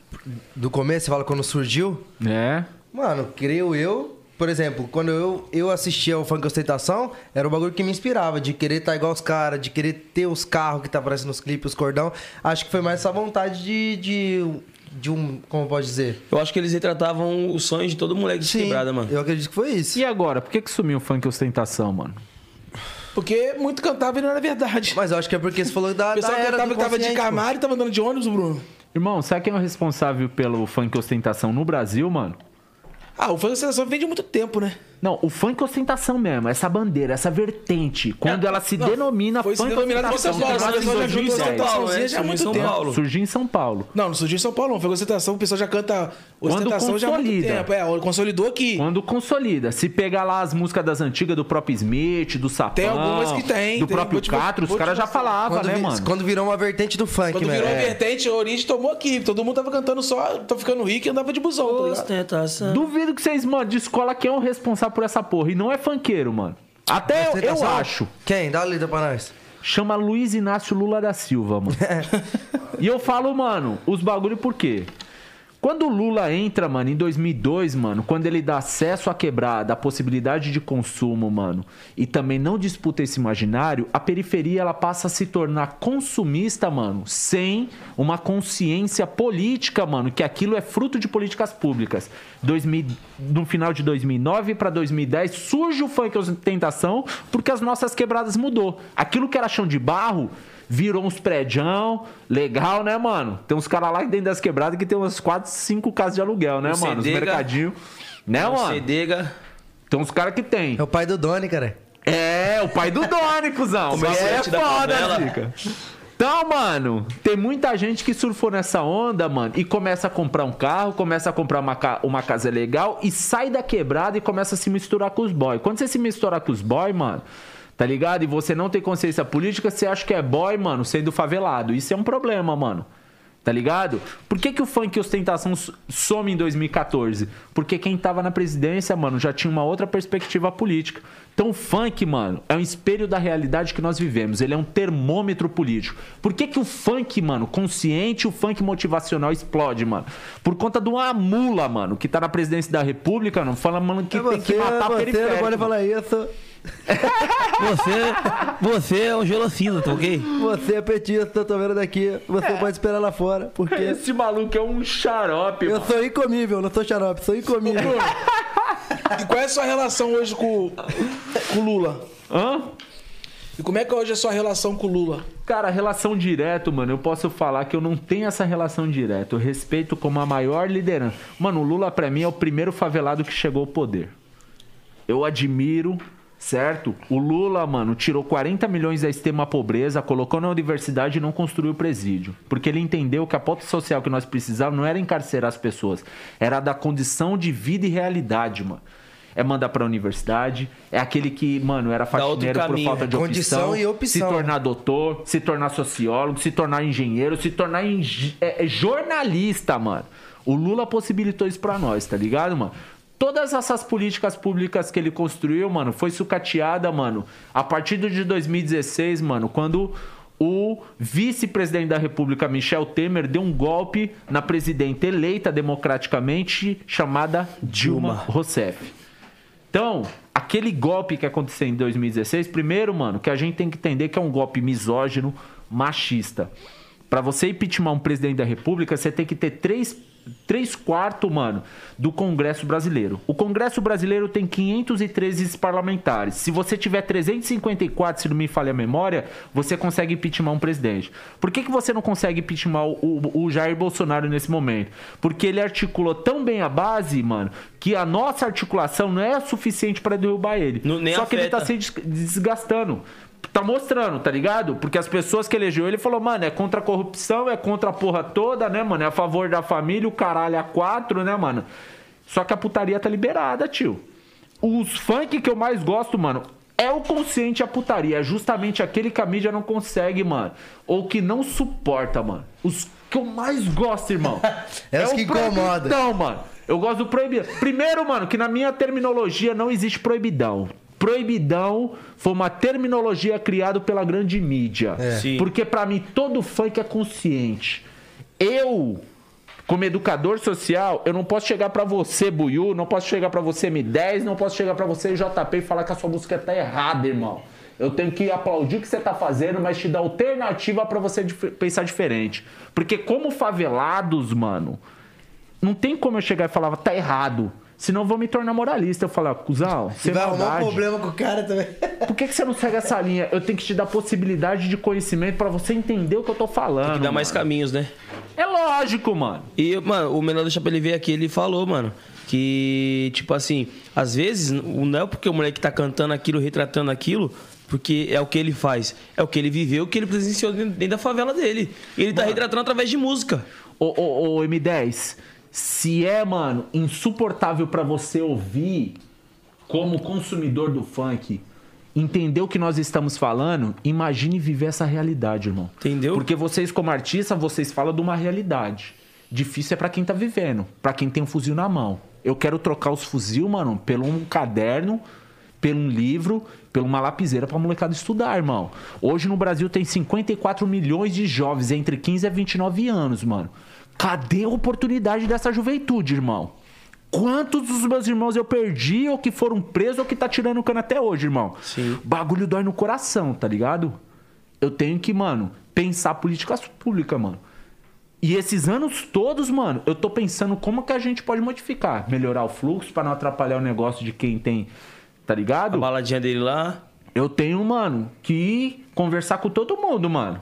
Do começo, você fala quando surgiu. É. Mano, creio eu. Por exemplo, quando eu, eu assistia ao Funk Ostentação, era o bagulho que me inspirava, de querer estar igual os caras, de querer ter os carros que tá aparecendo nos clipes, os cordão. Acho que foi mais essa vontade de, de, de um. Como pode dizer? Eu acho que eles retratavam os sonhos de todo moleque de quebrada, mano. Eu acredito que foi isso. E agora, por que, que sumiu o funk ostentação, mano? Porque muito cantava e não era verdade. Mas eu acho que é porque você falou da, O pessoal da era cantava que tava de. Camaro e tava andando de ônibus, Bruno. Irmão, sabe quem é o responsável pelo funk ostentação no Brasil, mano? Ah, o funk seleção vem de muito tempo, né? Não, o funk ostentação mesmo, essa bandeira, essa vertente, quando ela se não, denomina foi funk ostentação, São Paulo, que mas nasce em pessoal já juntou 2010. São Paulo, né? né? já há Surgiu muito tempo. Paulo. Surgiu em São Paulo. Não, não surgiu em São Paulo, não. Foi ostentação, o pessoal já canta ostentação já há muito tempo. É, consolidou aqui. Quando consolida. Se pegar lá as músicas das antigas do próprio Smith, do Sapão, Tem algumas que tem, do tem. próprio Catro, os caras já falavam, Quando, né, vi- mano? quando virou uma vertente do funk, Quando mano. virou a É. vertente, a origem tomou aqui. Todo mundo tava cantando só, tô ficando rico e andava de busão, tá ligado? Ostentação. Duvido que vocês, mano, de escola quem é o responsável por essa porra. E não é funkeiro, mano. Até eu, eu Ostentação? acho. Quem? Dá a lida pra nós. Chama Luiz Inácio Lula da Silva, mano. e eu falo, mano, os bagulho por quê? Quando o Lula entra, mano, em 2002, mano, quando ele dá acesso à quebrada, a possibilidade de consumo, mano, e também não disputa esse imaginário, a periferia ela passa a se tornar consumista, mano, sem uma consciência política, mano, que aquilo é fruto de políticas públicas. 2000, no final de 2009 para 2010 surge o funk ostentação porque as nossas quebradas mudou. Aquilo que era chão de barro virou uns prédião, legal, né, mano? Tem uns caras lá dentro das quebradas que tem umas 4, 5 casas de aluguel, né, Um mano? Os Cedega. mercadinhos. Né, mano? Cedega. Tem uns caras que tem. É o pai do Doni, cara. É, o pai do Doni, cuzão. Isso é foda. Zica. Então, mano, tem muita gente que surfou nessa onda, mano, e começa a comprar um carro, começa a comprar uma, ca- uma casa legal e sai da quebrada e começa a se misturar com os boy. Quando você se misturar com os boy, mano, tá ligado? E você não tem consciência política, você acha que é boy, mano, sendo favelado. Isso é um problema, mano. Tá ligado? Por que, que o funk e ostentação some em 2014? Porque quem tava na presidência, mano, já tinha uma outra perspectiva política. Então o funk, mano, é um espelho da realidade que nós vivemos. Ele é um termômetro político. Por que, que o funk, mano, consciente, o funk motivacional explode, mano? Por conta de uma mula, mano, que tá na presidência da república, não fala, mano, que tem que matar a você periférico. não pode falar isso. Você, você é um gelocida, tá ok? Você é petista, tô vendo daqui. Você pode esperar lá fora, porque Esse maluco é um xarope, eu mano. sou incomível, não sou xarope, sou incomível. E qual é a sua relação hoje com, com o Lula? Hã? E como é que hoje é a sua relação com o Lula? Cara, relação direto, mano, eu posso falar que eu não tenho essa relação direta. Eu respeito como a maior liderança. Mano, o Lula pra mim é o primeiro favelado que chegou ao poder. eu admiro, certo? O Lula, mano, tirou 40 milhões da extrema pobreza, colocou na universidade e não construiu presídio. Porque ele entendeu que a pauta social que nós precisávamos não era encarcerar as pessoas, era da condição de vida e realidade, mano. É mandar pra universidade, é aquele que, mano, era faxineiro por falta de condição opção, e opção. se tornar doutor, se tornar sociólogo, se tornar engenheiro, se tornar é, é jornalista, mano. O Lula possibilitou isso pra nós, tá ligado, mano? Todas essas políticas públicas que ele construiu, mano, foi sucateada, mano, a partir de 2016, mano, quando o vice-presidente da República, Michel Temer, deu um golpe na presidenta eleita democraticamente chamada Dilma, Dilma. Rousseff. Então, aquele golpe que aconteceu em 2016, primeiro, mano, que a gente tem que entender que é um golpe misógino, machista. Pra você impeachment um presidente da República, você tem que ter três, três quartos, mano, do Congresso brasileiro. O Congresso brasileiro tem 513 parlamentares. Se você tiver 354, se não me falha a memória, você consegue impeachment um presidente. Por que, que você não consegue impeachment o, o, o Jair Bolsonaro nesse momento? Porque ele articulou tão bem a base, mano, que a nossa articulação não é suficiente pra derrubar ele. Não- Só que ele tá afeta. se des- desgastando. Tá mostrando, tá ligado? Porque as pessoas que elegeu ele falou, mano, é contra a corrupção, é contra a porra toda, né, mano? É a favor da família, o caralho a quatro, né, mano? Só que a putaria tá liberada, tio. Os funk que eu mais gosto, mano, é o consciente a putaria. É justamente aquele que a mídia não consegue, mano. Ou que não suporta, mano. Os que eu mais gosto, irmão. É os o que incomodam. proibidão, mano. Eu gosto do proibidão. Primeiro, mano, que na minha terminologia não existe proibidão. Proibidão foi uma terminologia criada pela grande mídia. Sim. Porque pra mim todo funk é consciente. Eu, como educador social, eu não posso chegar pra você, Buiu, não posso chegar pra você M10, não posso chegar pra você JP e falar que a sua música tá errada, irmão. Eu tenho que aplaudir o que você tá fazendo, mas te dar alternativa pra você dif- pensar diferente. Porque como favelados, mano, não tem como eu chegar e falar, tá errado. Senão eu vou me tornar moralista. Eu falar, cuzão, Você vai arrumar um problema com o cara também. Por que, que você não segue essa linha? Eu tenho que te dar possibilidade de conhecimento pra você entender o que eu tô falando. Que dá mais mano. caminhos, né? É lógico, mano. E, mano, o menor do Chapéu ele veio aqui, ele falou, mano, que, tipo assim, às vezes, o- não é porque o moleque tá cantando aquilo, retratando aquilo, porque é o que ele faz. É o que ele viveu, o que ele presenciou dentro dentro da favela dele. E ele tá retratando através de música. Ô, ô, ô, M10, se é, mano, insuportável pra você ouvir como consumidor do funk, entender o que nós estamos falando, imagine viver essa realidade, irmão. Entendeu? Porque vocês, como artistas, vocês falam de uma realidade. Difícil é pra quem tá vivendo, pra quem tem um fuzil na mão. Eu quero trocar os fuzil, mano, pelo um caderno, pelo um livro, pela uma lapiseira pra molecada estudar, irmão. Hoje no Brasil tem 54 milhões de jovens entre 15 e 29 anos, mano. Cadê a oportunidade dessa juventude, irmão? Quantos dos meus irmãos eu perdi ou que foram presos ou que tá tirando cana até hoje, irmão? Sim. Bagulho dói no coração, tá ligado? Eu tenho que, mano, pensar políticas públicas, mano. E esses anos todos, mano, eu tô pensando como que a gente pode modificar, melhorar o fluxo pra não atrapalhar o negócio de quem tem, tá A ligado? baladinha dele lá. Eu tenho, mano, que conversar com todo mundo, mano.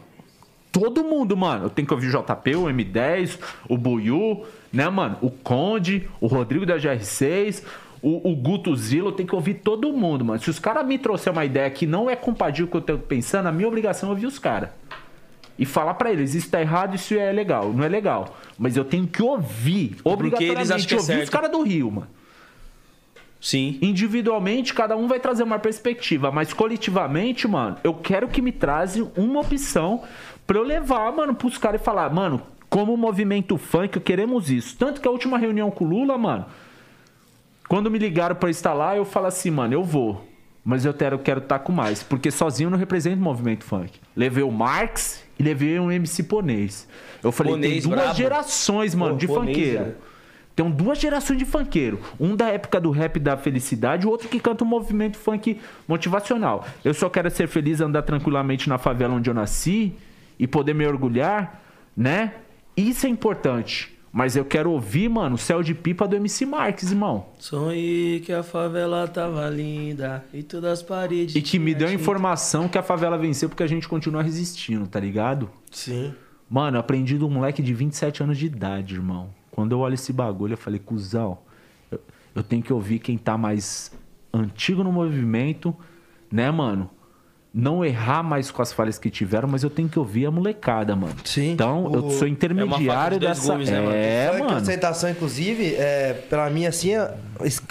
Todo mundo, mano. Eu tenho que ouvir o JP, o M10, o Buiu, né, mano? O Conde, o Rodrigo da GR6, o, o Guto Zilo. Eu tenho que ouvir todo mundo, mano. Se os caras me trouxerem uma ideia que não é compatível com o que eu tô pensando, a minha obrigação é ouvir os caras. E falar pra eles, isso tá errado, isso é legal. Não é legal. Mas eu tenho que ouvir, obrigatoriamente, eles acham que é ouvir os certo. caras do Rio, mano. Sim. Individualmente, cada um vai trazer uma perspectiva, mas coletivamente, mano, eu quero que me traze uma opção pra eu levar, mano, pros caras e falar, mano, como movimento funk, queremos isso. Tanto que a última reunião com o Lula, mano, quando me ligaram pra estar lá, eu falo assim, mano, eu vou. Mas eu quero quero estar com mais, porque sozinho eu não represento o movimento funk. Levei o Marx e levei um MC Ponês. Eu falei, Ponês, tem duas gerações, mano, Pô, de Ponês, funkeiro. velho. Tem duas gerações de funkeiro. Um da época do rap da felicidade, o outro que canta um movimento funk motivacional. Eu só quero ser feliz, andar tranquilamente na favela onde eu nasci e poder me orgulhar, né? Isso é importante. Mas eu quero ouvir, mano, o céu de pipa do MC Marques, irmão. Sonhei que a favela tava linda e todas as paredes. E que me deu a informação que a favela venceu porque a gente continua resistindo, tá ligado? Sim. Mano, aprendi um moleque de 27 anos de idade, irmão. Quando eu olho esse bagulho, eu falei, cuzão, eu, eu tenho que ouvir quem tá mais antigo no movimento, né, mano? Não errar mais com as falhas que tiveram, mas eu tenho que ouvir a molecada, mano. Sim. Então, eu O- sou É intermediário dois dessa. gumes, né, mano? é, mano. ostentação, inclusive, é, pra mim, assim, é,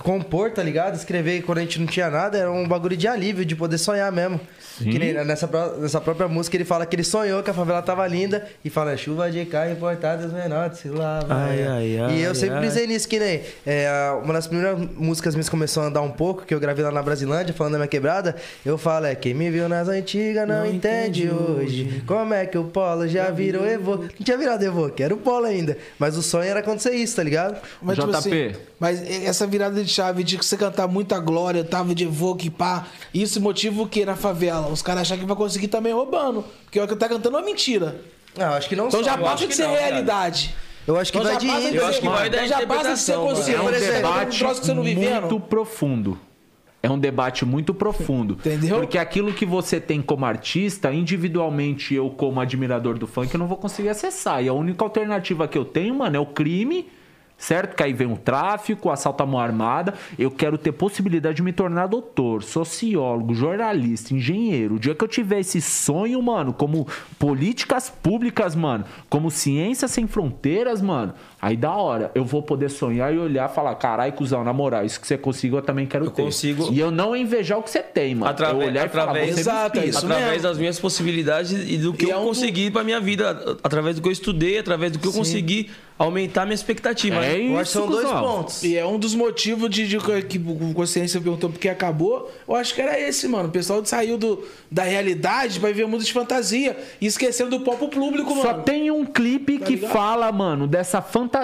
compor, tá ligado? Escrever quando a gente não tinha nada era um bagulho de alívio, de poder sonhar mesmo. Que nem nessa, nessa própria música ele fala que ele sonhou que a favela tava linda e fala chuva de carro importada, os menores se lava. Ai, ai, ai, e eu sempre brisei nisso, que nem é, uma das primeiras músicas minhas começou a andar um pouco, que eu gravei lá na Brasilândia, falando da minha quebrada, eu falo, é, quem me viu nas antigas não, entende hoje. Como é que o polo já virou Evo? Não tinha virado Evo, que era o polo ainda. Mas o sonho era acontecer isso, tá ligado? Mas, tipo JP. assim, mas essa virada de chave de você cantar muita glória, tava de evoque, pá, isso motiva o que na favela? Os caras acham que vai conseguir também roubando. Porque o que tá cantando é uma mentira. Não, acho que não Então só. já passa de que ser não, cara. realidade. Eu acho que Então vai já de passa Eu acho que vai então já basta de ser consciente. É um debate um troço que você não vivendo. muito profundo. É um debate muito profundo. Entendeu? Porque aquilo que você tem como artista, individualmente eu, como admirador do funk, eu não vou conseguir acessar. E a única alternativa que eu tenho, mano, é o crime. Certo? Que aí vem o tráfico, o assalto à mão armada. Eu quero ter possibilidade de me tornar doutor, sociólogo, jornalista, engenheiro. O dia que eu tiver esse sonho, mano, como políticas públicas, mano, como ciência sem fronteiras, mano, aí da hora. Eu vou poder sonhar e olhar e falar: carai, cuzão, na moral, isso que você conseguiu, eu também quero Eu ter. consigo- E eu não invejar o que você tem, mano. Através- eu olhar e falar, através- você Exato, é isso através mesmo. das minhas possibilidades e do que E eu é um consegui pra minha vida, através do que eu estudei, através do que eu consegui aumentar minha expectativa. É? Eu acho que são isso, dois cuzão. pontos. E é um dos motivos de, de que o Consciência perguntou porque acabou. Eu acho que era esse, mano. O pessoal saiu do, da realidade pra viver um mundo de fantasia e esquecendo do próprio público, mano. Só tem um clipe que ligado? fala, mano, dessa fantasia.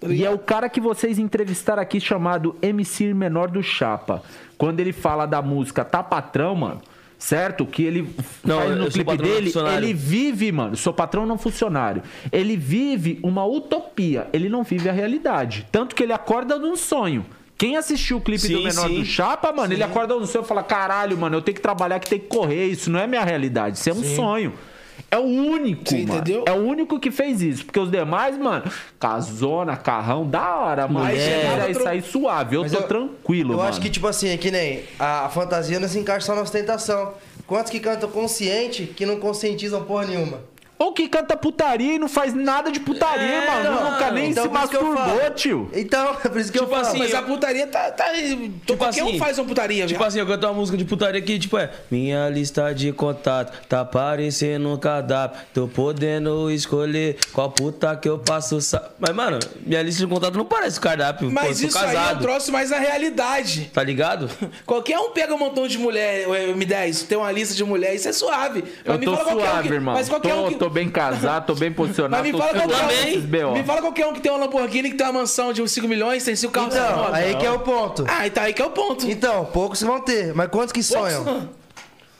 Tá e é o cara que vocês entrevistaram aqui chamado MC Menor do Chapa. Quando ele fala da música Tá Patrão, mano. Certo? Que ele Não, faz no clipe não dele, ele vive, mano. Sou patrão não funcionário. Ele vive uma utopia. Ele não vive a realidade. Tanto que ele acorda num sonho. Quem assistiu o clipe Sim, do Menor sim. do Chapa, mano, ele acorda no sonho e fala: caralho, mano, eu tenho que trabalhar, que tem que correr. Isso não é minha realidade, isso é um sonho. É o único, Você mano. entendeu? É o único que fez isso. Porque os demais, mano, casona, carrão, da hora, mano. Mas É, chegava aí suave. Eu Mas tô tranquilo, Eu mano. acho que, tipo assim, é que nem a, a fantasia não se encaixa só na ostentação. Quantos que cantam consciente que não conscientizam porra nenhuma? Ou que canta putaria e não faz nada de putaria, É, mano. não, Nunca nem então se masturbou, tio. Então, é por isso que Tipo eu falo. assim, Mas eu- a putaria tá. tá Tipo qualquer um assim, faz uma putaria, Tipo assim, eu canto uma música de putaria que, tipo, é Minha lista de contato tá parecendo um cardápio Tô podendo escolher qual puta que eu passo sa... Mas, mano, minha lista de contato não parece cardápio Mas Pô, isso aí é um casado, troço mais na realidade. tá ligado? Qualquer um pega um montão de mulher, o M10, tem uma lista de mulher, isso é suave. Mas Eu me tô qualquer um suave, que- irmão. Mas qualquer tô, um que... tô bem casado, tô bem posicionado. Mas me tô fala, qualquer um, me fala qualquer um que tem uma Lamborghini, que tem uma mansão de uns 5 milhões, tem 5 carros. Então, aí que é o ponto. Ah, então aí que é o ponto. Então, poucos vão ter, mas quantos que sonham?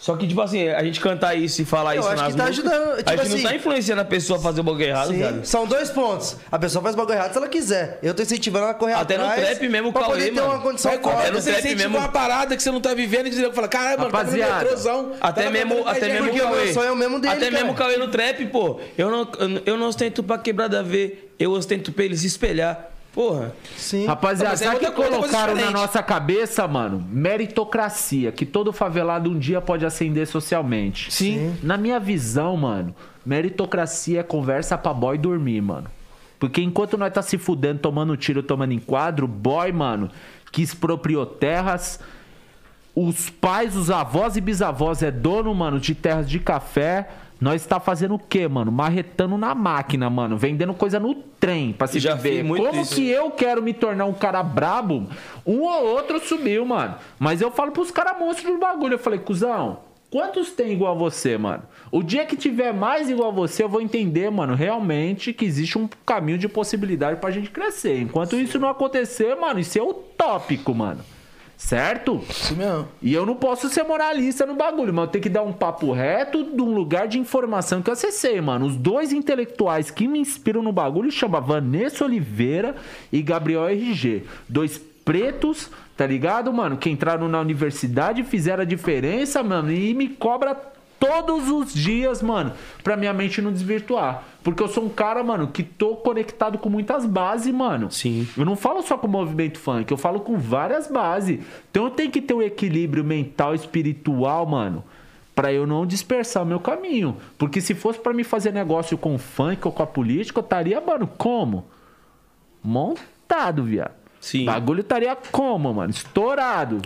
Só que, tipo assim, a gente cantar isso e falar Eu isso acho nas que tá músicas, ajudando, A tipo gente assim- não tá influenciando a pessoa a fazer o bagulho errado, Sim, viado são dois pontos. A pessoa faz bagulho errado se ela quiser. Eu tô incentivando ela a correr Até no atrás. trap mesmo, pra Cauê, poder ter mano. uma condição Vai Até no você trap mesmo- uma parada que você não tá vivendo, que você fala, caralho, mano, Rapaziada, tá no metrôzão. Até Tá mesmo, até mesmo porque o Cauê. meu sonho é o mesmo dele, Até cara. mesmo o Cauê no trap, pô. Eu não, eu não ostento pra quebrada ver, eu ostento pra ele se espelhar. Porra. Sim. Rapaziada, é sabe o que coisa colocaram na nossa cabeça, mano? Meritocracia, que todo favelado um dia pode ascender socialmente. Sim. Na minha visão, mano, meritocracia é conversa pra boy dormir, mano. Porque enquanto nós tá se fudendo, tomando tiro, tomando enquadro, boy, mano, que expropriou terras, os pais, os avós e bisavós é dono, mano, de terras de café. Nós tá fazendo o quê, mano? Marretando na máquina, mano. Vendendo coisa no trem pra se Já viver. Como isso. que eu quero me tornar um cara brabo? Um ou outro subiu, mano. Mas eu falo pros caras monstros do bagulho. Eu falei, cuzão, quantos tem igual a você, mano? O dia que tiver mais igual a você, eu vou entender, mano, realmente que existe um caminho de possibilidade pra gente crescer. Enquanto isso não acontecer, mano, isso é utópico, mano. Certo? Isso mesmo. E eu não posso ser moralista no bagulho, mas eu tenho que dar um papo reto de um lugar de informação que eu acessei, mano. Os dois intelectuais que me inspiram no bagulho chamam Vanessa Oliveira e Gabriel RG. Dois pretos, tá ligado, mano? Que entraram na universidade, fizeram a diferença, mano, e me cobra todos os dias, mano, pra minha mente não desvirtuar. Porque eu sou um cara, mano, que tô conectado com muitas bases, mano. Sim. Eu não falo só com o movimento funk, eu falo com várias bases. Então eu tenho que ter um equilíbrio mental espiritual, mano. Pra eu não dispersar o meu caminho. Porque se fosse pra me fazer negócio com o funk ou com a política, eu estaria, mano, como? Montado, viado. Sim. O bagulho estaria como, mano? Estourado.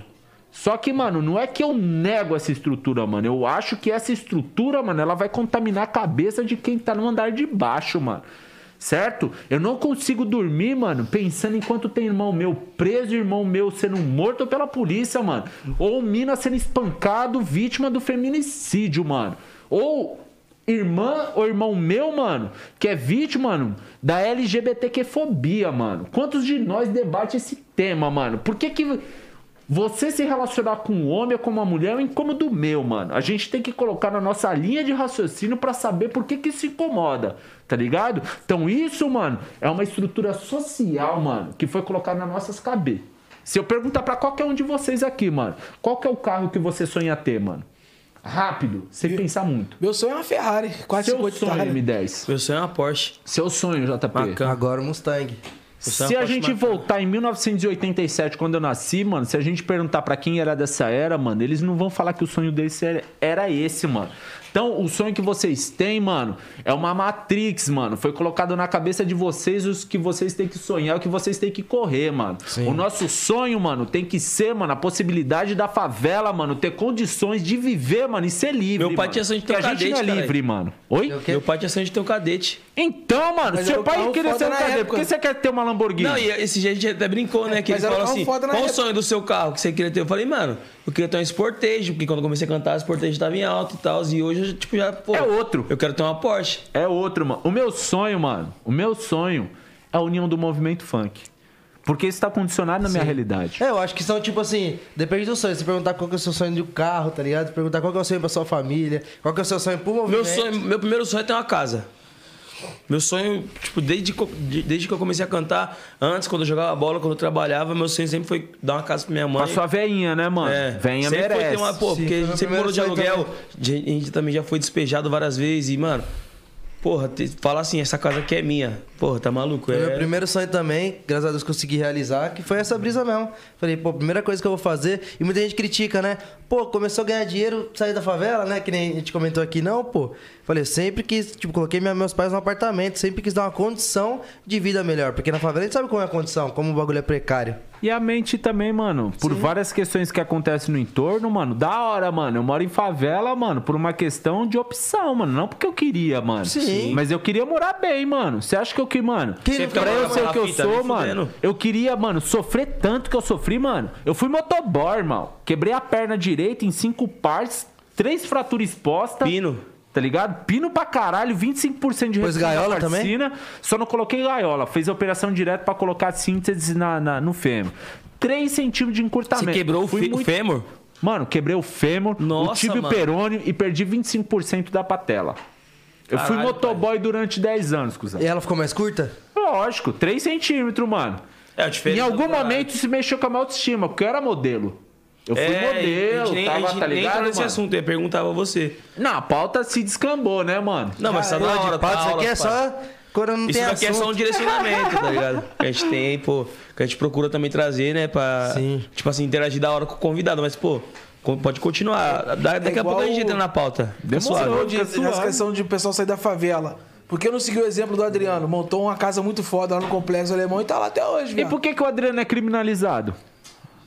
Só que, mano, não é que eu nego essa estrutura, mano. Eu acho que essa estrutura, mano, ela vai contaminar a cabeça de quem tá no andar de baixo, mano. Certo? Eu não consigo dormir, mano, pensando enquanto tem irmão meu preso, irmão meu sendo morto pela polícia, mano. Ou mina sendo espancado, vítima do feminicídio, mano. Ou irmã ou irmão meu, mano, que é vítima, mano, da LGBTQ-fobia, mano. Quantos de nós debate esse tema, mano? Por que que você se relacionar com um homem ou com uma mulher é um incômodo meu, mano. A gente tem que colocar na nossa linha de raciocínio pra saber por que que isso incomoda, tá ligado? Então isso, mano, é uma estrutura social, mano, que foi colocada nas nossas cabeças. Se eu perguntar pra qualquer um de vocês aqui, mano, qual que é o carro que você sonha ter, mano? Rápido, sem pensar muito. Meu sonho é uma Ferrari, quase Seu 50 sonho, hectares. M10. Meu sonho é uma Porsche. Seu sonho, JP. Bacana. Agora o Mustang. Se a gente voltar em 1987, quando eu nasci, mano, se a gente perguntar pra quem era dessa era, mano, eles não vão falar que o sonho deles era- era esse, mano. Então, o sonho que vocês têm, mano, é uma Matrix, mano. Foi colocado na cabeça de vocês os que vocês têm que sonhar, o que vocês têm que correr, mano. O nosso sonho, mano, tem que ser, mano, a possibilidade da favela, mano, ter condições de viver, mano, e ser livre. Meu pai mano. tinha sonho de ter um a gente não é cadete, livre, mano. Oi? Eu- Meu pai tinha sonho de ter um cadete. Então, mano, Mas seu pai queria ser um cadete. época. Por que você quer ter uma Lamborghini? Não, e esse dia a gente até brincou, né? Que Mas ele era falou um carro assim: foda na qual o sonho do seu carro que você queria ter? Eu falei, mano, eu queria ter um Sportage, porque quando eu comecei a cantar, o Sportage tava em alto e tal. E hoje, eu, tipo, já, pô. É outro. Eu quero ter uma Porsche. É outro, mano. O meu sonho, mano, o meu sonho é a união do movimento funk. Porque isso tá condicionado na minha realidade. É, eu acho que são tipo assim, depende do sonho. Se perguntar qual que é o seu sonho de um carro, tá ligado? Se perguntar qual que é o sonho pra sua família, qual que é o seu sonho pro movimento. Meu sonho, meu primeiro sonho é ter uma casa. Meu sonho, tipo, desde, desde que eu comecei a cantar, antes, quando eu jogava bola, quando eu trabalhava, meu sonho sempre foi dar uma casa pra minha mãe. Pra sua veinha, né, mano? É, Veinha sempre merece. foi ter uma, pô, Sim, porque a gente sempre morou de aluguel, a gente também já foi despejado várias vezes e, mano, porra, falar assim, essa casa aqui é minha, porra, tá maluco? Foi É, meu primeiro sonho também, graças a Deus consegui realizar, que foi essa brisa mesmo. Falei, pô, primeira coisa que eu vou fazer, e muita gente critica, né? Pô, começou a ganhar dinheiro, sair da favela, né? Que nem a gente comentou aqui, não, pô. Falei, sempre quis, tipo, coloquei meus pais no apartamento, sempre quis dar uma condição de vida melhor. Porque na favela a gente sabe como é a condição, como o bagulho é precário. E a mente também, mano, por várias questões que acontecem no entorno, mano, da hora, mano. Eu moro em favela, mano, por uma questão de opção, mano. Não porque eu queria, mano. Sim. Mas eu queria morar bem, mano. Você acha que eu que, mano? Quem pra eu ser o que eu sou, mano, fudendo. eu queria, mano, sofrer tanto que eu sofri, mano. Eu fui motoboy, irmão. Quebrei a perna direita em cinco partes, três fraturas expostas. Pino. Tá ligado? Pino pra caralho, 25% de redução gaiola da também? Só não coloquei gaiola. Fez a operação direto pra colocar síntese na, na- no fêmur. 3 centímetros de Você encurtamento. quebrou o, Fui o muito- fêmur? Mano, quebrei o fêmur, o Nossa, tíbio mano. perônio e perdi 25% da patela. Eu fui Caralho, motoboy durante 10 anos, cuzão. E ela ficou mais curta? Lógico, 3 centímetros, mano. É, o diferente. Em algum momento isso mexeu com a minha autoestima, porque eu era modelo. Eu fui é, a modelo, gente nem, tava, a gente tá nem ligado, entrou nesse mano? assunto, eu ia perguntar pra você. Não, a pauta se descambou, né, mano? Não, mas tá da Pô, hora, de pato, tá isso aula, aqui é só quando não Isso tem daqui é só um assunto. direcionamento, tá ligado? Que a gente tem, pô, que a gente procura também trazer, né, pra, Sim. tipo assim, interagir da hora com o convidado, mas, pô, pode continuar. Da- daqui a igual pouco a gente entra na pauta. Demorou. De, nessa questão de o pessoal sair da favela. Por que não seguiu o exemplo do Adriano? Montou uma casa muito foda lá no Complexo Alemão e tá lá até hoje, E por que, que o Adriano é criminalizado?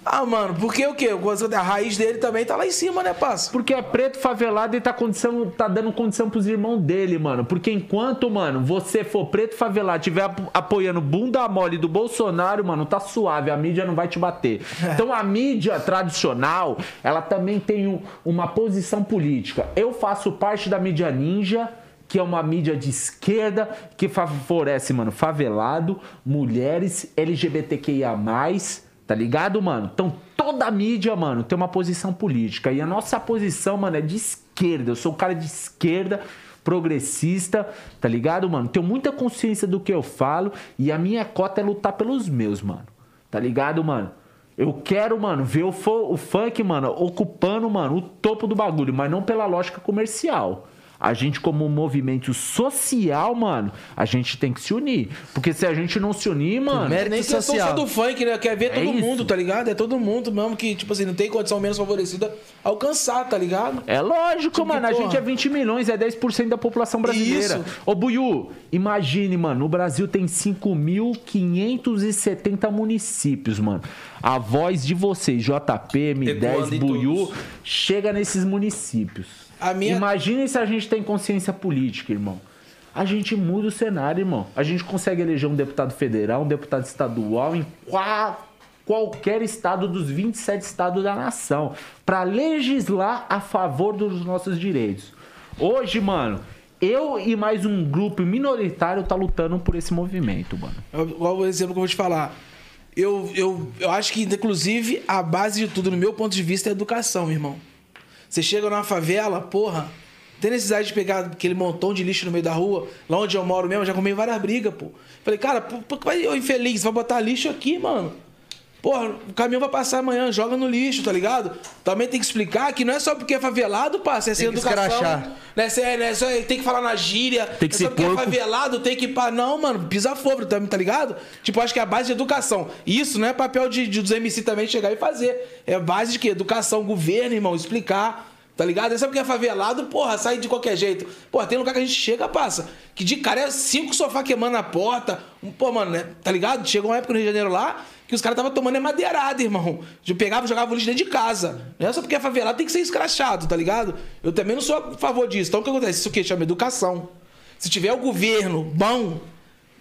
Ah, mano, porque o quê? A raiz dele também tá lá em cima, né, parça? Porque é preto favelado e tá, condição, tá dando condição pros irmãos dele, mano. Porque enquanto, mano, você for preto favelado, tiver apo- apoiando bunda mole do Bolsonaro, mano, tá suave, a mídia não vai te bater. Então a mídia tradicional, ela também tem um- uma posição política. Eu faço parte da mídia ninja. Que é uma mídia de esquerda que favorece, mano, favelado, mulheres, LGBTQIA, Tá ligado, mano? Então toda a mídia, mano, tem uma posição política. E a nossa posição, mano, é de esquerda. Eu sou um cara de esquerda, progressista, tá ligado, mano? Tenho muita consciência do que eu falo. E a minha cota é lutar pelos meus, mano. Tá ligado, mano? Eu quero, mano, ver o, o funk, mano, ocupando, mano, o topo do bagulho, mas não pela lógica comercial. A gente, como um movimento social, mano, a gente tem que se unir. Porque se a gente não se unir, mano. Mérito Nem questão social. só do funk, né? Quer ver É todo isso. mundo, tá ligado? É todo mundo mesmo que, tipo assim, não tem condição menos favorecida alcançar, tá ligado? É lógico, Tipo, mano. A gente é 20 milhões, é 10% da população brasileira. Isso. Ô, Buiu, imagine, mano, o Brasil tem 5.570 municípios, mano. A voz de vocês, JP, M10, Ecoando em Buiu, chega nesses municípios. Minha- Imagine se a gente tem consciência política, irmão. A gente muda o cenário, irmão. A gente consegue eleger um deputado federal, um deputado estadual em qua- qualquer estado dos 27 estados da nação para legislar a favor dos nossos direitos. Hoje, mano, eu e mais um grupo minoritário tá lutando por esse movimento, mano. Igual o exemplo que eu vou te falar. Eu, eu, eu acho que, inclusive, a base de tudo, no meu ponto de vista, é a educação, irmão. Você chega numa favela, porra, tem necessidade de pegar aquele montão de lixo no meio da rua, lá onde eu moro mesmo, já comi várias brigas, pô. Falei, cara, por, por que vai, ô infeliz, vai botar lixo aqui, mano? Porra, o caminhão vai passar amanhã, joga no lixo, tá ligado? Também tem que explicar que não é só porque é favelado, você é sem Tem que educação. Né, é, né, só é- tem que falar na gíria. Tem que é só ser porque é porco. favelado, tem que. Não, mano, pisa fofo, tá, tá ligado? Tipo, acho que é a base de educação. Isso não é papel de, de- dos MC também chegar e fazer. É base de quê? Educação, governo, irmão, explicar. Tá ligado? É só porque é favelado, porra, sai de qualquer jeito. Porra, tem lugar que a gente chega, passa. Que de cara é cinco sofá queimando na porta. Pô, mano, né? Tá ligado? Chegou uma época no Rio de Janeiro lá que os caras estavam tomando é madeirada, irmão. Eu pegava e jogava o lixo dentro de casa. Não é só porque é favelado, tem que ser escrachado, tá ligado? Eu também não sou a favor disso. Então o que acontece? Isso o quê? Chama educação. Se tiver o governo bom,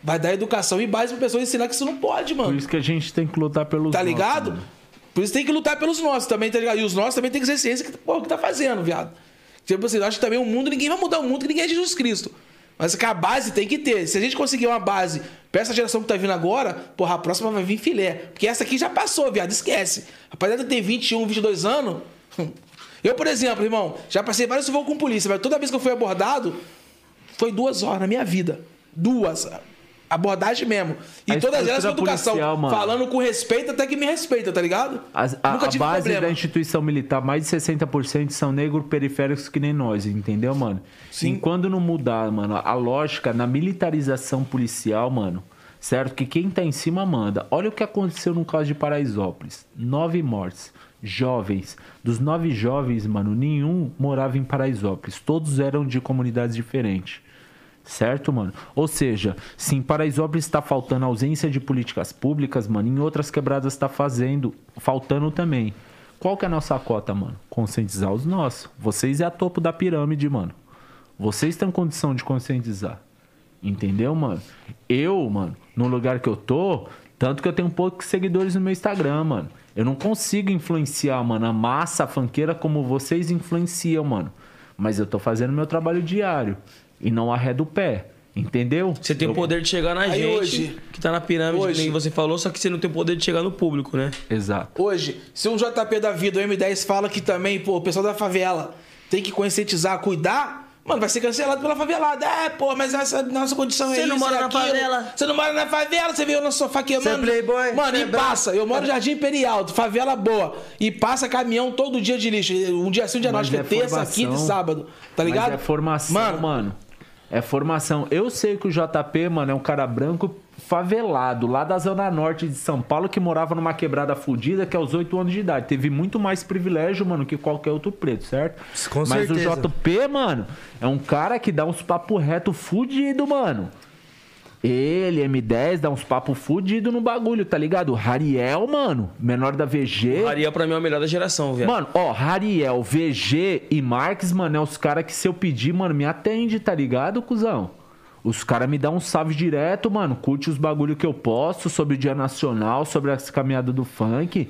vai dar educação e base pra pessoa ensinar que isso não pode, mano. Por isso que a gente tem que lutar pelos Tá nossos, ligado? mano. Por isso tem que lutar pelos nossos também, tá ligado? E os nossos também tem que ser ciência que, pô, que tá fazendo, viado. Tipo assim, eu acho que também o mundo, ninguém vai mudar o mundo, que ninguém é Jesus Cristo. Mas que a base tem que ter. Se a gente conseguir uma base pra essa geração que tá vindo agora, porra, a próxima vai vir filé. Porque essa aqui já passou, viado, esquece. Rapaziada tem 21, 22 anos. Eu, por exemplo, irmão, já passei vários voos com polícia, mas toda vez que eu fui abordado, foi duas horas na minha vida. Duas. Abordagem mesmo. E A todas elas com educação. policial. Falando com respeito até que me respeita, tá ligado? As- a, Nunca a tive base problema. da instituição militar, mais de 60% são negros periféricos que nem nós, entendeu, mano? Sim. Enquanto não mudar, mano, a lógica na militarização policial, mano, certo? Que quem tá em cima manda. Olha o que aconteceu no caso de Paraisópolis. Nove mortes. Jovens. Dos nove jovens, mano, nenhum morava em Paraisópolis. Todos eram de comunidades diferentes. Certo, mano? Ou seja, se em Paraisópolis está faltando ausência de políticas públicas, mano, em outras quebradas está fazendo, faltando também. Qual que é a nossa cota, mano? Conscientizar os nossos. Vocês é a topo da pirâmide, mano. Vocês têm condição de conscientizar. Entendeu, mano? Eu, mano, no lugar que eu tô, tanto que eu tenho poucos seguidores no meu Instagram, mano. Eu não consigo influenciar, mano, a massa funkeira como vocês influenciam, mano. Mas eu tô fazendo meu trabalho diário. E não arredo o pé. Entendeu? Você tem o poder de chegar na Aí gente hoje- que tá na pirâmide, hoje- que nem você falou, só que você não tem o poder de chegar no público, né? Exato. Hoje, se um JP da vida, o M10 fala que também, pô, o pessoal da favela tem que conscientizar, cuidar, mano, vai ser cancelado pela favelada. É, pô, mas essa nossa condição é Você isso, não mora é na aquilo. favela. Você não mora na favela, você veio no sofá queimando. Você é playboy, Mano, você e é branco. passa. Eu moro no Jardim Imperial, favela boa. E passa caminhão todo dia de lixo. Um dia sim, um dia que é é terça, formação. quinta e sábado. Tá ligado? Mas é formação, mano. Mano, É formação. Eu sei que o JP, mano, é um cara branco favelado, lá da zona norte de São Paulo, que morava numa quebrada fudida, que aos 8 anos de idade. Teve muito mais privilégio, mano, que qualquer outro preto, certo? Com Mas certeza. o JP, mano, é um cara que dá uns papo reto fudido, mano. Ele, M10, dá uns papo fudido no bagulho, tá ligado? Rariel, mano, menor da VG. Ariel pra mim é o melhor da geração, velho. Mano, ó, Rariel, VG e Marques, mano, é os caras que se eu pedir, mano, me atende, tá ligado, cuzão? Os caras me dão um salve direto, mano. Curte os bagulho que eu posto sobre o Dia Nacional, sobre as caminhadas do funk.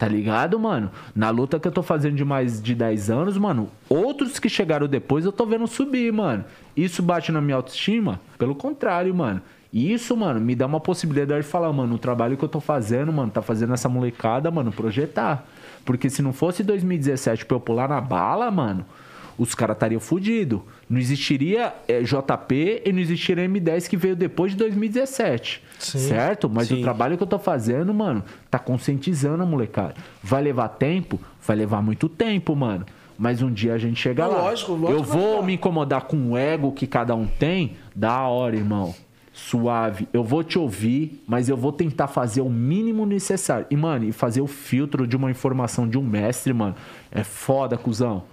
Tá ligado, mano? Na luta que eu tô fazendo de mais de 10 anos, mano, outros que chegaram depois eu tô vendo subir, mano. Isso bate na minha autoestima? Pelo contrário, mano. Isso, mano, me dá uma possibilidade de falar, mano, o trabalho que eu tô fazendo, mano, tá fazendo essa molecada, mano, projetar. Porque se não fosse 2017 pra eu pular na bala, mano, os caras estariam fudidos. Não existiria é, JP e não existiria M10 que veio depois de 2017. Certo? Mas Sim. o trabalho que eu tô fazendo, mano, tá conscientizando a molecada. Vai levar tempo? Vai levar muito tempo, mano. Mas um dia a gente chega Não, lá. lógico, lógico eu vou me incomodar com o ego que cada um tem? Da hora, irmão. Suave. Eu vou te ouvir, mas eu vou tentar fazer o mínimo necessário. E, mano, e fazer o filtro de uma informação de um mestre, mano, é foda, cuzão.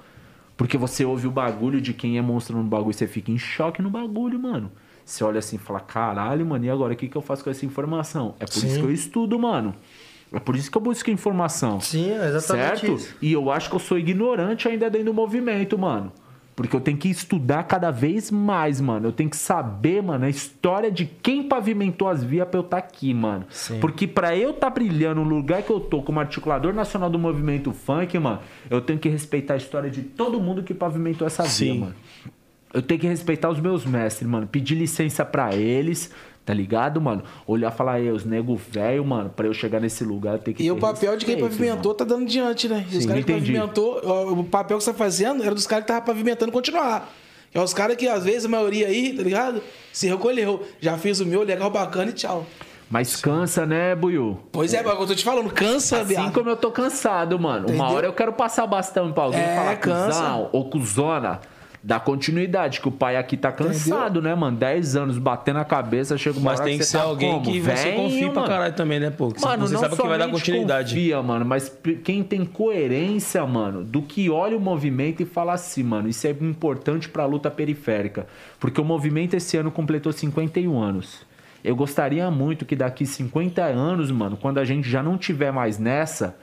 Porque você ouve o bagulho de quem é monstro no bagulho e você fica em choque no bagulho, mano. Você olha assim e fala, caralho, mano, e agora o que, que eu faço com essa informação? É por isso Sim. que eu estudo, mano. É por isso que eu busco informação. Sim, é exatamente certo? isso. E eu acho que eu sou ignorante ainda dentro do movimento, mano. Porque eu tenho que estudar cada vez mais, mano. Eu tenho que saber, mano, a história de quem pavimentou as vias pra eu estar aqui, mano. Porque pra eu estar brilhando no lugar que eu tô como articulador nacional do movimento funk, mano, eu tenho que respeitar a história de todo mundo que pavimentou essa via, Sim. mano. Eu tenho que respeitar os meus mestres, mano. Pedir licença pra eles, tá ligado, mano? Olhar e falar, ei, os nego velho, mano, pra eu chegar nesse lugar, tenho que E o papel de quem respeito, pavimentou tá dando diante, né? E os Sim, caras que pavimentou, o papel que você tá fazendo era dos caras que estavam pavimentando continuar. É os caras que, às vezes, a maioria aí, tá ligado? Se recolheu. Já fiz o meu, legal, bacana e tchau. Mas cansa, né, Buiu? Pois é, agora eu tô te falando, cansa, Assim viado. como eu tô cansado, mano. Uma Entendeu? hora eu quero passar o bastão pra alguém e É, falar, cansa. cuzão ou cuzona. Dá continuidade, que o pai aqui tá cansado, né, mano? 10 anos batendo a cabeça, chega uma Mas hora tem que você ser tá alguém como? que você Velho, confia pra mano. caralho também, né, pô? Que Mano, você não sabe que vai dar continuidade. confia, mano, mas quem tem coerência, mano, do que olha o movimento e fala assim, mano, isso é importante pra luta periférica. Porque o movimento esse ano completou 51 anos. Eu gostaria muito que daqui 50 anos, mano, quando a gente já não tiver mais nessa,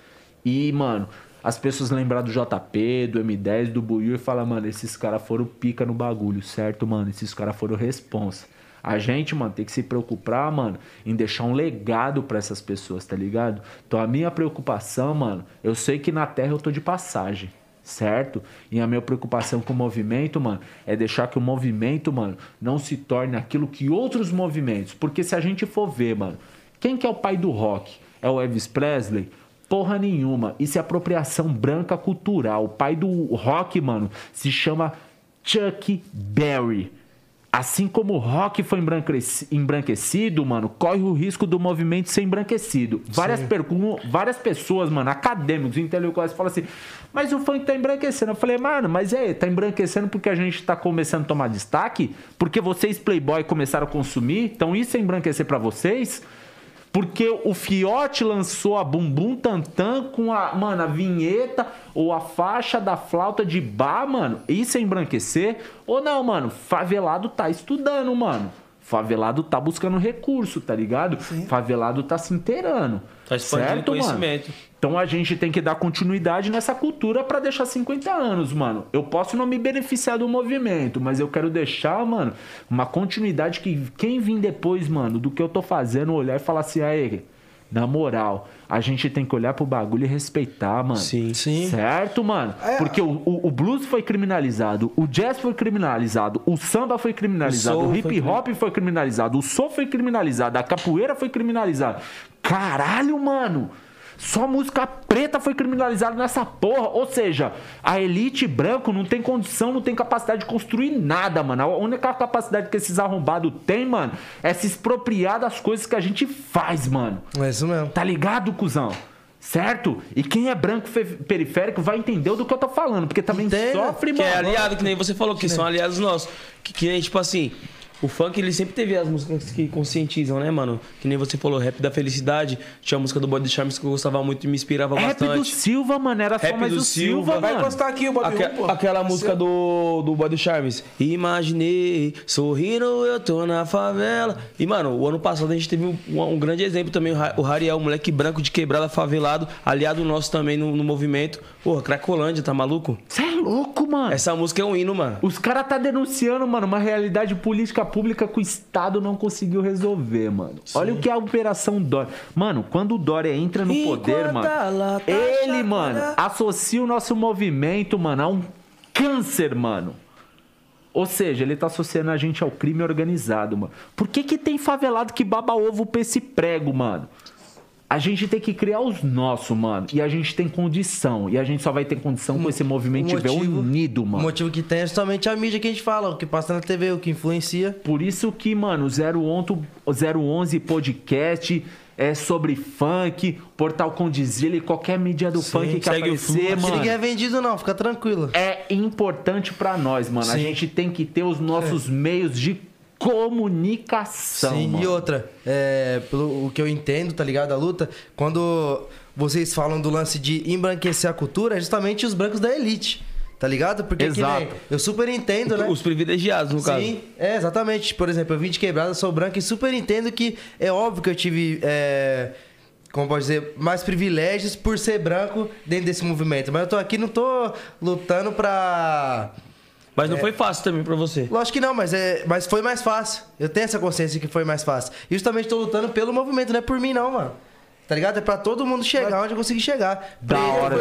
e, mano, as pessoas lembrar do JP, do M10, do Buiu e falar, mano, esses caras foram pica no bagulho, certo, mano? Esses caras foram responsa. A gente, mano, tem que se preocupar, mano, em deixar um legado pra essas pessoas, tá ligado? Então a minha preocupação, mano, eu sei que na Terra eu tô de passagem, certo? E a minha preocupação com o movimento, mano, é deixar que o movimento, mano, não se torne aquilo que outros movimentos. Porque se a gente for ver, mano, quem que é o pai do rock? É o Elvis Presley? Porra nenhuma. Isso é apropriação branca cultural. O pai do rock, mano, se chama Chuck Berry. Assim como o rock foi embranqueci- embranquecido, mano, corre o risco do movimento ser embranquecido. Várias, várias pessoas, mano, acadêmicos, intelectuais, falam assim: mas o funk tá embranquecendo. Eu falei, mano, mas é, tá embranquecendo porque a gente tá começando a tomar destaque? Porque vocês, Playboy, começaram a consumir? Então isso é embranquecer pra vocês? Porque o Fiote lançou a Bumbum Tantan com a, mano, a vinheta ou a faixa da flauta de bar, mano. Isso é embranquecer? Ou não, mano? Favelado tá estudando, mano. Favelado tá buscando recurso, tá ligado? Favelado tá se inteirando. Tá expandindo certo, mano? conhecimento. Então a gente tem que dar continuidade nessa cultura pra deixar 50 anos, mano. Eu posso não me beneficiar do movimento, mas eu quero deixar, mano, uma continuidade que quem vir depois, mano, do que eu tô fazendo, olhar e falar assim, aí, na moral, a gente tem que olhar pro bagulho e respeitar, mano. Sim. Sim. Certo, mano? É. Porque o, o, o blues foi criminalizado, o jazz foi criminalizado, o samba foi criminalizado, O o, hip hop foi criminalizado, o soul foi criminalizado, a capoeira foi criminalizada. Caralho, mano! Só música preta foi criminalizada nessa porra. Ou seja, a elite branco não tem condição, não tem capacidade de construir nada, mano. A única capacidade que esses arrombados têm, mano, é se expropriar das coisas que a gente faz, mano. É isso mesmo. Tá ligado, cuzão? Certo? E quem é branco periférico vai entender do que eu tô falando, porque também Entende? sofre, Que mano. é aliado, que nem você falou, que são aliados nossos. Que, que nem, tipo assim, o funk ele sempre teve as músicas que conscientizam, né, mano? Que nem você falou, Rap da Felicidade. Tinha a música do Body Charms que eu gostava muito e me inspirava Rap do bastante. Silva, mano, era só Rap mais do o Silva, Silva. Vai encostar aqui o Bob Aque- pô. aquela música do, do Body Charms. Imaginei, sorrindo, eu tô na favela. E, mano, o ano passado a gente teve um, um grande exemplo também. O Ra- O Rariel, moleque branco de quebrada, favelado, aliado nosso também no, no movimento. Porra, Cracolândia, tá maluco? Você é louco, mano. Essa música é um hino, mano. Os caras tá denunciando, mano, uma realidade política pública que o Estado não conseguiu resolver, mano. Olha o que é a Operação Dória. Mano, quando o Dória entra no Enquanto poder, mano, ela tá ele, mano, associa o nosso movimento, mano, a um câncer, mano. Ou seja, ele tá associando a gente ao crime organizado, mano. Por que que tem favelado que baba ovo pra esse prego, mano? A gente tem que criar os nossos, mano. E a gente tem condição. E a gente só vai ter condição com esse movimento O motivo- unido, O mano. motivo que tem é justamente a mídia que a gente fala, o que passa na TV, o que influencia. Por isso que, mano, o 011, o 011 podcast é sobre funk, Portal Condizila e qualquer mídia do funk que o aparecer, mano. ninguém é vendido não, fica tranquilo. É importante pra nós, mano. A Sim. gente tem que ter os nossos meios de comunicação, Sim, mano. e outra, é, pelo o que eu entendo, tá ligado? A luta, quando vocês falam do lance de embranquecer a cultura, é justamente os brancos da elite, tá ligado? Porque que Exato. nem- eu super entendo, né? Os privilegiados, no caso. Sim, é, exatamente. Por exemplo, eu vim de quebrada, sou branco e super entendo que é óbvio que eu tive, é, como pode dizer, mais privilégios por ser branco dentro desse movimento. Mas eu tô aqui, não tô lutando pra. Mas É. não foi fácil também pra você. Lógico que não, mas, é, mas foi mais fácil. Eu tenho essa consciência que foi mais fácil. E justamente tô lutando pelo movimento, não é por mim, não, mano. Tá ligado? É pra todo mundo chegar onde eu conseguir chegar. Da Preto, hora,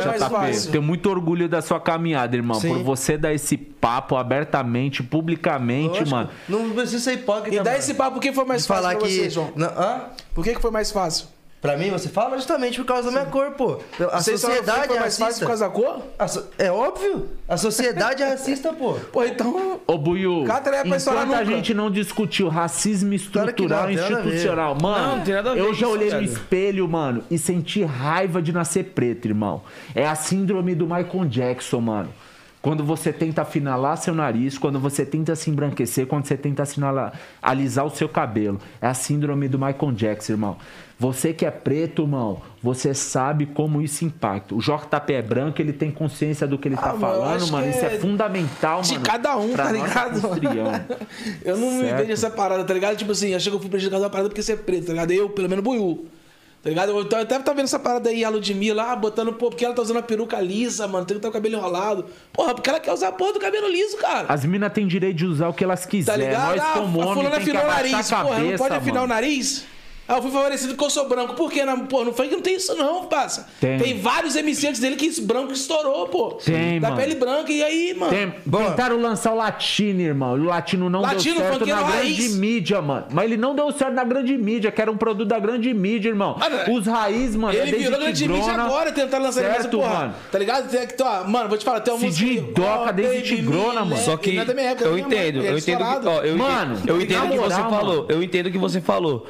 JP. Tenho muito orgulho da sua caminhada, irmão. Sim. Por você dar esse papo abertamente, publicamente, lógico, mano. Não precisa ser hipócrita. E mano. esse papo, por que foi mais De fácil falar pra que. você, João? Não, hã? Por que, que foi mais fácil? Pra mim, você fala justamente por causa da minha cor, pô. A não sociedade é mais fácil racista. por causa da cor? So- É óbvio. A sociedade é racista, pô. Pô, então. Ô, Buiu, Catra é enquanto a gente não discutiu racismo Claro que não, estrutural e institucional, mano, Não, não tem nada a ver eu já isso, olhei no velho. espelho, mano, e senti raiva de nascer preto, irmão. É a síndrome do Michael Jackson, mano. Quando você tenta afinalar seu nariz, quando você tenta se embranquecer, quando você tenta assinala- alisar o seu cabelo. É a síndrome do Michael Jackson, irmão. Você que é preto, irmão, você sabe como isso impacta. O JP é branco, ele tem consciência do que ele tá Ah, mano, eu falando, mano. Isso é é fundamental, de mano. cada um, tá ligado? Eu não me Certo. vejo essa parada, tá ligado? Tipo assim, achei que eu fui prejudicado da parada porque você é preto, tá ligado? Eu, pelo menos, buiú. Tá ligado? Eu até tá vendo essa parada aí, a Ludmilla, ah, botando, pô, porque ela tá usando a peruca lisa, mano, tem que estar com o cabelo enrolado. Porra, porque ela quer usar a porra do cabelo liso, cara. As minas têm direito de usar o que elas Tá quiserem. ligado? Nós, ah, a fulana afinou o nariz, porra, cabeça, não pode afinar mano. o nariz? Ah, eu fui favorecido porque eu sou branco. Por quê? Na, pô, no funk não tem isso não, passa. Tem. vários MC antes dele que esse branco estourou, pô. Tem, Da mano. pele branca, e aí, mano? Tem- Boa. tentaram lançar o latino, irmão. O latino não Latino, deu certo na grande raiz. mídia, mano. Mas ele não deu certo na grande mídia, que era um produto da grande mídia, irmão. Ah, não. Os raiz, mano. é Ele desde virou grande mídia agora, tentando lançar ele, certo, porra, mano. Tá ligado? Tem que, ó, mano, vou te falar, tem uma Cidinho música. Doca ó, desde Tigrona, mano. Só que é da minha época, eu entendo, eu ele é entendo que, Mano, eu entendo o que você falou. mano. Eu entendo o que você falou.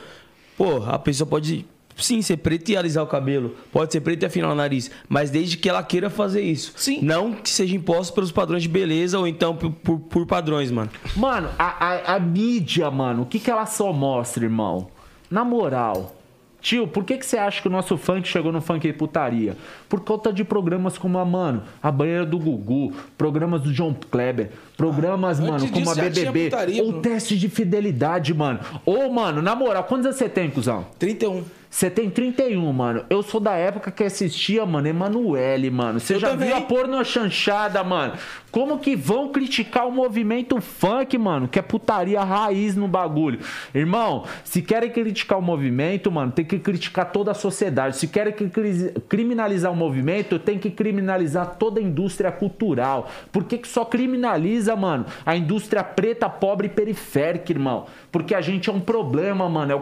Pô, a pessoa pode sim ser preta e alisar o cabelo, pode ser preta e afinar o nariz, mas desde que ela queira fazer isso. Sim. Não que seja imposto pelos padrões de beleza ou então por, por- por padrões, mano. Mano, a, a, a mídia, mano, o que, que ela só mostra, irmão? Na moral. Tio, por que, que você acha que o nosso funk chegou no funk e putaria? Por conta de programas como a, mano, a banheira do Gugu, programas do John Kleber, programas, antes mano, como a BBB, putaria, ou bro. teste de fidelidade, mano. Ou, mano, na moral, quantos anos você tem, cuzão? 31. Você tem 31, mano. Eu sou da época que assistia, mano, Emanuele, mano. Você já também. viu a porno chanchada, mano? Como que vão criticar o movimento funk, mano? Que é putaria raiz no bagulho. Irmão, se querem criticar o movimento, mano, tem que criticar toda a sociedade. Se querem que cri- criminalizar o movimento, tem que criminalizar toda a indústria cultural. Por que, que só criminaliza, mano, a indústria preta, pobre e periférica, irmão? Porque a gente é um problema, mano. É o,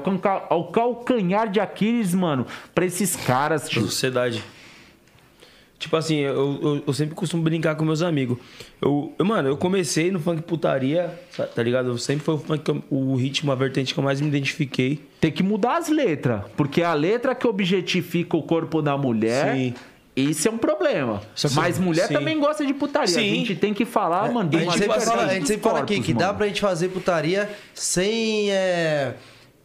é o calcanhar de Aquiles, mano, pra esses caras, tio. sociedade. Tipo assim, eu, eu, eu sempre costumo brincar com meus amigos. Eu, eu, mano, eu comecei no funk putaria, tá ligado? Sempre foi o funk, eu- o ritmo, a vertente que eu mais me identifiquei. Tem que mudar as letras. Porque a letra que objetifica o corpo da mulher. Sim. Isso é um problema. Que- Mas mulher sim. também gosta de putaria. A Sim. gente tem que falar, mano, de A gente, sempre fala, a gente sempre fala aqui que dá mano. pra gente fazer putaria sem. é,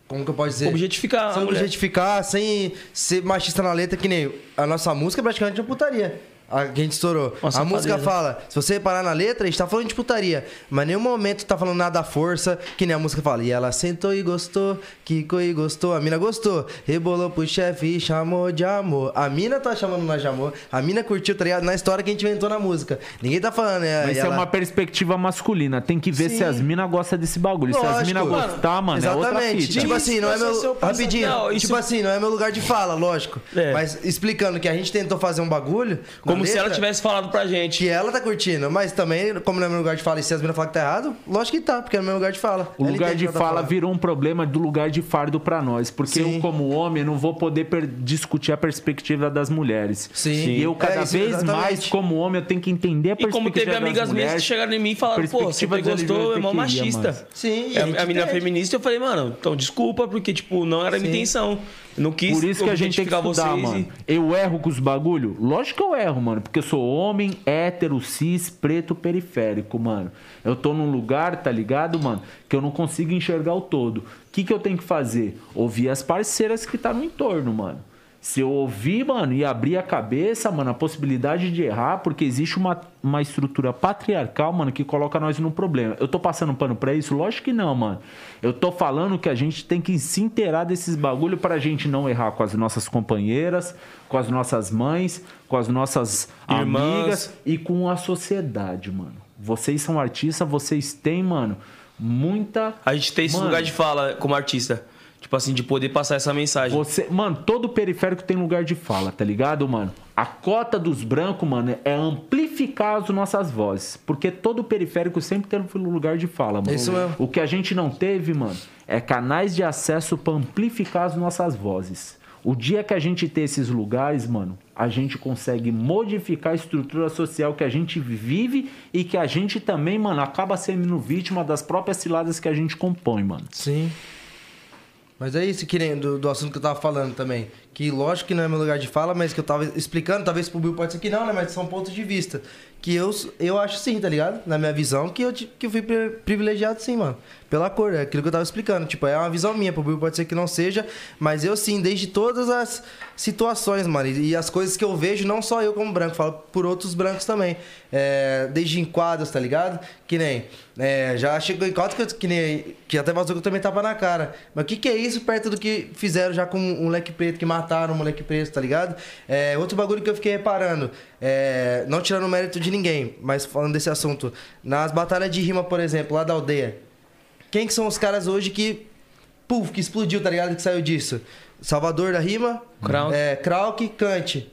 como que eu posso dizer? Objetificar Sem objetificar, sem ser machista na letra, que nem a nossa música é praticamente uma putaria. A que a gente estourou. Uma a música fala, se você reparar na letra, a gente tá falando de putaria. Mas em nenhum momento tá falando nada da força, que nem a música fala. E ela sentou e gostou, quicou e gostou. A mina gostou. Rebolou pro chefe e chamou de amor. A mina tá chamando nós de amor. A mina curtiu, tá ligado? Na história que a gente inventou na música. Ninguém tá falando, né? Mas isso é ela- uma perspectiva masculina. Tem que ver Sim. se as minas gostam desse bagulho. se as Lógico, minas gostar, mano, é outra Exatamente. fita. Tipo assim, não é meu. pensamento. Rapidinho. Não, isso- Tipo assim, não é meu lugar de fala, lógico. É. Mas explicando que a gente tentou fazer um bagulho. Como Como se ela letra, tivesse falado pra gente. Que ela tá curtindo, mas também, como não é meu lugar de fala, e se as meninas falam que tá errado, lógico que tá, porque é no meu lugar de fala. O Ela lugar de tá fala falando. virou um problema do lugar de fardo pra nós. Porque Sim. eu, como homem, não vou poder discutir a perspectiva das mulheres. Sim. E eu, cada É isso, vez exatamente. mais, como homem, eu tenho que entender a E perspectiva como teve das amigas minhas que mulheres. chegaram em mim e falaram, pô, você gostou, é mó machista. Sim, É, a a, gente a menina feminista, eu falei, mano, então desculpa, porque, tipo, não era a minha Sim. intenção. Não quis Por isso que a gente tem que estudar, vocês. mano. Eu erro com os bagulho? Lógico que eu erro, mano. Porque eu sou homem, hétero, cis, preto, periférico, mano. Eu tô num lugar, tá ligado, mano? Que eu não consigo enxergar o todo. O que, que eu tenho que fazer? Ouvir as parceiras que tá no entorno, mano. Se eu ouvir, mano, e abrir a cabeça, mano, a possibilidade de errar, porque existe uma, uma estrutura patriarcal, mano, que coloca nós num problema. Eu tô passando pano pra isso? Lógico que não, mano. Eu tô falando que a gente tem que se inteirar desses bagulho pra gente não errar com as nossas companheiras, com as nossas mães, com as nossas Irmãs. amigas e com a sociedade, mano. Vocês são artistas, vocês têm, mano, muita. A gente tem esse Mano, lugar de fala como artista. Tipo assim, de poder passar essa mensagem. Você, mano, todo periférico tem lugar de fala, tá ligado, mano? A cota dos brancos, mano, é amplificar as nossas vozes. Porque todo periférico sempre tem um lugar de fala, mano. Isso mesmo. O que a gente não teve, mano, é canais de acesso pra amplificar as nossas vozes. O dia que a gente ter esses lugares, mano, a gente consegue modificar a estrutura social que a gente vive e que a gente também, mano, acaba sendo vítima das próprias ciladas que a gente compõe, mano. Sim. Mas é isso que nem do, do assunto que eu tava falando também. Que lógico que não é meu lugar de fala, mas que eu tava explicando, talvez pro Bill pode ser que não, né? Mas são pontos de vista. Que eu, eu acho sim, tá ligado? Na minha visão, que eu, que eu fui pri- privilegiado sim, mano. Pela cor, é aquilo que eu tava explicando. Tipo, é uma visão minha, pro Bill pode ser que não seja, mas eu sim, desde todas as situações, mano. E, e as coisas que eu vejo, não só eu como branco, falo por outros brancos também. É, desde enquadros, tá ligado? Que nem. é, já chegou em quadro que, eu- que nem. Que até vazou que eu também tava na cara. Mas o que, que é isso perto do que fizeram já com um moleque preto, que mataram um moleque preto, tá ligado? É, outro bagulho que eu fiquei reparando. é, não tirando o mérito de ninguém, mas falando desse assunto. Nas batalhas de rima, por exemplo, lá da aldeia. Quem que são os caras hoje que. Puf, que explodiu, tá ligado? Que saiu disso? Salvador da rima. Krauk. É, Krauk, Kant.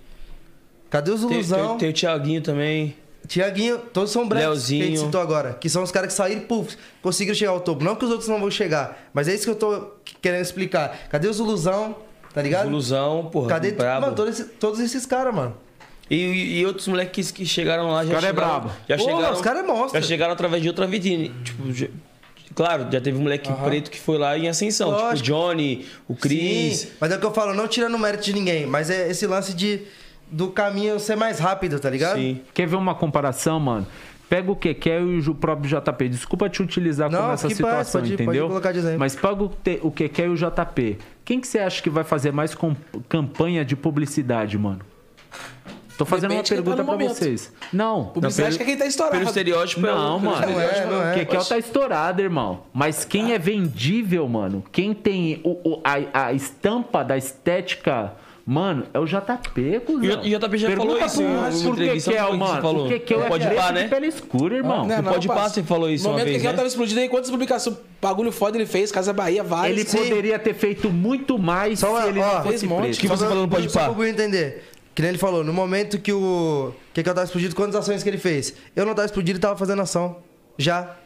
Cadê os Tem, tem, Ilusão? tem o Thiaguinho também. Tiaguinho, todos são brancos Leozinho. que a gente citou agora. Que são os caras que saíram e puf, conseguiram chegar ao topo. Não que os outros não vão chegar, mas é isso que eu tô querendo explicar. Cadê os Ilusão? Tá ligado? Ilusão, porra. Cadê brabo. mano, todos, esse- todos esses caras, mano? E, e- outros moleques que chegaram lá já cara é chegaram, brabo. Já Pô, chegaram, os cara é monstro. Já chegaram através de outra vitrine. Tipo, já- claro, já teve um moleque preto que foi lá em ascensão. Tipo, o Lógico. Johnny, o Chris. Sim, mas é o que eu falo, não tirando o mérito de ninguém, mas é esse lance de do caminho ser mais rápido, tá ligado? Sim. Quer ver uma comparação, mano? Pega o Kekel e o próprio JP. Desculpa te utilizar Não, como essa situação, pode- pode entendeu? colocar de exemplo. Mas pega o, o Kekel e o JP. Quem que você acha que vai fazer mais com- campanha de publicidade, mano? Tô fazendo Depende uma tá pergunta no pra momento. vocês. Não. Publicidade que é quem tá estourado. Pelo estereótipo é o- Não, pelo mano. Não é, não é. Kekel tá estourado, irmão. Mas quem é vendível, mano, quem tem o, o- a, a estampa da estética, mano, é o JP, cuzão. E o- o JP já Pergunta falou isso Kekel, não foi que você mano. falou? O Kekel Não é pode preto pá, de né? pele escura, irmão. Não, No Pode. Pá, você falou isso No uma momento vez, que ele né? tava explodindo aí, quantas publicações, bagulho foda ele fez, Casa Bahia, vários. Ele Sim. poderia ter feito muito mais Só, se ele ó, não fez fosse um monte. preto. O que você Só falou no pra- Pode Só Pá? pra eu entender. Que nem ele falou, no momento que o. Que que eu tava explodindo, quantas ações que ele fez? Eu não tava explodindo e tava fazendo ação. Já.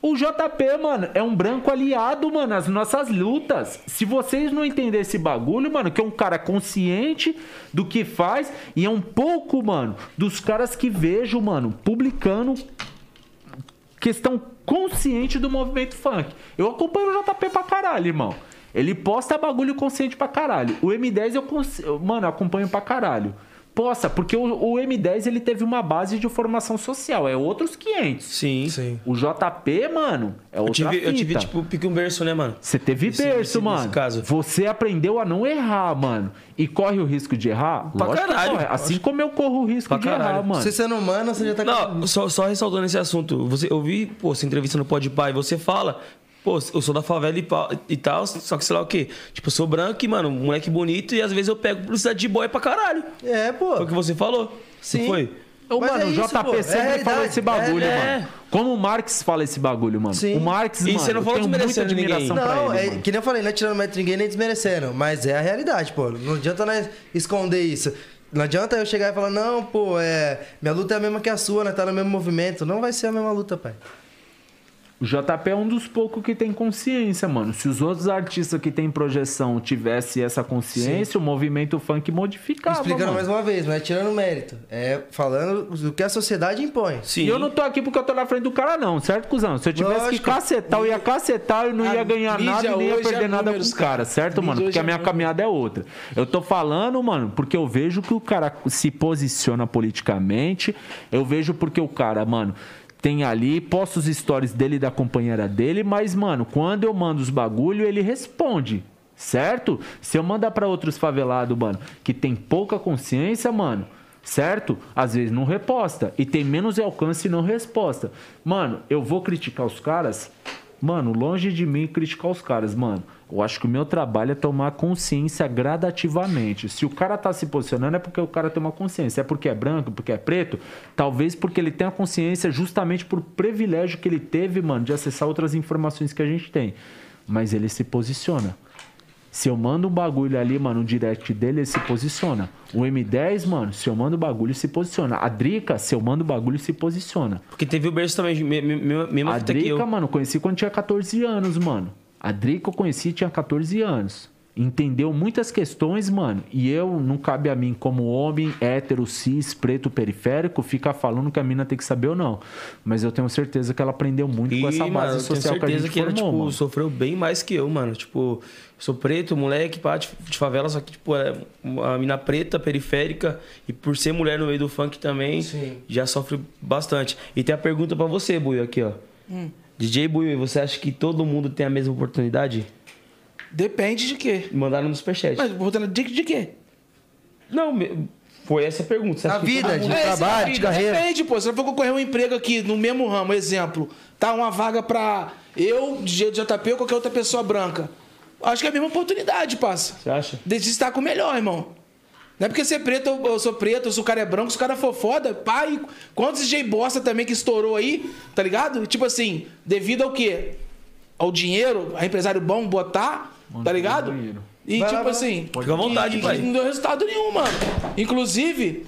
O JP, mano, é um branco aliado, mano, às nossas lutas. Se vocês não entenderem esse bagulho, mano, que é um cara consciente do que faz e é um pouco, mano, dos caras que vejo, mano, publicando questão consciente do movimento funk. Eu acompanho o JP pra caralho, irmão. Ele posta bagulho consciente pra caralho. O M10 eu, cons... eu, mano, eu acompanho pra caralho. Posta, porque o, o M10 ele teve uma base de formação social, é outros 500. Sim. Sim. O JP, mano, é Eu outra tive, eu tive, fita. tipo, pique um berço, né, mano? Você teve Nesse- berço, nesse- mano. nesse caso. Você aprendeu a não errar, mano. E corre o risco de errar? Pra Lógico que caralho. corre. Assim como eu corro o risco Pra de errar, caralho. mano. Você sendo humano, você já tá Não, só, só ressaltando esse assunto. Você, eu vi, pô, essa entrevista no Pode Pai, você fala, pô, eu sou da favela e, e tal, só que sei lá o quê. Tipo, eu sou branco e, mano, moleque bonito e às vezes eu pego publicidade de boy pra caralho. É, pô. Foi o que você falou. Sim. Não foi? Ô, mano, é o isso, JP pô. É falou esse bagulho, É. mano. Como o Marx fala esse bagulho, mano. Sim. O Marx, E mano, você não falou desmerecendo ninguém. Não, ele, é, mano. que nem eu falei, não é tirando mérito de ninguém nem desmerecendo, mas é a realidade, pô. Não adianta nós esconder isso. Não adianta eu chegar e falar, não, pô, é, minha luta é a mesma que a sua, né? Tá no mesmo movimento. Não vai ser a mesma luta, pai. O JP é um dos poucos que tem consciência, mano. Se os outros artistas que têm projeção tivessem essa consciência, o movimento funk modificava. Explicando mano. mais uma vez, não é tirando mérito. É falando do que a sociedade impõe. Sim. E eu não tô aqui porque eu tô na frente do cara, não, certo, cuzão? Se eu tivesse que Lógico. cacetar, eu ia cacetar, eu não A ia ganhar nada e nem ia é perder nada com números, os caras, certo, mano? Porque a hoje minha é caminhada é outra. Eu tô falando, mano, porque eu vejo que o cara se posiciona politicamente, eu vejo porque o cara, mano. Tem ali, posto os stories dele e da companheira dele, mas, mano, quando eu mando os bagulho, ele responde. Certo? Se eu mandar pra outros favelados, mano, que tem pouca consciência, mano, certo? Às vezes não reposta. E tem menos alcance e não resposta. Mano, eu vou criticar os caras? Mano, longe de mim criticar os caras, mano. Eu acho que o meu trabalho é tomar consciência gradativamente. Se o cara tá se posicionando é porque o cara tem uma consciência. É porque é branco, porque é preto. Talvez porque ele tenha consciência justamente por privilégio que ele teve, mano, de acessar outras informações que a gente tem. Mas ele se posiciona. Se eu mando um bagulho ali, mano, no direct dele, ele se posiciona. O M10, mano, se eu mando o bagulho, se posiciona. A Drica, se eu mando o bagulho, se posiciona. Porque teve o berço também, me- me- me- A. Drica, mano, conheci quando tinha 14 anos, mano. A Drica eu conheci tinha 14 anos. Entendeu muitas questões, mano. E eu, não cabe a mim, como homem, hétero, cis, preto, periférico, ficar falando que a mina tem que saber ou não. Mas eu tenho certeza que ela aprendeu muito E, com essa base mano, social que a certeza gente que, ela, formou, tipo, mano. sofreu bem mais que eu, mano. Tipo, sou preto, moleque, pá, de, favela, só que, tipo, é uma mina preta, periférica, e por ser mulher no meio do funk também, Sim. já sofre bastante. E tem a pergunta pra você, Buio, aqui, ó. Hum. DJ Buio, você acha que todo mundo tem a mesma oportunidade? Depende de quê? Mandaram no superchat. Mas voltando de, de quê? Não, me- foi essa a pergunta. Você que vida, de É, trabalho, de carreira. Depende, pô. Se eu for concorrer um emprego aqui no mesmo ramo, exemplo, tá uma vaga pra eu, DJ do JP ou qualquer outra pessoa branca. Acho que é a mesma oportunidade, passa. Você acha? De se estar com o melhor, irmão. Não é porque ser preto, eu eu sou preto, se o cara é branco, se o cara for foda, pai. Quantos DJ bosta também que estourou aí, tá ligado? Tipo assim, devido ao quê? Ao dinheiro, a empresário bom botar, tá ligado? dinheiro. E Vai tipo vai assim. Fica à vontade, que, pai. não deu resultado nenhum, mano. Inclusive,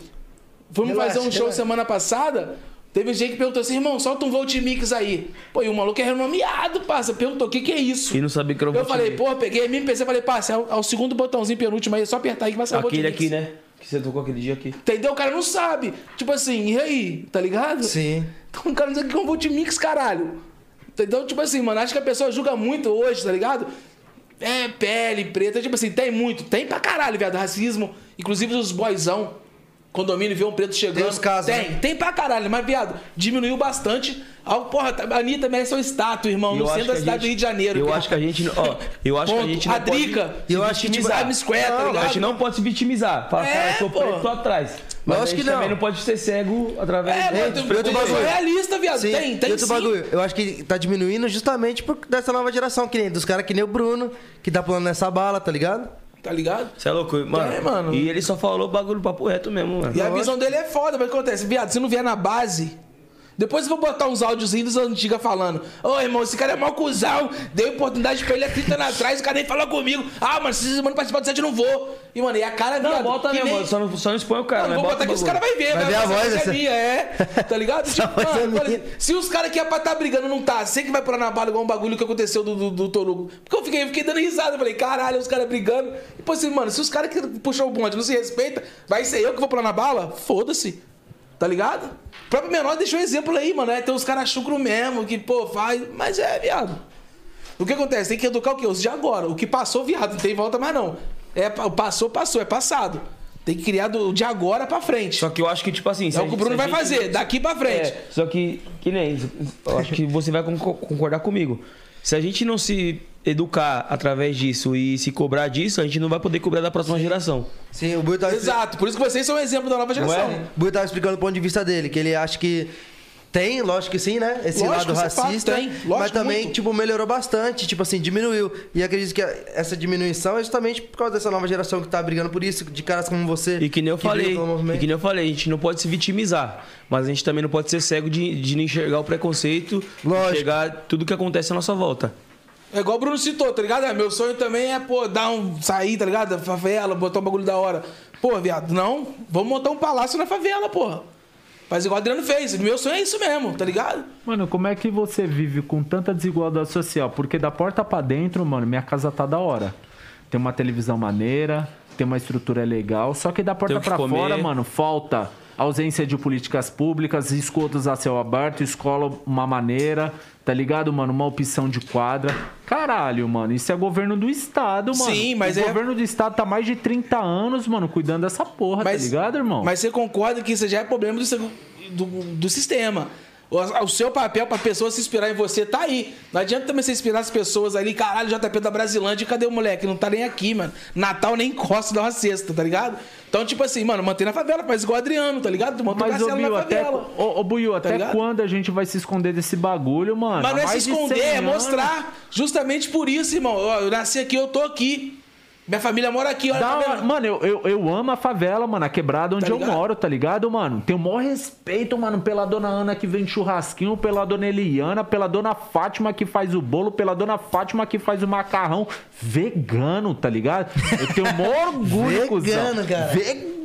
fomos Relaxa, fazer um show relaxa. semana passada. Teve gente que perguntou assim, irmão, solta um Volt Mix aí. Pô, e o maluco é renomeado, parça. Perguntou, o que que é isso? E não sabia que era o Eu falei, pô, peguei a minha PC e falei, parça, é o, é o segundo botãozinho penúltimo aí, é só apertar aí que vai sair Aquele aqui, né? Que você tocou aquele dia aqui. Entendeu? O cara não sabe. Tipo assim, e aí? Tá ligado? Sim. Então o cara não sabe o que é um Volt Mix, caralho. Entendeu? Tipo assim, mano, acho que a pessoa julga muito hoje, tá ligado? É, pele preta, tipo assim, tem muito. Tem pra caralho, viado, racismo. Inclusive os boyzão, condomínio, vê um preto chegando. Tem os casos, Tem, né? tem pra caralho. Mas, viado, diminuiu bastante. Ah, porra, a Anitta merece uma estátua, irmão, Eu no acho centro da cidade gente- do Rio de Janeiro. Eu cara. acho que a gente. Ó, eu acho que a Ponto. gente não A Drica, pode. eu acho que a Square, tá Não, ligado? A gente não pode se vitimizar. Fala, É, cara, eu sou pô. preto, tô atrás. Mas Lógico a gente que não. também não pode ser cego através É, Ei, tem, outro bagulho. realista, viado. Sim. Tem, tem outro sim. bagulho, eu acho que tá diminuindo justamente por dessa nova geração, que nem dos caras que nem o Bruno, que tá pulando nessa bala, tá ligado? Tá ligado? Você é louco, mano. É, mano. E ele só falou bagulho papo reto mesmo, mano. E a visão dele é foda, mas o que acontece? Viado, se não vier na base. Depois eu vou botar uns áudios dos antigos falando. Ô, irmão, esse cara é mau cuzão. Dei oportunidade pra ele há 30 anos atrás, o cara nem falou comigo. Ah, mano, se vocês mano participar do set, eu não vou. E, mano, e a cara, Não, viado, bota mesmo, nem- só não, só não expõe o cara, Mano, né? vou Bota botar aqui, o os caras bagulho. vão ver, Vai ver a essa voz, é essa- minha, é. Tá ligado? Tipo, é mano, se os caras que é pra estar brigando não tá, sei que vai pular na bala igual um bagulho que aconteceu do, do, do Torugo. Porque eu fiquei, eu fiquei dando risada, eu falei, caralho, os caras brigando. E, pô, assim, mano, se os caras que puxou o bonde não se respeita, vai ser eu que vou pular na bala? Foda-se. Tá ligado? O próprio menor deixou um exemplo aí, mano. É, tem uns caras chucro mesmo, que, pô, faz. Mas é, viado. O que acontece? Tem que educar o quê? Os de agora. O que passou, viado, não tem volta mais não. É, pa- passou, passou, é passado. Tem que criar do de agora pra frente. Só que eu acho que, tipo assim. é o que o Bruno vai gente- fazer, daqui pra frente. É, só que, que nem. Eu acho que você vai concor- concordar comigo. Se a gente não se educar através disso e se cobrar disso, a gente não vai poder cobrar da próxima geração. Sim, o Buio tava, Exato, por isso que vocês são um exemplo da nova geração. é? o Buio tava explicando o ponto de vista dele, que ele acha que tem, lógico que sim, né? Esse Lógico, lado é fato, racista. tem. Lógico, mas também, muito. tipo, melhorou bastante, tipo assim, diminuiu. E acredito que essa diminuição é justamente por causa dessa nova geração que tá brigando por isso, de caras como você. E que nem eu brigam falei, e que nem eu falei, a gente não pode se vitimizar, mas a gente também não pode ser cego de, de não enxergar o preconceito, Lógico. enxergar tudo que acontece à nossa volta. É igual o Bruno citou, tá ligado? É, meu sonho também é, pô, dar um. sair, tá ligado? Da favela, botar um bagulho da hora. Pô, viado, não. Vamos montar um palácio na favela, porra. Faz igual o Adriano fez. Meu sonho é isso mesmo, tá ligado? Mano, como é que você vive com tanta desigualdade social? Porque da porta pra dentro, mano, minha casa tá da hora. Tem uma televisão maneira, tem uma estrutura legal. Só que da porta comer. fora, mano, falta ausência de políticas públicas, esgotos a céu aberto, escola uma maneira, tá ligado, mano? Uma opção de quadra. Caralho, mano, isso é governo do estado, mano. Sim, mas o é- governo do estado tá mais de 30 anos, mano, cuidando dessa porra, tá ligado, irmão? Mas você concorda que isso já é problema do, do, do sistema. O, seu papel pra pessoa se inspirar em você tá aí. Não adianta também você inspirar as pessoas ali, caralho, JP da Brasilândia, cadê o moleque? Não tá nem aqui, mano. Natal nem encosta, dá uma cesta, tá ligado? Então, tipo assim, mano, mantém na favela, faz igual o Adriano, tá ligado? Tu Mas, na até, favela. ô, ô, Buiu, até ligado? quando a gente vai se esconder desse bagulho, mano? Mas não é se esconder, 100 é mostrar. Justamente por isso, irmão. Ó, eu nasci aqui, eu tô aqui. Minha família mora aqui, olha tá? Mano, eu, eu, eu amo a favela, mano, a quebrada onde Tá eu moro, tá ligado, mano? Tenho o maior respeito, mano, pela dona Ana que vende churrasquinho, pela dona Eliana, pela dona Fátima que faz o bolo, pela dona Fátima que faz o macarrão vegano, tá ligado? Eu tenho o maior orgulho, cuzão. Vegano, cara. Vegano,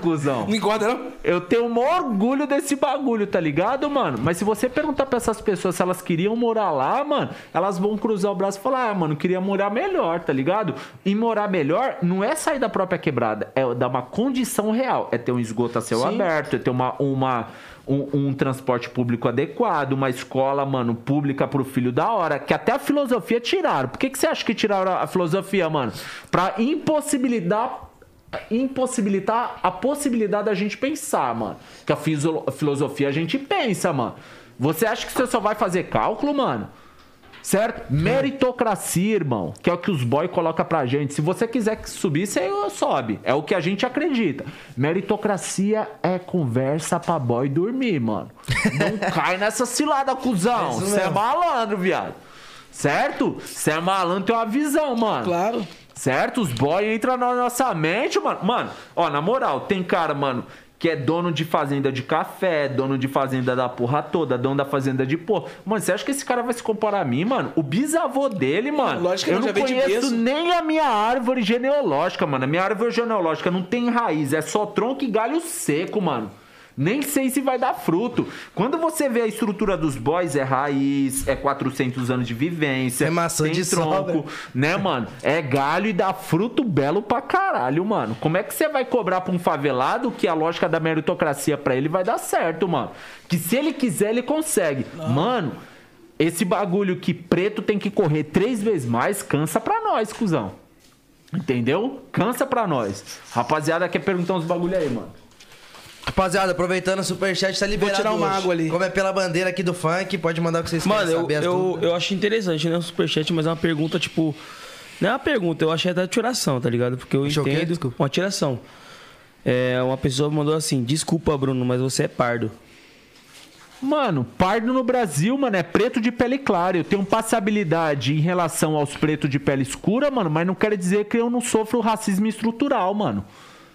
cuzão. Não engorda, não? Eu tenho o maior orgulho desse bagulho, tá ligado, mano? Mas se você perguntar pra essas pessoas se elas queriam morar lá, mano, elas vão cruzar o braço e falar, ah, mano, queria morar melhor, tá ligado? E morar melhor não é sair da própria quebrada, é dar uma condição real. É ter um esgoto a céu Sim. aberto, é ter uma. uma um, um transporte público adequado, uma escola, mano, pública pro filho da hora, que até a filosofia tiraram. Por que, que você acha que tiraram a filosofia, mano? Pra impossibilitar impossibilitar a possibilidade da gente pensar, mano. Que a filosofia a gente pensa, mano. Você acha que você só vai fazer cálculo, mano? Certo? Meritocracia, irmão, que é o que os boys colocam pra gente. Se você quiser que subir, você sobe. É o que a gente acredita. Meritocracia é conversa pra boy dormir, mano. Não cai nessa cilada, cuzão. Você é mesmo. malandro, viado. Certo? Você é malandro, tem uma visão, mano. Claro. Certo? Os boy entram na nossa mente, mano. Mano, ó, na moral, tem cara, mano, que é dono de fazenda de café, dono de fazenda da porra toda, dono da fazenda de porra. Mano, você acha que esse cara vai se comparar a mim, mano? O bisavô dele, mano. Lógico que eu não, conheço nem a minha árvore genealógica, mano. A minha árvore genealógica não tem raiz, é só tronco e galho seco, mano. Nem sei se vai dar fruto. Quando você vê a estrutura dos boys, é raiz, é 400 anos de vivência, É maçã de tronco, sobra. né, mano? É galho e dá fruto belo pra caralho, mano. Como é que você vai cobrar pra um favelado que a lógica da meritocracia pra ele vai dar certo, mano? Que se ele quiser, ele consegue. Mano, esse bagulho que preto tem que correr três vezes mais, cansa pra nós, cuzão. Entendeu? Cansa pra nós. Rapaziada, quer perguntar uns bagulho aí, mano? Rapaziada, aproveitando o superchat, tá liberado tirar uma hoje. água ali. Como é pela bandeira aqui do funk, pode mandar o que vocês Mano, querem eu, saber. as eu, eu acho interessante, né? O superchat, mas é uma pergunta, tipo. Não é uma pergunta, eu achei até tiração, tá ligado? Porque eu Achou entendo. Desculpa. Uma tiração. É, uma pessoa mandou assim: Desculpa, Bruno, mas você é pardo. Mano, pardo no Brasil, mano, é preto de pele clara. Eu tenho passabilidade em relação aos pretos de pele escura, mano, mas não quer dizer que eu não sofro racismo estrutural, mano.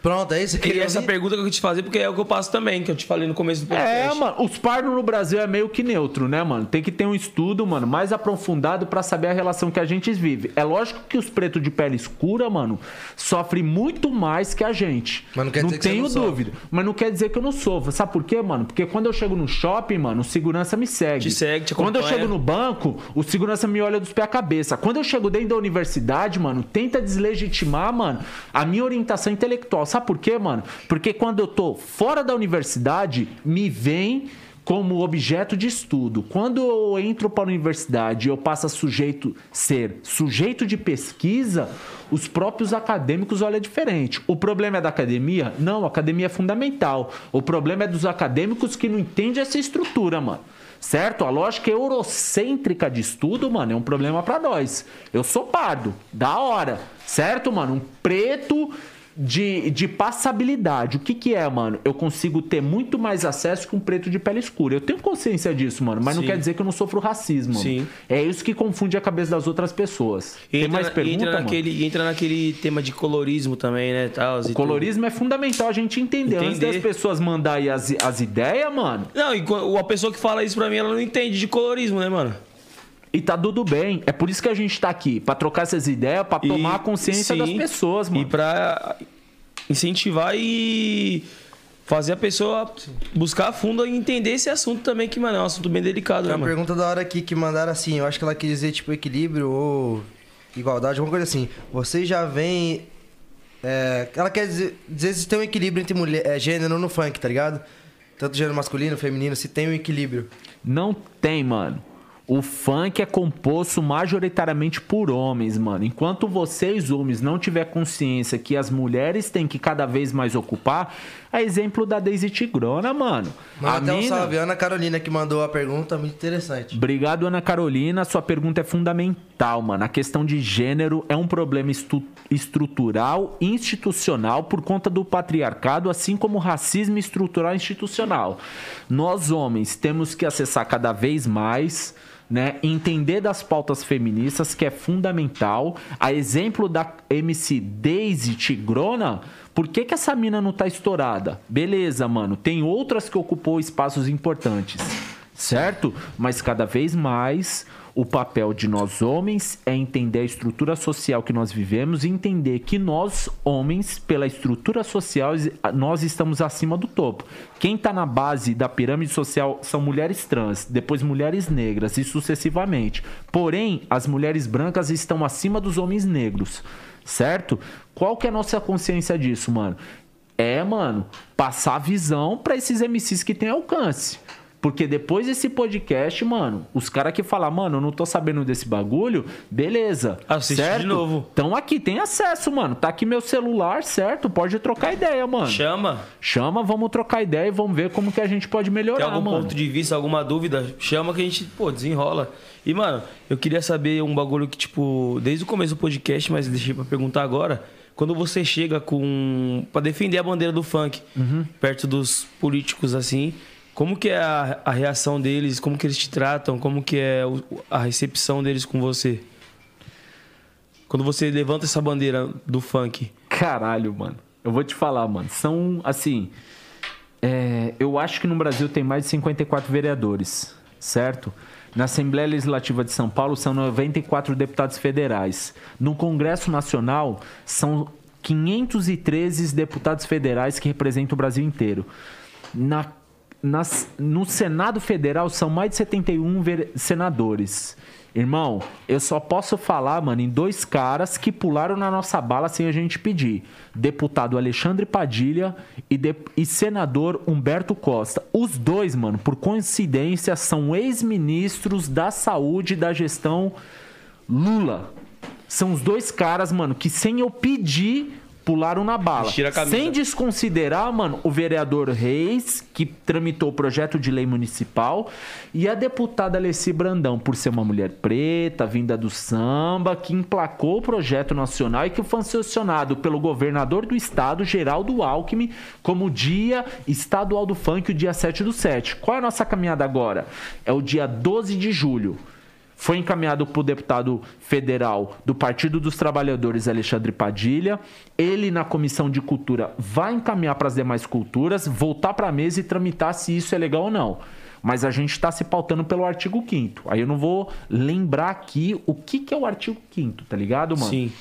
Pronto, é isso que E essa pergunta que eu quis te fazer, porque é o que eu passo também, que eu te falei no começo do podcast. É, mano, os pardos no Brasil é meio que neutro, né, mano? Tem que ter um estudo, mano, mais aprofundado pra saber a relação que a gente vive. É lógico que os pretos de pele escura, mano, sofrem muito mais que a gente. Mas não quer dizer que você tenho não sofre. dúvida. Mas não quer dizer que eu não sofro. Sabe por quê, mano? Porque quando eu chego no shopping, mano, o segurança me segue. Te segue, te Quando eu acompanha. chego no banco, o segurança me olha dos pés à cabeça. Quando eu chego dentro da universidade, mano, tenta deslegitimar, mano, a minha orientação intelectual. Sabe por quê, mano? Porque quando eu tô fora da universidade, me vem como objeto de estudo. Quando eu entro para a universidade eu passo a sujeito ser sujeito de pesquisa, os próprios acadêmicos olham diferente. O problema é da academia? Não, a academia é fundamental. O problema é dos acadêmicos que não entendem essa estrutura, mano. Certo? A lógica eurocêntrica de estudo, mano, é um problema pra nós. Eu sou pardo, da hora. Certo, mano? Um preto de, de passabilidade. O que que é, mano? Eu consigo ter muito mais acesso que um preto de pele escura. Eu tenho consciência disso, mano, mas não Sim. quer dizer que eu não sofro racismo. mano. Sim. É isso que confunde a cabeça das outras pessoas. Tem Entra mais pergunta, entra mano? naquele, entra naquele tema de colorismo também, né? Tal, O colorismo é fundamental a gente entender. Antes Entender. das pessoas mandarem as, as ideias, mano, Não, e a pessoa que fala isso pra mim, ela não entende de colorismo, né, mano? E tá tudo bem. É por isso que a gente tá aqui, pra trocar essas ideias, pra E- tomar a consciência sim, das pessoas, mano. E pra incentivar e fazer a pessoa buscar a fundo e entender esse assunto também, que, mano, é um assunto bem delicado, Tem né, uma mano? pergunta da hora aqui que mandaram assim, eu acho que ela quis dizer tipo equilíbrio ou igualdade, alguma coisa assim. Vocês já vem. É, ela quer dizer, dizer se tem um equilíbrio entre mulher, é, gênero no funk, tá ligado? Tanto gênero masculino, feminino, se tem um equilíbrio. Não tem, mano. O funk é composto majoritariamente por homens, mano. Enquanto vocês, homens, não tiver consciência que as mulheres têm que cada vez mais ocupar, é exemplo da Daisy Tigrona, mano. Manda A até um mina- salve. Ana Carolina que mandou a pergunta, muito interessante. Obrigado, Ana Carolina. Sua pergunta é fundamental, mano. A questão de gênero é um problema estu- estrutural e institucional por conta do patriarcado, assim como o racismo estrutural e institucional. Nós, homens, temos que acessar cada vez mais. Né, entender das pautas feministas que é fundamental. A exemplo da MC Daisy Tigrona, por que, que essa mina não tá estourada? Beleza, mano. Tem outras que ocupou espaços importantes certo? Mas cada vez mais o papel de nós homens é entender a estrutura social que nós vivemos e entender que nós homens, pela estrutura social, nós estamos acima do topo. Quem está na base da pirâmide social são mulheres trans, depois mulheres negras e sucessivamente. Porém, as mulheres brancas estão acima dos homens negros, certo? Qual que é a nossa consciência disso, mano? É, mano, passar visão para esses MCs que têm alcance. Porque depois desse podcast, mano, os caras que falam, mano, eu não tô sabendo desse bagulho, beleza. Assiste certo? de novo. Então aqui tem acesso, mano. Tá aqui meu celular, certo? Pode trocar ideia, mano. Chama. Chama, vamos trocar ideia e vamos ver como que a gente pode Tem melhorar, algum mano. ponto de vista, alguma dúvida, chama que a gente, pô, desenrola. E, mano, eu queria saber um bagulho que, tipo, desde o começo do podcast, mas deixei pra perguntar agora. Quando você chega com. pra defender a bandeira do funk Uhum. perto dos políticos, assim, como que é a, a reação deles? Como que eles te tratam? Como que é a recepção deles com você? Quando você levanta essa bandeira do funk. Caralho, mano. Eu vou te falar, mano. São, assim. é, eu acho que no Brasil tem mais de 54 vereadores, certo? Na Assembleia Legislativa de São Paulo são 94 deputados federais. No Congresso Nacional são 513 deputados federais que representam o Brasil inteiro. Na, nas- no Senado Federal são mais de 71 vere- senadores. Irmão, eu só posso falar, mano, em dois caras que pularam na nossa bala sem a gente pedir: deputado Alexandre Padilha e, de- e senador Humberto Costa. Os dois, mano, por coincidência, são ex-ministros da saúde da gestão Lula. São os dois caras, mano, que sem eu pedir, pularam na bala. Sem desconsiderar, mano, o vereador Reis, que tramitou o projeto de lei municipal, e a deputada Alessi Brandão, por ser uma mulher preta, vinda do samba, que emplacou o projeto nacional e que foi sancionado pelo governador do estado, Geraldo Alckmin, como dia estadual do funk, o dia 7 do 7. Qual é a nossa caminhada agora? É o dia 12 de julho foi encaminhado para o deputado federal do Partido dos Trabalhadores, Alexandre Padilha. Ele, na Comissão de Cultura, vai encaminhar para as demais culturas, voltar para a mesa e tramitar se isso é legal ou não. Mas a gente está se pautando pelo artigo 5 Aí eu não vou lembrar aqui o que, que é o artigo 5 tá ligado, mano? Sim.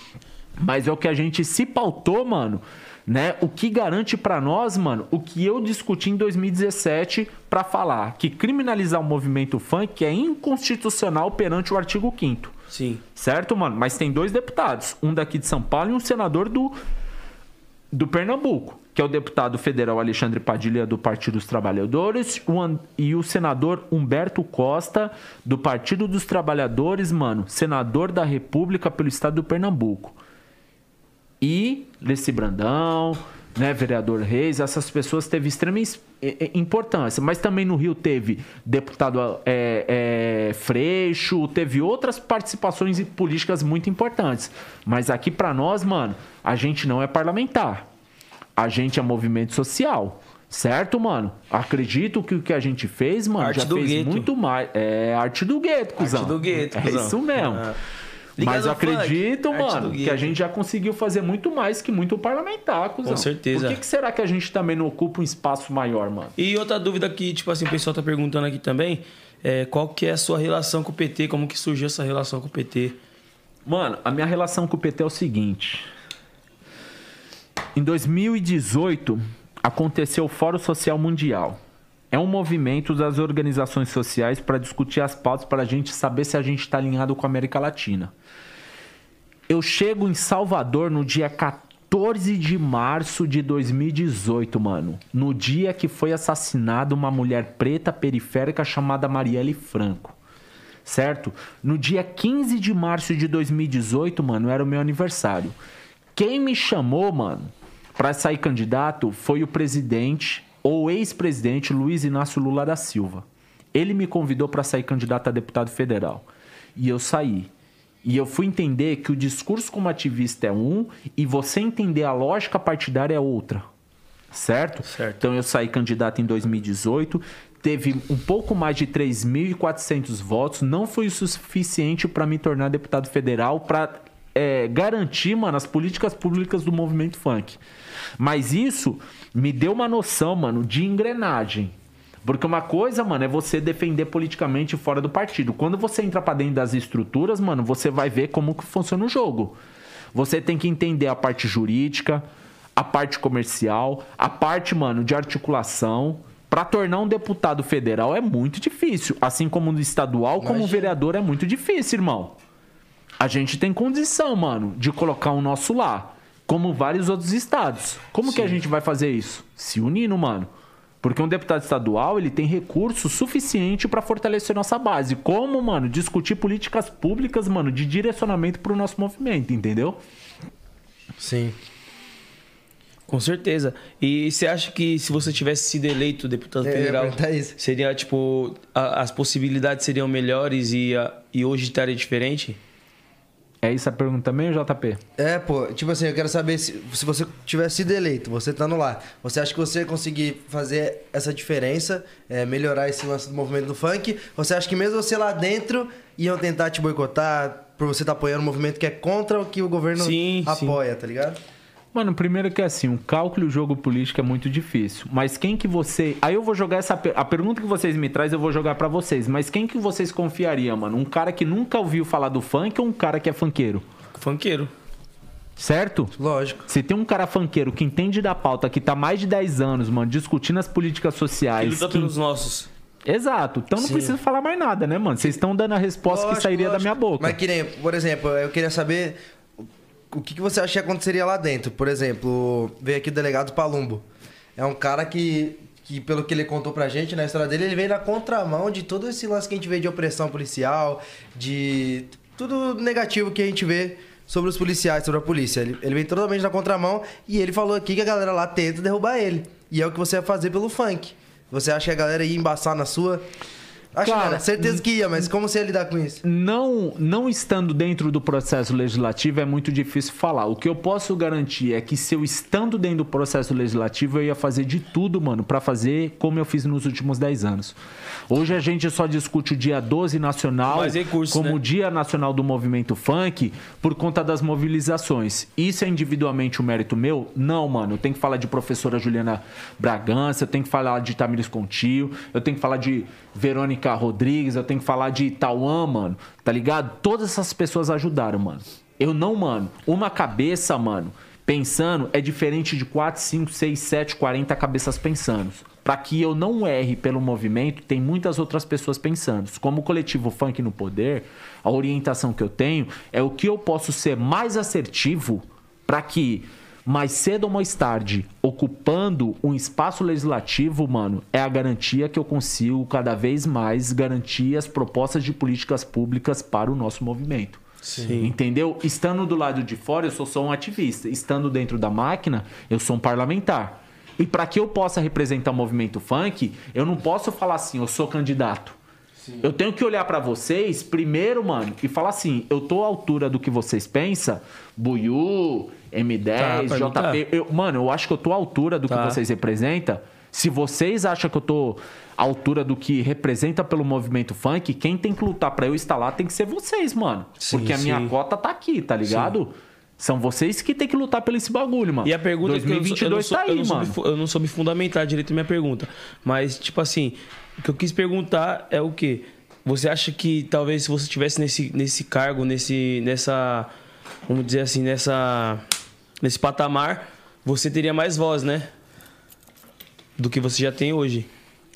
Mas é o que a gente se pautou, mano, né? O que garante pra nós, mano, o que eu discuti em 2017 pra falar que criminalizar o movimento funk é inconstitucional perante o artigo 5 Sim. Certo, mano? Mas tem dois deputados, um daqui de São Paulo e um senador do do Pernambuco, que é o deputado federal Alexandre Padilha do Partido dos Trabalhadores e o senador Humberto Costa do Partido dos Trabalhadores, mano, senador da República pelo estado do Pernambuco. E Leci Brandão, né, vereador Reis, essas pessoas teve extrema importância. Mas também no Rio teve deputado é, é, Freixo, teve outras participações políticas muito importantes. Mas aqui pra nós, mano, a gente não é parlamentar. A gente é movimento social. Certo, mano? Acredito que o que a gente fez, mano, Arte já fez gueto. muito mais. É arte do gueto, cuzão. do gueto, É cuzão. isso mesmo. Ah. Mas eu funk, acredito, arte mano, que a gente já conseguiu fazer muito mais que muito parlamentar, cuzão. certeza. Por que, que será que a gente também não ocupa um espaço maior, mano? E outra dúvida que, tipo assim, o pessoal tá perguntando aqui também, é qual que é a sua relação com o PT, como que surgiu essa relação com o PT? Mano, a minha relação com o PT é o seguinte. Em 2018, aconteceu o Fórum Social Mundial. É um movimento das organizações sociais para discutir as pautas para a gente saber se a gente está alinhado com a América Latina. Eu chego em Salvador no dia 14 de março de 2018, mano. No dia que foi assassinada uma mulher preta periférica chamada Marielle Franco. Certo? No dia 15 de março de 2018, mano, era o meu aniversário. Quem me chamou, mano, para sair candidato foi o presidente ou ex-presidente Luiz Inácio Lula da Silva. Ele me convidou para sair candidato a deputado federal. E eu saí. E eu fui entender que o discurso como ativista é um e você entender a lógica partidária é outra. Certo? Certo. Então eu saí candidato em 2018, teve um pouco mais de 3.400 votos, não foi o suficiente para me tornar deputado federal para garantir, mano, as políticas públicas do movimento funk. Mas isso me deu uma noção, mano, de engrenagem. Porque uma coisa, mano, é você defender politicamente fora do partido. Quando você entra pra dentro das estruturas, mano, você vai ver como que funciona o jogo. Você tem que entender a parte jurídica, a parte comercial, a parte, mano, de articulação. Pra tornar um deputado federal é muito difícil. Assim como no estadual, como vereador é muito difícil, irmão. A gente tem condição, mano, de colocar o nosso lá. Como vários outros estados. Como que a gente vai fazer isso? Se unindo, mano. Porque um deputado estadual, ele tem recurso suficiente pra fortalecer nossa base. Como, mano, discutir políticas públicas, mano, de direcionamento pro nosso movimento, entendeu? Sim. Com certeza. E você acha que se você tivesse sido eleito deputado federal, seria, tipo, a- as possibilidades seriam melhores e, a- e hoje estaria diferente? É isso a pergunta também, JP? É, pô, tipo assim, eu quero saber se, se você tivesse sido eleito, você estando lá, você acha que você ia conseguir fazer essa diferença, é, melhorar esse lance do movimento do funk? Você acha que mesmo você lá dentro iam tentar te boicotar por você estar apoiando um movimento que é contra o que o governo Sim, sim. apoia, tá ligado? Mano, primeiro que assim, um cálculo e o jogo político é muito difícil. Mas quem que você. Aí eu vou jogar essa. A pergunta que vocês me trazem, eu vou jogar pra vocês. Mas quem que vocês confiariam, mano? Um cara que nunca ouviu falar do funk ou um cara que é funkeiro? Funkeiro. Certo? Lógico. Se tem um cara funkeiro que entende da pauta, que tá mais de 10 anos, mano, discutindo as políticas sociais. luta que- pelos nossos. Exato. Então não Sim. precisa falar mais nada, né, mano? Vocês estão dando a resposta que Lógico, sairia da lógico. minha boca. Mas que nem, por exemplo, eu queria saber o que, que você acha que aconteceria lá dentro. Por exemplo, veio aqui o delegado Palumbo. É um cara que, que, pelo que ele contou pra gente na história dele, ele veio na contramão de todo esse lance que a gente vê de opressão policial, de tudo negativo que a gente vê sobre os policiais, sobre a polícia. Ele, ele veio totalmente na contramão e ele falou aqui que a galera lá tenta derrubar ele. E é o que você vai fazer pelo funk. Você acha que a galera ia embaçar na sua? Acho Cara, que não, certeza que ia, mas como você ia lidar com isso? não, não estando dentro do processo legislativo é muito difícil falar. O que eu posso garantir é que se eu estando dentro do processo legislativo, eu ia fazer de tudo, mano, pra fazer como eu fiz nos últimos 10 anos. Hoje a gente só discute o dia 12 nacional recursos, como né? o Dia Nacional do Movimento Funk por conta das mobilizações. Isso é individualmente um mérito meu? Não, mano. Eu tenho que falar de professora Juliana Bragança, eu tenho que falar de Tamires Contio, eu tenho que falar de Verônica Rodrigues, eu tenho que falar de Tauan, mano. Tá ligado? Todas essas pessoas ajudaram, mano. Eu não, mano. Uma cabeça, mano, pensando é diferente de 4, 5, 6, 7, 40 cabeças pensando. Pra que eu não erre pelo movimento, tem muitas outras pessoas pensando. Como o coletivo Funk no Poder, a orientação que eu tenho é o que eu posso ser mais assertivo para que mais cedo ou mais tarde, ocupando um espaço legislativo, mano, é a garantia que eu consigo cada vez mais garantir as propostas de políticas públicas para o nosso movimento. Sim. Entendeu? Estando do lado de fora, eu sou só um ativista. Estando dentro da máquina, eu sou um parlamentar. E para que eu possa representar o movimento funk, eu não posso falar assim, eu sou candidato. Eu tenho que olhar para vocês primeiro, mano, e falar assim: eu tô à altura do que vocês pensam, Tá, M10, perguntar. JP. Eu- mano, eu acho que eu tô à altura do Tá. que vocês representam. Se vocês acham que eu tô à altura do que representa pelo movimento funk, quem tem que lutar pra eu estar lá tem que ser vocês, mano. Sim, Porque a minha sim. cota tá aqui, tá ligado? São vocês que tem que lutar pelo esse bagulho, mano. E a pergunta é que eu não sou- 2022 eu não sou- tá eu aí, não soube mano. fu- eu não soube fundamentar direito a minha pergunta. Mas, tipo assim, o que eu quis perguntar é o quê? Você acha que talvez se você estivesse nesse, nesse cargo, nesse, nessa. Vamos dizer assim, nessa. Nesse patamar, você teria mais voz, né? Do que você já tem hoje.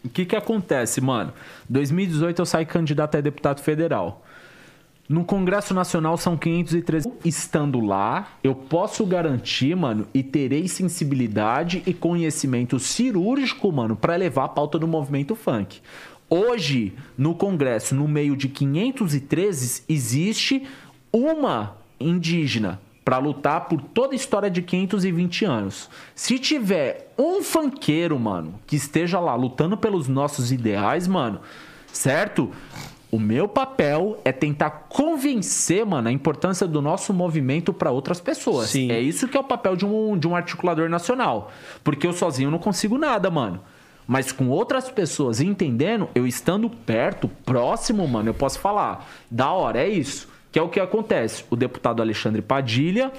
O que que acontece, mano? 2018 eu saí candidato a deputado federal. No Congresso Nacional são 513. Estando lá, eu posso garantir, mano, e terei sensibilidade e conhecimento cirúrgico, mano, pra levar a pauta do movimento funk. Hoje, no Congresso, no meio de 513, existe uma indígena pra lutar por toda a história de 520 anos. Se tiver um funkeiro, mano, que esteja lá lutando pelos nossos ideais, mano, certo? O meu papel é tentar convencer, mano, a importância do nosso movimento pra outras pessoas. Sim. É isso que é o papel de um, de um articulador nacional. Porque eu sozinho não consigo nada, mano. Mas com outras pessoas entendendo, eu estando perto, próximo, mano, eu posso falar. Da hora, é isso. Que é o que acontece. O deputado Alexandre Padilha,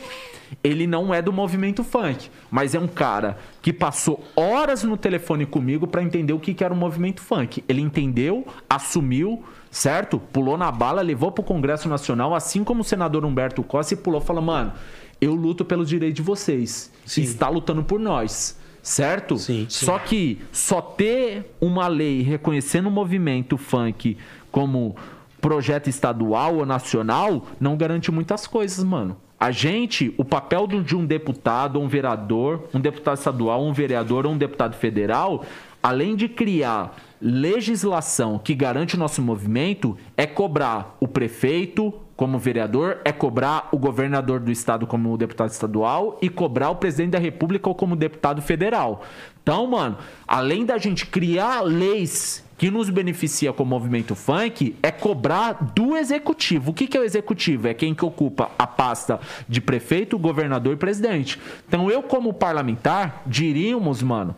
ele não é do movimento funk, mas é um cara que passou horas no telefone comigo pra entender o que, que era o movimento funk. Ele entendeu, assumiu, certo? Pulou na bala, levou pro Congresso Nacional, assim como o senador Humberto Costa, e pulou e falou: mano, eu luto pelos direitos de vocês. Sim. Está lutando por nós. Certo? Sim, sim. Só que só ter uma lei reconhecendo o movimento funk como projeto estadual ou nacional não garante muitas coisas, mano. A gente, o papel de um deputado, um vereador, um deputado estadual, um vereador ou um deputado federal, além de criar legislação que garante o nosso movimento, é cobrar o prefeito como vereador, é cobrar o governador do estado como deputado estadual e cobrar o presidente da república ou como deputado federal. Então, mano, além da gente criar leis que nos beneficia com o movimento funk é cobrar do executivo. O que, que é o executivo? É quem que ocupa a pasta de prefeito, governador e presidente. Então eu, como parlamentar, diríamos, mano,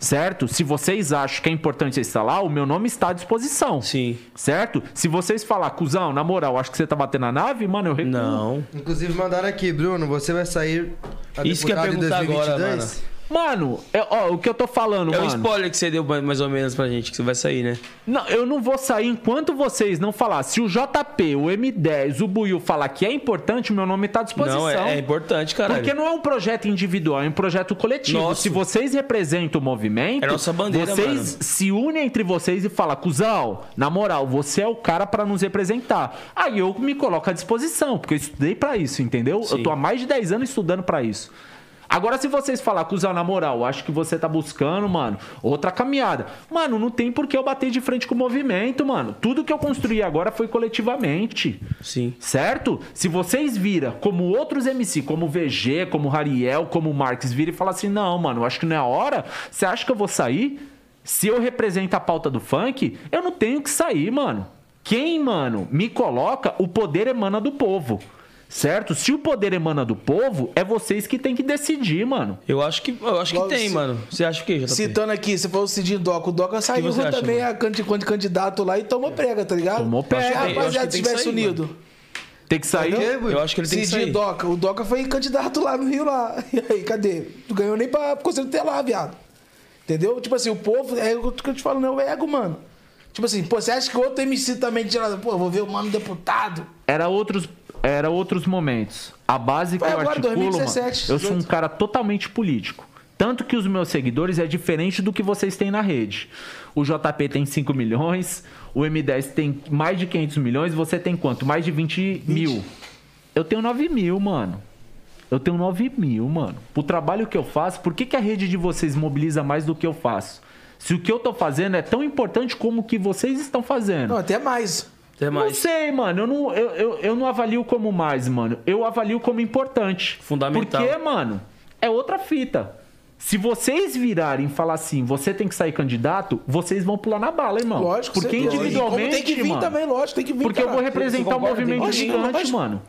certo? Se vocês acham que é importante lá, o meu nome está à disposição. Sim. Certo? Se vocês falar, cuzão, na moral, acho que você tá batendo na nave, mano, eu recuo. Não. Inclusive mandaram aqui, Bruno, você vai sair a Isso que eu ia perguntar agora, 2022? Mano, é, ó, o que eu tô falando, É mano. spoiler que você deu mais ou menos pra gente, que você vai sair, né? Não, eu não vou sair enquanto vocês não falar. Se o JP, o M10, o Buiu falar que é importante, o meu nome tá à disposição. Não, é, é importante, caralho. Porque não é um projeto individual, é um projeto coletivo. Nossa. Se vocês representam o movimento, É nossa bandeira, vocês mano. se unem entre vocês e falam, cuzão, na moral, você é o cara pra nos representar. Aí eu me coloco à disposição, porque eu estudei pra isso, entendeu? Sim. Eu tô há mais de 10 anos estudando pra isso. Agora, se vocês falar, cuzão, na moral, acho que você tá buscando, mano, outra caminhada. Mano, não tem por que eu bater de frente com o movimento, mano. Tudo que eu construí agora foi coletivamente. Sim. Certo? Se vocês viram como outros MC, como o VG, como o Rariel, como o Marques, viram e falam assim: não, mano, eu acho que não é a hora. Você acha que eu vou sair? Se eu represento a pauta do funk, eu não tenho que sair, mano. Quem, mano, me coloca, o poder emana do povo. Certo? Se o poder emana do povo, é vocês que tem que decidir, mano. Eu acho que, eu acho que Logo tem, se- mano. Você acha o quê, JP? Citando aqui, você falou o Cidinho Doca. O Doca saiu acha, também mano? a candidato lá e tomou prega, tá ligado? Tomou prega. Se a que rapaziada tem que tivesse sair, unido. Tem que sair. Entendeu? Eu acho que ele tem que sair. Doca. O Doca foi candidato lá no Rio lá. E aí, cadê? Tu ganhou nem pra Conselho Tutelar, viado. Entendeu? Tipo assim, o povo, é o que eu te falo, não é o ego, mano. Tipo assim, pô, você acha que outro MC também tira, pô, vou ver o mano deputado. Era outros, era outros momentos. A base que eu agora, articulo, 2017, mano, eu sou um 18. cara totalmente político. Tanto que os meus seguidores é diferente do que vocês têm na rede. O JP tem 5 milhões, o M10 tem mais de 500 milhões, você tem quanto? Mais de 20, mil. Eu tenho 9 mil, mano. Eu tenho 9 mil, mano. O trabalho que eu faço, por que, que a rede de vocês mobiliza mais do que eu faço? Se o que eu tô fazendo é tão importante como o que vocês estão fazendo. Não, até mais. Até Não mais. sei, mano. Eu não, eu, eu, eu não avalio como mais, mano. Eu avalio como importante. Fundamental. Porque, mano, é outra fita. Se vocês virarem e falar assim, você tem que sair candidato, vocês vão pular na bala, irmão. Lógico, Porque individualmente, tem que vir mano, também, lógico, tem que vir. Porque eu vou representar o movimento Lógico, gigante, lógico. mano.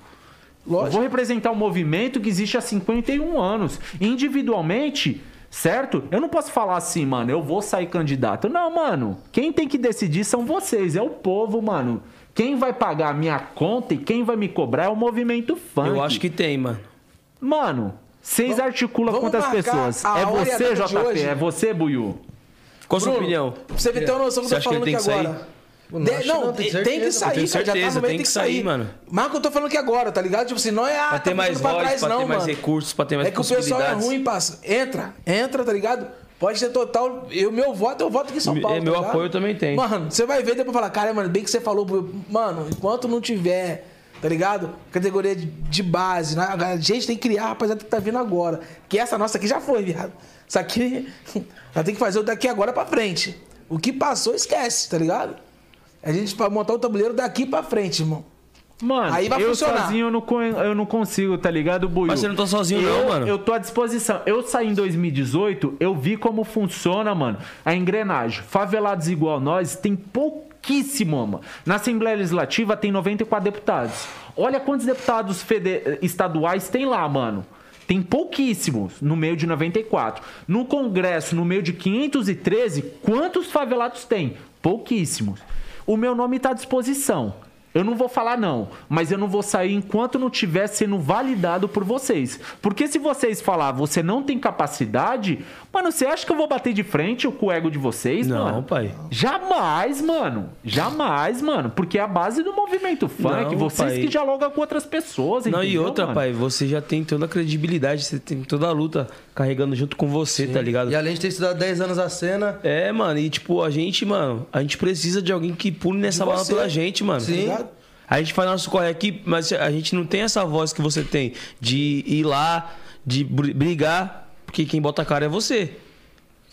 Eu Lógico. vou representar um movimento que existe há 51 anos. Individualmente, Certo? Eu não posso falar assim, mano, eu vou sair candidato. Não, mano. Quem tem que decidir são vocês, é o povo, mano. Quem vai pagar a minha conta e quem vai me cobrar é o movimento funk. Eu acho que tem, mano. Mano, vocês articulam vamos contra as marcar pessoas. a É a você, JP, hoje. é você, Buiu. Qual a sua opinião? Pra você ter uma noção do que Você eu tô que falando aqui tem que agora. Não, De- não, que não, tem, tem que certeza, sair, tenho cara. Já tá certeza, no meio, tem que sair, mano. Mas o que eu tô falando aqui agora, tá ligado? Tipo assim, não é ah, Pra ter tá mais voz, trás, pra ter não, mais mano. recursos, pra ter mais É que o pessoal é ruim, passa. Entra, entra, tá ligado? Pode ser total. Eu, meu voto, eu voto aqui em São É, Paulo. meu tá apoio também tenho. Mano, você vai ver depois falar, cara, mano, bem que você falou, mano, enquanto não tiver, tá ligado? Categoria de, de base, né? a gente tem que criar rapaziada que tá vindo agora. Que essa nossa aqui já foi, viado. Isso aqui, nós tem que fazer o daqui agora pra frente. O que passou, esquece, tá ligado? A gente vai montar o tabuleiro daqui pra frente, irmão. Mano, Aí vai eu funcionar. sozinho eu não, eu não consigo, tá ligado, Buiu? Mas você não tá sozinho eu, não, mano. Eu tô à disposição. Eu saí em 2018, eu vi como funciona, mano, a engrenagem. Favelados igual nós tem pouquíssimo, mano. Na Assembleia Legislativa tem 94 deputados. Olha quantos deputados estaduais tem lá, mano. Tem pouquíssimos no meio de 94. No Congresso, no meio de 513, quantos favelados tem? Pouquíssimos. O meu nome está à disposição. Eu não vou falar não, mas eu não vou sair enquanto não estiver sendo validado por vocês. Porque se vocês falar você não tem capacidade, mano, você acha que eu vou bater de frente com o ego de vocês, Não, mano? pai. Jamais, mano. Jamais, mano. Porque é a base do movimento funk. Não, vocês pai. que dialogam com outras pessoas, Não, e outra, mano? pai, você já tem toda a credibilidade, você tem toda a luta carregando junto com você, tá ligado? E além de ter estudado 10 anos a cena, É, mano, e tipo, a gente, mano, a gente precisa de alguém que pule nessa bala pela gente, mano. Sim. Tá? A gente faz nosso corre aqui, mas a gente não tem essa voz que você tem de ir lá, de br- brigar, porque quem bota a cara é você.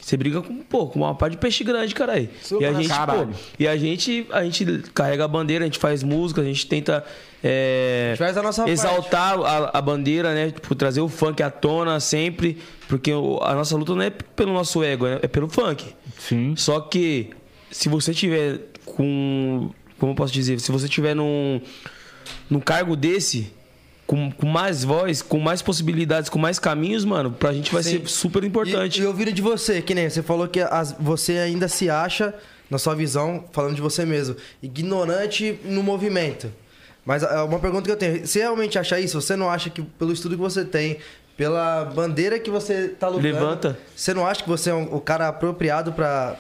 Você briga com, pô, com uma parte de peixe grande, caralho. Seu E a gente, pô, e a gente, a gente carrega a bandeira, a gente faz música, a gente tenta é, A gente faz a nossa exaltar a, a bandeira, né? Tipo, trazer o funk à tona sempre, porque a nossa luta não é pelo nosso ego, é, é pelo funk. Sim. Só que se você tiver com. Como eu posso dizer? Se você tiver num, num cargo desse, com, com mais voz, com mais possibilidades, com mais caminhos, mano, pra gente vai Sim. ser super importante. E, e ouvindo de você, que nem você falou que as- você ainda se acha, na sua visão, falando de você mesmo, ignorante no movimento. Mas é uma pergunta que eu tenho: você realmente acha isso? Você não acha que pelo estudo que você tem, pela bandeira que você tá lutando, Levanta. você não acha que você é um- o cara apropriado pra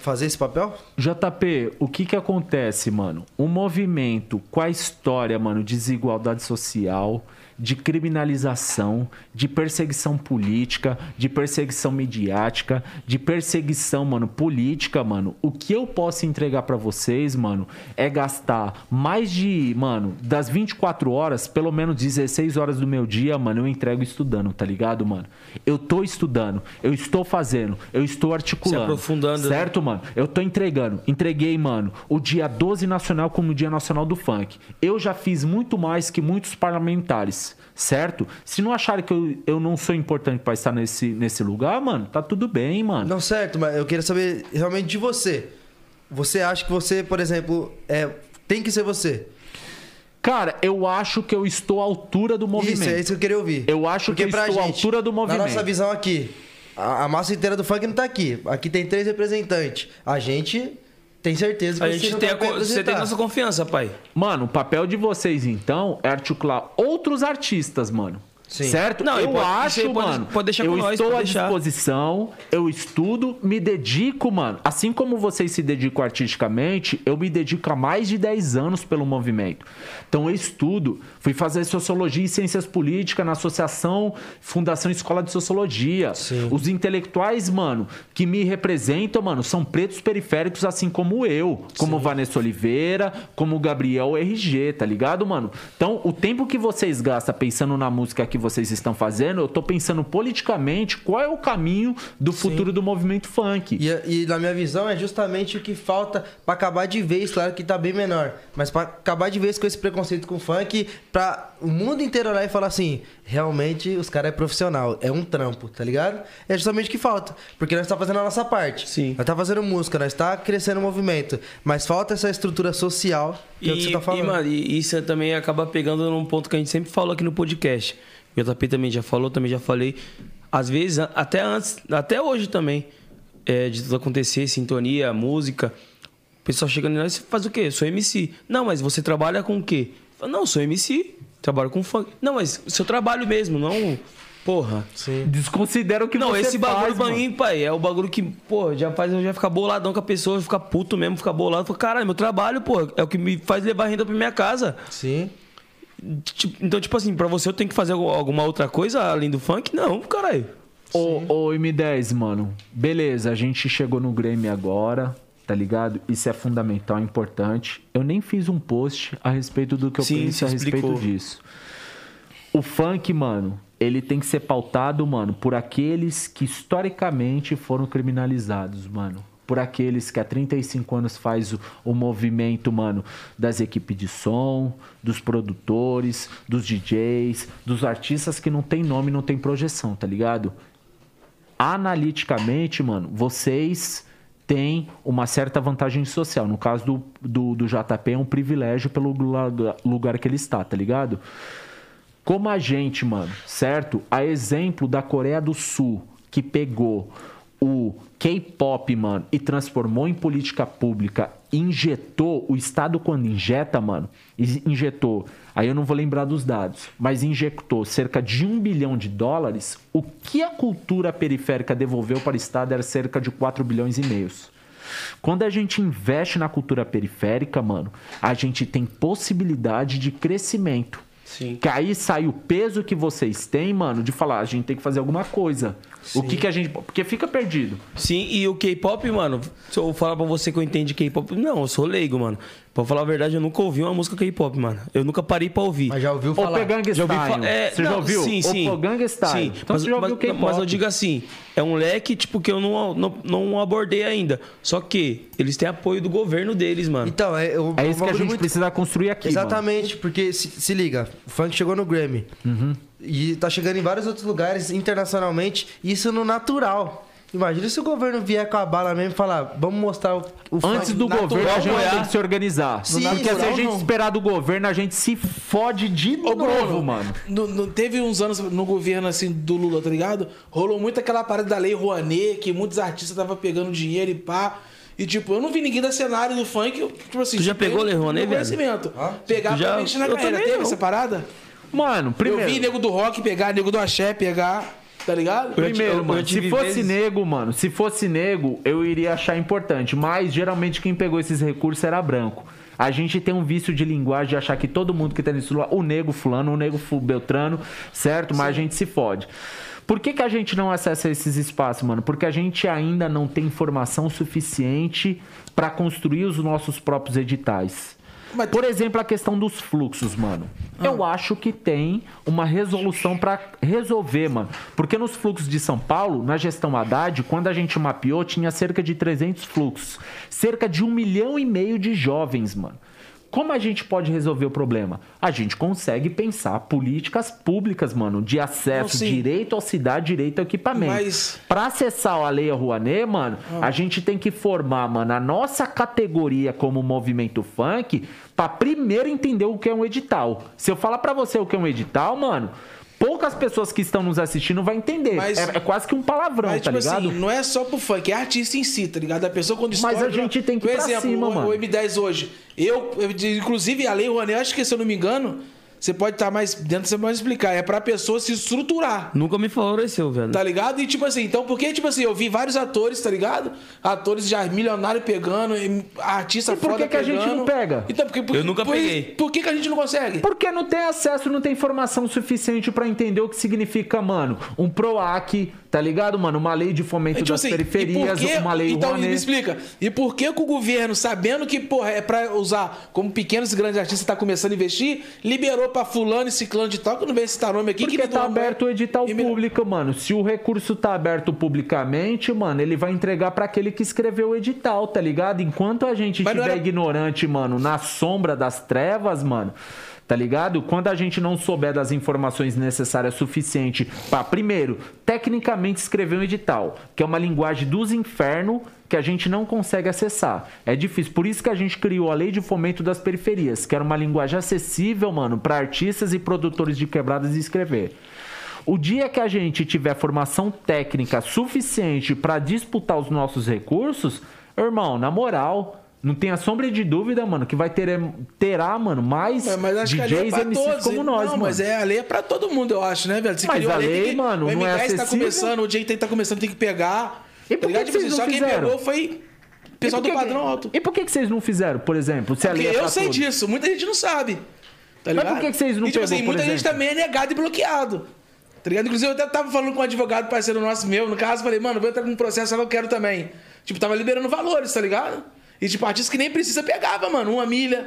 fazer esse papel? JP, o que que acontece, mano? Um movimento com a história, mano, de desigualdade social, de criminalização, de perseguição política, de perseguição midiática, de perseguição, mano, política, mano. O que eu posso entregar pra vocês, mano, é gastar mais de, mano, das 24 horas, pelo menos 16 horas do meu dia, mano, eu entrego estudando, tá ligado, mano? Eu tô estudando, eu estou fazendo, eu estou articulando. aprofundando, né? Certo, mano? Eu tô entregando. Entreguei, mano, o dia 12 nacional como o dia nacional do funk. Eu já fiz muito mais que muitos parlamentares, certo? Se não acharem que eu, eu não sou importante pra estar nesse, nesse lugar, mano, tá tudo bem, mano. Não, certo, mas eu queria saber realmente de você. Você acha que você, por exemplo, é, tem que ser você? Cara, eu acho que eu estou à altura do movimento. Isso, é isso que eu queria ouvir. Eu acho que eu pra estou à altura do movimento. Na nossa visão aqui, a, a massa inteira do funk não tá aqui. Aqui tem três representantes. A gente tem certeza que A você gente tem tá a, você tem nossa confiança, pai. Mano, o papel de vocês, então, é articular outros artistas, mano. Sim. Certo? Não, eu pode- acho, pode- mano. pode deixar eu com nós, estou à deixar. disposição, eu estudo, me dedico, mano. Assim como vocês se dedicam artisticamente, eu me dedico há mais de 10 anos pelo movimento. Então eu estudo, fui fazer sociologia e ciências políticas na Associação Fundação Escola de Sociologia. Os intelectuais, mano, que me representam, mano, são pretos periféricos, assim como eu, como Vanessa Oliveira, como Gabriel RG, tá ligado, mano? Então, o tempo que vocês gastam pensando na música que vocês estão fazendo, eu tô pensando politicamente qual é o caminho do futuro do movimento funk. E, e na minha visão é justamente o que falta pra acabar de vez, claro que tá bem menor, mas pra acabar de vez com esse preconceito com o funk, pra o mundo inteiro olhar e falar assim, realmente os caras é profissional, é um trampo, tá ligado? É justamente o que falta, porque nós tá fazendo a nossa parte. Sim. Nós tá fazendo música, nós tá crescendo o movimento, mas falta essa estrutura social que é o que você tá falando. E, mano, e isso também acaba pegando num ponto que a gente sempre falou aqui no podcast. JP também já falou, também já falei. às vezes, até antes, até hoje também, é, de tudo acontecer, sintonia, música, o pessoal chegando em nós, você faz o quê? Eu sou MC. Não, mas você trabalha com o quê? Falo, não, eu sou MC, trabalho com funk. Não, mas seu trabalho mesmo, não. Porra. Desconsidera o que não, você esse bagulho faz, pra mano. mim, pai, é o bagulho que, pô, já faz eu já ficar boladão com a pessoa, ficar puto mesmo, ficar bolado. Falo, caralho, meu trabalho, pô, é o que me faz levar renda pra minha casa. Sim. Tipo, Então, tipo assim, pra você eu tenho que fazer algum- alguma outra coisa além do funk? Não, caralho. Ô, ô, M10, mano. Beleza, a gente chegou no Grêmio agora, tá ligado? Isso é fundamental, importante. Eu nem fiz um post a respeito do que eu Sim, penso a você respeito explicou. disso. O funk, mano, ele tem que ser pautado, mano, por aqueles que historicamente foram criminalizados, mano. Por aqueles que há 35 anos faz o, o movimento, mano, das equipes de som, dos produtores, dos DJs, dos artistas que não tem nome, não tem projeção, tá ligado? analiticamente, mano, vocês têm uma certa vantagem social. No caso do, do, do JP, é um privilégio pelo lugar, que ele está, tá ligado? Como a gente, mano, certo? A exemplo da Coreia do Sul, que pegou o K-pop, mano, e transformou em política pública, injetou, o Estado quando injeta, mano, injetou, aí eu não vou lembrar dos dados, mas injectou cerca de um bilhão de dólares, o que a cultura periférica devolveu para o Estado era cerca de 4 bilhões e meios. Quando a gente investe na cultura periférica, mano, a gente tem possibilidade de crescimento. Sim. Que aí sai o peso que vocês têm, mano, de falar, a gente tem que fazer alguma coisa. O que que a gente. Porque fica perdido. Sim, e o K-pop, mano, se eu falar pra você que eu entendo K-pop, não, eu sou leigo, mano. Pra falar a verdade, eu nunca ouvi uma música K-pop, mano. Eu nunca parei pra ouvir. Mas já ouviu falar? Já ouvi Style. fa- é, Você já não, ouviu? Sim, sim. Opegang Style. Sim, Então mas, você já ouviu K-pop. mas eu digo assim, é um leque, tipo, que eu não, não, não abordei ainda. Só que eles têm apoio do governo deles, mano. Então, é, eu, É isso que a gente muito- precisa construir aqui. mano. Exatamente, porque se, se liga, o funk chegou no Grammy. Uhum. E tá chegando em vários outros lugares internacionalmente, isso no natural. Imagina se o governo vier com a bala mesmo e falar, vamos mostrar o, o Antes funk do natural, governo, a gente tem que se organizar. Sim, Porque se a natural gente não. esperar do governo, a gente se fode de Ô, novo, Bruno, mano. no- no- teve uns anos no governo assim do Lula, tá ligado? Rolou muito aquela parada da lei Rouanet, que muitos artistas estavam pegando dinheiro e pá. E tipo, eu não vi ninguém da cenário do funk, tipo assim. Tu já pegou Rouanet, no velho? conhecimento. Pegar Tu já- pra mexer na eu carreira. também Teve não. essa parada? Mano, primeiro. Eu vi nego do rock pegar, nego do axé pegar, tá ligado? Primeiro, eu mano, se fosse vezes- nego, mano, se fosse nego, eu iria achar importante. Mas geralmente quem pegou esses recursos era branco. A gente tem um vício de linguagem de achar que todo mundo que tá nesse lugar, o nego fulano, o nego beltrano, certo? Mas a gente se fode. Por que, que a gente não acessa esses espaços, mano? Porque a gente ainda não tem informação suficiente pra construir os nossos próprios editais. Mas- Por exemplo, a questão dos fluxos, mano. Eu acho que tem uma resolução pra resolver, mano. Porque nos fluxos de São Paulo, na gestão Haddad, quando a gente mapeou, tinha cerca de 300 fluxos. Cerca de um milhão e meio de jovens, mano. Como a gente pode resolver o problema? A gente consegue pensar políticas públicas, mano, de acesso, Não, direito à cidade, direito ao equipamento. Mas- Pra acessar a Lei Rouanet, mano, a gente tem que formar, mano, a nossa categoria como movimento funk pra primeiro entender o que é um edital. Se eu falar pra você o que é um edital, mano, poucas pessoas que estão nos assistindo vão entender. Mas- é, é quase que um palavrão, Mas, tá tipo ligado? assim, não é só pro funk, é artista em si, tá ligado? A pessoa quando Mas estoura- a gente tem que ir pra exemplo, cima, o, mano. o M10 hoje. Eu, eu- inclusive, a Lei Rouanet, acho que se eu não me engano, você pode estar mais dentro, você pode explicar. É pra pessoa se estruturar. Nunca me favoreceu, velho. Tá ligado? E tipo assim, então, porque, tipo assim, eu vi vários atores, tá ligado? Atores já milionários pegando, artista E por foda que que a gente pegando. não pega? Então, porque, por- Eu nunca por- peguei. Por que, que a gente não consegue? Porque não tem acesso, não tem informação suficiente pra entender o que significa, mano, um PROAC, tá ligado, mano? Uma lei de fomento É, tipo das assim, periferias, e por que- uma lei Então, me explica. E por que, que o governo, sabendo que, porra, é pra usar como pequenos e grandes artistas tá começando a investir, liberou pra fulano e ciclano de tal, que não veio citar nome aqui. Porque que tá aberto o edital e me- público, mano. Se o recurso tá aberto publicamente, mano, ele vai entregar pra aquele que escreveu o edital, tá ligado? Enquanto a gente Mas estiver era- ignorante, mano, na sombra das trevas, mano, tá ligado? Quando a gente não souber das informações necessárias suficiente pra, primeiro, tecnicamente escrever um edital, que é uma linguagem dos infernos que a gente não consegue acessar. É difícil. Por isso que a gente criou a Lei de Fomento das Periferias, que era uma linguagem acessível, mano, pra artistas e produtores de quebradas escrever. O dia que a gente tiver formação técnica suficiente para disputar os nossos recursos, irmão, na moral, não tenha sombra de dúvida, mano, que vai ter, terá, mano, mais Mas, mas acho que a lei é DJs MCs todos. como nós, não, mano. mas é, a lei é pra todo mundo, eu acho, né, velho? Se Mas a lei, tem que- mano, o não é M10 tá acessível. começando, o que tá começando tem que pegar. E por tá que Tipo vocês assim, não só quem fizeram? pegou foi o pessoal E por do que- padrão alto. E por que, que vocês não fizeram, por exemplo? Se a Porque lei é eu sei todos? disso, muita gente não sabe. Tá Mas ligado? por que que vocês não e, tipo pegou, assim, muita gente exemplo? também é negado e bloqueado. Tá ligado? Inclusive, eu até tava falando com um advogado parceiro nosso meu, no caso, falei, mano, vou entrar com um processo, que eu quero também. Tipo, tava liberando valores, tá ligado? E tipo, artista que nem precisa pegava, mano, uma milha.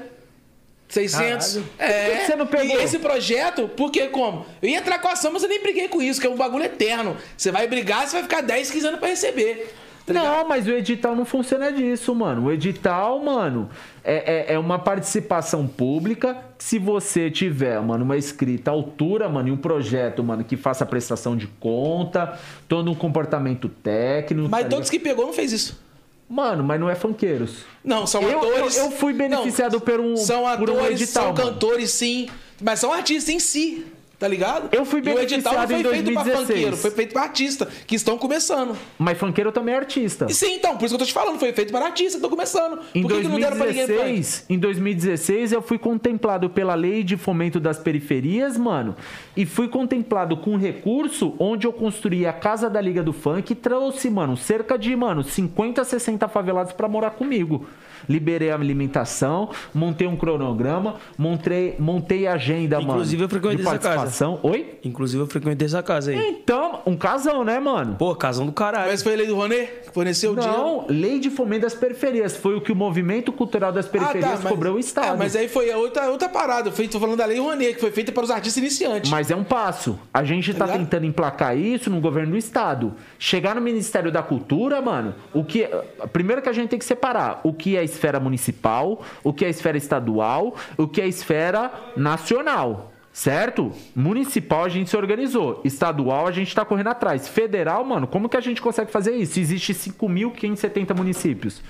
600. É. Por que você não pegou? E esse projeto, porque como? Eu ia entrar com a ação, mas eu nem briguei com isso, que é um bagulho eterno. Você vai brigar, você vai ficar 10, 15 anos pra receber. Tá? Não, mas o edital não funciona disso, mano. O edital, mano, é, é, é uma participação pública. Se você tiver, mano, uma escrita à altura, mano, e um projeto, mano, que faça prestação de conta, todo um comportamento técnico. Mas tá todos que pegou não fez isso. Mano, mas não é funkeiros. Não, são Eu- atores. eu- eu fui beneficiado por um- São por um atores, edital, são mano. cantores, sim. Mas são artistas em si, tá ligado? Eu fui E o edital não beneficiado foi em feito pra 2016. funkeiro, foi feito pra artista, que estão começando. Mas funkeiro também é artista. E sim, então, por isso que eu tô te falando, foi feito para artistas que estão começando. Em por que, que não deram pra ninguém funk? 2016, em 2016 eu fui contemplado pela lei de fomento das periferias, mano, e fui contemplado com um recurso onde eu construí a casa da Liga do Funk e trouxe, mano, cerca de, mano, 50, 60 favelados pra morar comigo. Liberei a alimentação, montei um cronograma, montei, montei a agenda, mano. Inclusive, eu frequentei de essa casa. Participação. Oi? Inclusive, eu frequentei essa casa aí. Então, um casão, né, mano? Pô, casão do caralho. Mas foi a lei do Ronê? que Forneceu o dinheiro? Não, lei de fomento das periferias. Foi o que o movimento cultural das periferias cobrou o Estado. Ah, mas aí foi a outra, outra parada. Eu tô falando da lei Ronê, que foi feita para os artistas iniciantes. Mas é um passo. A gente tá, ligado? tentando emplacar isso no governo do estado. Chegar no Ministério da Cultura, mano, o que. Primeiro que a gente tem que separar o que é esfera municipal, o que é esfera estadual, o que é esfera nacional. Certo? Municipal a gente se organizou. Estadual a gente tá correndo atrás. Federal, mano, como que a gente consegue fazer isso? Existe 5.570 municípios.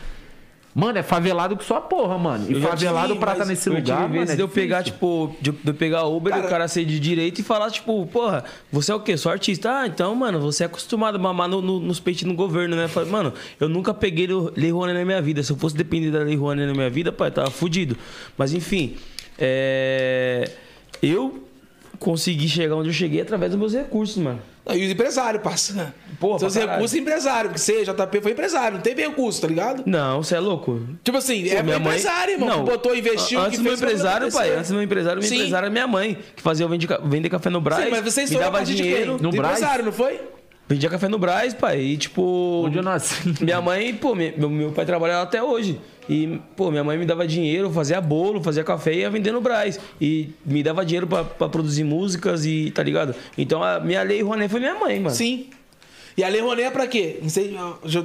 Mano, é favelado que só porra, mano. E favelado tive, pra estar mas nesse eu lugar, mano. vezes é de eu pegar, tipo, de de eu pegar Uber e Cara- o cara ser de direito e falar, tipo, porra, você é o quê? Sou artista. Ah, então, mano, você é acostumado a mamar no, no- nos peitos no governo, né? Mano, eu nunca peguei Lei Rouanet na minha vida. Se eu fosse depender da Lei Rouanet na minha vida, pai, tava fudido. Mas, enfim, é... Eu consegui chegar onde eu cheguei através dos meus recursos, mano. Não, E os empresários, parça. Porra, Seus recursos empresário, porque você, JP, foi empresário, não teve recurso, tá ligado? Não, você é louco. Tipo assim, Pô, é meu empresário, irmão. Não, que botou, investiu, Antes do meu empresário, pai. Antes do meu empresário, meu Sim. empresário é minha mãe, que fazia eu vender, ca- vender café no Brás. Sim, mas vocês me dava dinheiro. No Do Brás? empresário, não foi? Vendia café no Brás, pai. E tipo. Onde eu nasci. Minha mãe, pô, me- meu, meu pai trabalha lá até hoje. E, pô, minha mãe me dava dinheiro, fazia bolo, fazia café e ia vender no Brás. E me dava dinheiro pra, pra produzir músicas e, tá ligado? Então a minha lei Rouanet foi minha mãe, mano. Sim. E a Lei Rouanet é pra quê?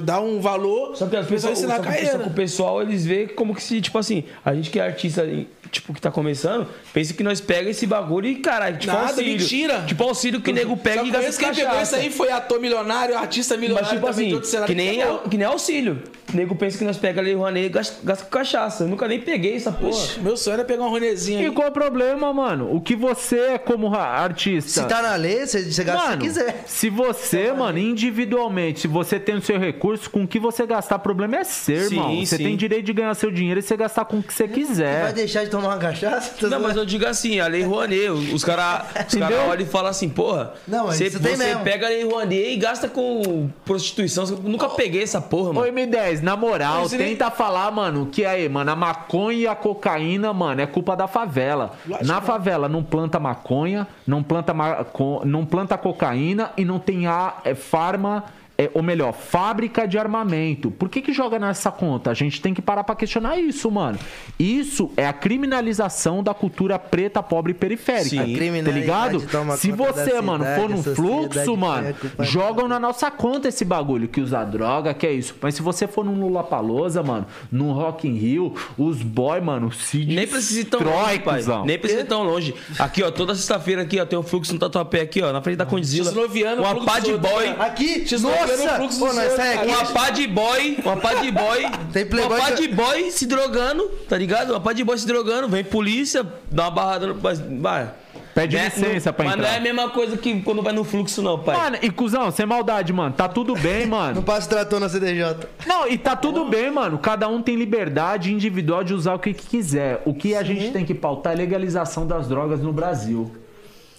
Dar um valor Só que as pessoas, ensinar só que, só que o pessoal, eles veem como que se, tipo assim, a gente que é artista, tipo, que tá começando, pensa que nós pega esse bagulho e, caralho, tipo Nada, auxílio. mentira. Tipo auxílio que nego pega Só e gasta quem pegou cachaça. isso aí foi ator milionário, artista milionário Mas, tipo assim, que nem, pegou. que nem auxílio. O nego pensa que nós pegamos ali o Rouanet e gasta com cachaça. Eu nunca nem peguei essa porra. Meu sonho era pegar um Rouanezinho. E qual o problema, mano? O que você é como artista? Se tá na lei, você, você gasta mano, se quiser. Se você, tá mano, individualmente, se você tem o seu recurso, com o que você gastar, o problema é ser, sim, mano. Você sim. tem direito de ganhar seu dinheiro e você gastar com o que você quiser. Você vai deixar de tomar uma cachaça? Não, mas eu digo assim, a lei Rouanet, os caras cara olham e falam assim, porra, não, você, você pega a lei Rouanet e gasta com prostituição. Eu nunca oh, peguei essa porra, mano. Ô, M10, na moral, mas tenta falar, mano, que é aí, mano, a maconha e a cocaína, mano, é culpa da favela. Lógico, na favela não planta maconha, não planta, maco... não planta cocaína e não tem a é, farma é, ou melhor, fábrica de armamento. Por que, que joga nessa conta? A gente tem que parar pra questionar isso, mano. Isso é a criminalização da cultura preta, pobre e periférica. Sim. Tá ligado? Se você, mano, cidade, for no a fluxo, mano, jogam na nossa conta esse bagulho que usa droga, que é isso. Mas se você for num Lula Palosa, mano, num Rock in Rio, os boy, mano, se Nem precisa ir tão longe, pai. Nem precisa ir tão longe. Aqui, ó, toda sexta-feira aqui, ó, tem um fluxo no Tatuapé aqui, ó, na frente da Condizila. Xisnoviano, Uma pá de boy. né? Aqui, Xisnoviano, nossa! fluxo Pô, dos nós outros, sai aqui. Uma pá de boy, uma pá de boy. Tem playboy Uma pá de boy se drogando, tá ligado? Uma pá de boy se drogando, vem polícia, dá uma barrada no. mas, Vai. Pede Né? licença pra Mas entrar. não é a mesma coisa que quando vai no fluxo, não, pai. Mano, e cuzão, sem maldade, mano. Tá tudo bem, Não mano. passa trator na CDJ. Não, e tá tudo bem, mano. Cada um tem liberdade individual de usar o que que quiser. O que a gente tem que pautar é a legalização das drogas no Brasil.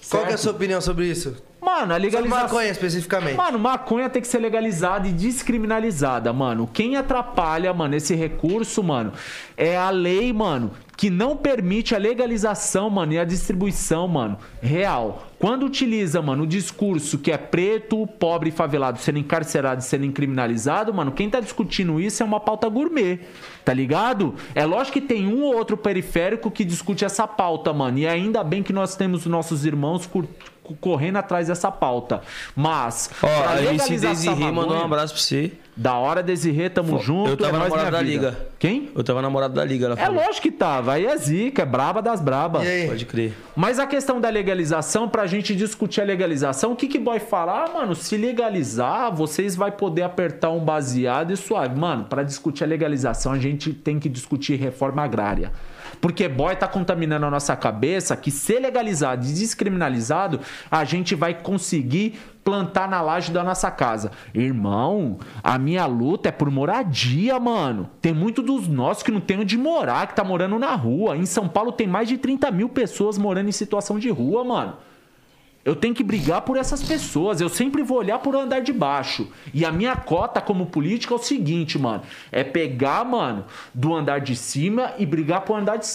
Qual que é a Certo? sua opinião sobre isso? Mano, a Sobre legalização. maconha especificamente. Mano, maconha tem que ser legalizada e descriminalizada, mano. Quem atrapalha, mano, esse recurso, mano, é a lei, mano, que não permite a legalização, mano, e a distribuição, mano, real. Quando utiliza, mano, o discurso que é preto, pobre e favelado sendo encarcerado e sendo criminalizado, mano, quem tá discutindo isso é uma pauta gourmet, tá ligado? É lógico que tem um ou outro periférico que discute essa pauta, mano, e ainda bem que nós temos nossos irmãos correndo atrás dessa pauta. Mas, Ó, pra a MC Desirê mandou um abraço pra você. Da hora, Desirê, tamo junto. eu tava é namorado da vida. Liga. Quem? Eu tava namorado da Liga, ela É falou. lógico que tava. Aí é zica, é braba das brabas. Pode crer. Mas a questão da legalização, pra gente discutir a legalização, o que que boy fala? Ah, mano, se legalizar, vocês vai poder apertar um baseado e suave. Mano, pra discutir a legalização, a gente tem que discutir reforma agrária. Porque boy tá contaminando a nossa cabeça que ser legalizado e descriminalizado, a gente vai conseguir plantar na laje da nossa casa. Irmão, a minha luta é por moradia, mano. Tem muito dos nossos que não tem onde morar, que tá morando na rua. Em São Paulo tem mais de 30 mil pessoas morando em situação de rua, mano. Eu tenho que brigar por essas pessoas. Eu sempre vou olhar por andar de baixo. E a minha cota como política é o seguinte, mano. É pegar, mano, do andar de cima e brigar pro andar de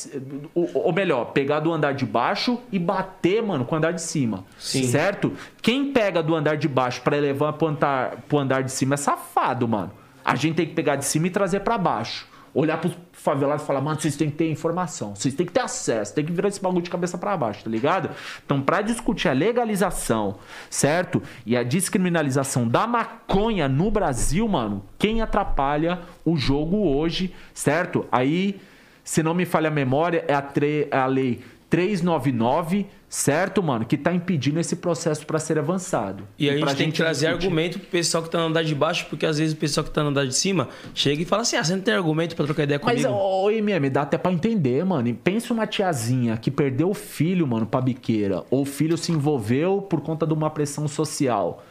Ou, melhor, pegar do andar de baixo e bater, mano, com o andar de cima. Sim. Certo? Quem pega do andar de baixo pra levar pro andar, pro andar de cima é safado, mano. A gente tem que pegar de cima e trazer pra baixo. Olhar pros favelados falar, mano, vocês têm que ter informação, vocês têm que ter acesso, tem que virar esse bagulho de cabeça pra baixo, tá ligado? Então, pra discutir a legalização, certo? E a descriminalização da maconha no Brasil, mano, quem atrapalha o jogo hoje, certo? Aí, se não me falha a memória, é a, tre- é a lei 399, certo, mano? Que tá impedindo esse processo pra ser avançado. E a gente tem que trazer discutir- argumento pro pessoal que tá no andar de baixo, porque às vezes o pessoal que tá no andar de cima chega e fala assim: ah, você não tem argumento pra trocar ideia Mas, comigo. ô, MM, dá até pra entender, mano. E Pensa uma tiazinha que perdeu o filho, mano, pra biqueira. Ou o filho se envolveu por conta de uma pressão social.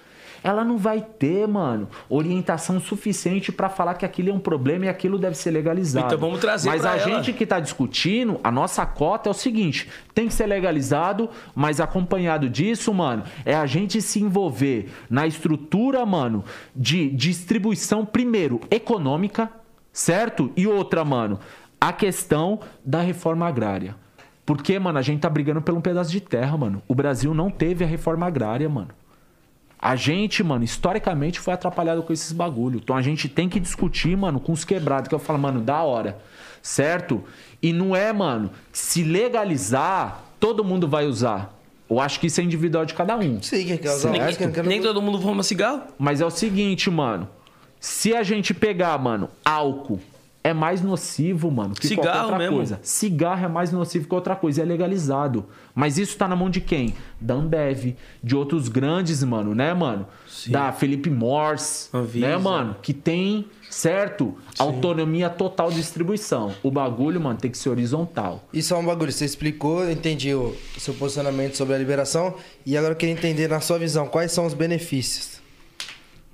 Ela não vai ter, mano, orientação suficiente pra falar que aquilo é um problema e aquilo deve ser legalizado. Então vamos trazer Mas a ela. gente que tá discutindo, a nossa cota é o seguinte: tem que ser legalizado, mas acompanhado disso, mano, é a gente se envolver na estrutura, mano, de distribuição, primeiro, econômica, certo? E outra, mano, a questão da reforma agrária. Porque, mano, a gente tá brigando por um pedaço de terra, mano. O Brasil não teve a reforma agrária, mano. A gente, mano, historicamente foi atrapalhado com esses bagulho. Então a gente tem que discutir, mano, com os quebrados. Que eu falo, mano, da hora. Certo? E não é, mano, se legalizar, todo mundo vai usar. Eu acho que isso é individual de cada um. Sim, quem quer não- nem todo mundo fuma cigarro. Mas é o seguinte, mano. Se a gente pegar, mano, álcool é mais nocivo, mano, que qualquer Cigarro outra mesmo. coisa. Cigarro é mais nocivo que outra coisa, e é legalizado. Mas isso tá na mão de quem? Da Ambev, de outros grandes, mano, né, mano? Da Felipe Morse, Anvisa. né, mano? Que tem, certo? Autonomia total de distribuição. O bagulho, mano, tem que ser horizontal. Isso é um bagulho, você explicou, eu entendi o seu posicionamento sobre a liberação e agora eu queria entender na sua visão quais são os benefícios.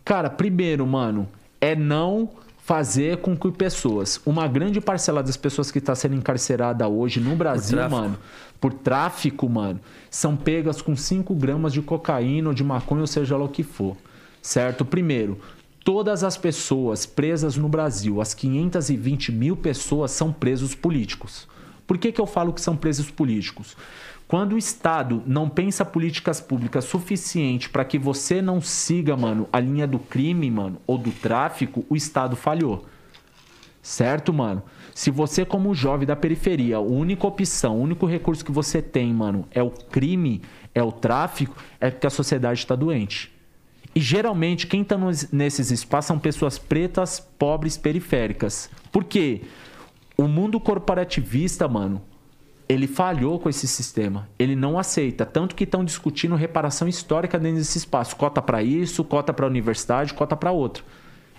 Cara, primeiro, mano, é não fazer com que pessoas, uma grande parcela das pessoas que está sendo encarcerada hoje no Brasil, tráfico. mano, por tráfico, mano, são pegas com 5 gramas de cocaína ou de maconha, ou seja lá o que for. Certo? Primeiro, todas as pessoas presas no Brasil, as 520 mil pessoas, são presos políticos. Por que, que eu falo que são presos políticos? Quando o Estado não pensa políticas públicas suficiente para que você não siga, mano, a linha do crime, mano, ou do tráfico, o Estado falhou. Certo, mano? Se você, como jovem da periferia, a única opção, o único recurso que você tem, mano, é o crime, é o tráfico, é porque a sociedade está doente. E geralmente, quem tá nos- nesses espaços são pessoas pretas, pobres, periféricas. Por quê? O mundo corporativista, mano, ele falhou com esse sistema. Ele não aceita. Tanto que estão discutindo reparação histórica dentro desse espaço. Cota para isso, cota para universidade, cota para outro.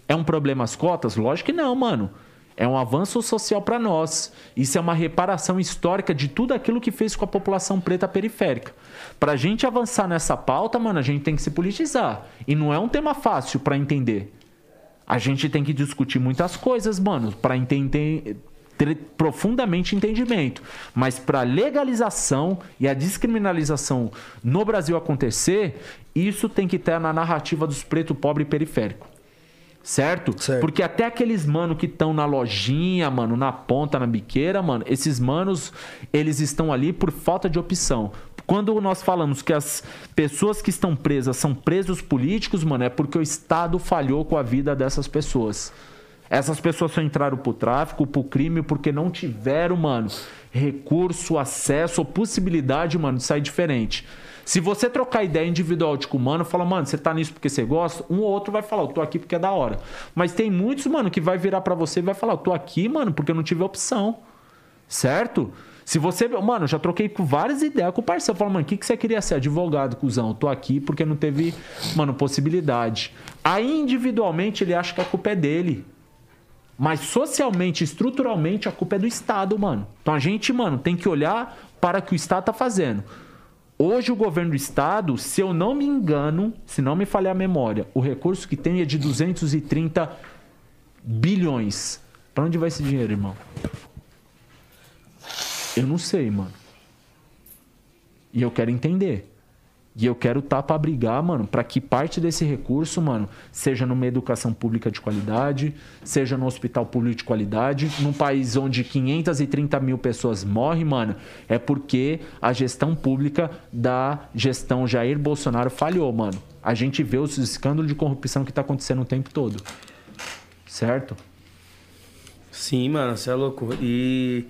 É um problema as cotas? Lógico que não, mano. É um avanço social para nós. Isso é uma reparação histórica de tudo aquilo que fez com a população preta periférica. Pra gente avançar nessa pauta, mano, a gente tem que se politizar. E não é um tema fácil para entender. A gente tem que discutir muitas coisas, mano, para entender profundamente entendimento. Mas para legalização e a descriminalização no Brasil acontecer, isso tem que estar na narrativa dos preto pobre e periférico. Certo? Certo. Porque até aqueles mano que estão na lojinha, mano, na ponta, na biqueira, mano, esses manos, eles estão ali por falta de opção. Quando nós falamos que as pessoas que estão presas são presos políticos, mano, é porque o Estado falhou com a vida dessas pessoas. Essas pessoas só entraram pro tráfico, pro crime, porque não tiveram, mano, recurso, acesso ou possibilidade, mano, de sair diferente. Se você trocar ideia individual de com o mano, fala, mano, você tá nisso porque você gosta, um ou outro vai falar, eu tô aqui porque é da hora. Mas tem muitos, mano, que vai virar para você e vai falar, eu tô aqui, mano, porque eu não tive opção. Certo? Se você. Mano, já troquei com várias ideias com o parceiro. Fala, mano, o que, que você queria ser? Advogado, cuzão. Eu tô aqui porque não teve, mano, possibilidade. Aí, individualmente, ele acha que a culpa é dele. Mas socialmente, estruturalmente, a culpa é do Estado, mano. Então a gente, mano, tem que olhar para o que o Estado tá fazendo. Hoje o governo do Estado, se eu não me engano, se não me falhar a memória, o recurso que tem é de 230 bilhões. Para onde vai esse dinheiro, irmão? Eu não sei, mano. E eu quero entender. E eu quero estar tá para brigar, mano, para que parte desse recurso, mano, seja numa educação pública de qualidade, seja no hospital público de qualidade, num país onde 530 mil pessoas morrem, mano, é porque a gestão pública da gestão Jair Bolsonaro falhou, mano. A gente vê os escândalos de corrupção que tá acontecendo o tempo todo. Certo? Sim, mano, você é louco. E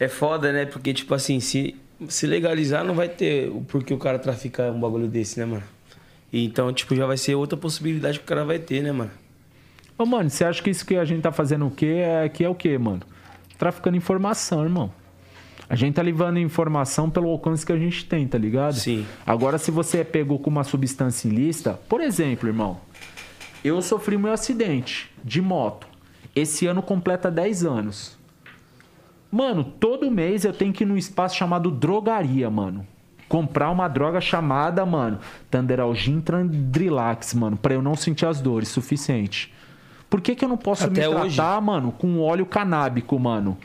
é foda, né? Porque, tipo assim, se se legalizar, não vai ter o porquê o cara traficar um bagulho desse, né, mano? Então, tipo, já vai ser outra possibilidade que o cara vai ter, né, mano? Ô, mano, você acha que isso que a gente tá fazendo o quê? É, que é o quê, mano? Traficando informação, irmão. A gente tá levando informação pelo alcance que a gente tem, tá ligado? Sim. Agora, se você é pegou com uma substância ilícita, por exemplo, irmão, eu sofri meu acidente de moto. Esse ano completa 10 anos. Mano, todo mês eu tenho que ir num espaço chamado drogaria, mano. Comprar uma droga chamada, mano, Tanderalgin Trandrilax, mano, pra eu não sentir as dores suficiente. Por que, que eu não posso Até me hoje? tratar, mano, com óleo canábico, mano?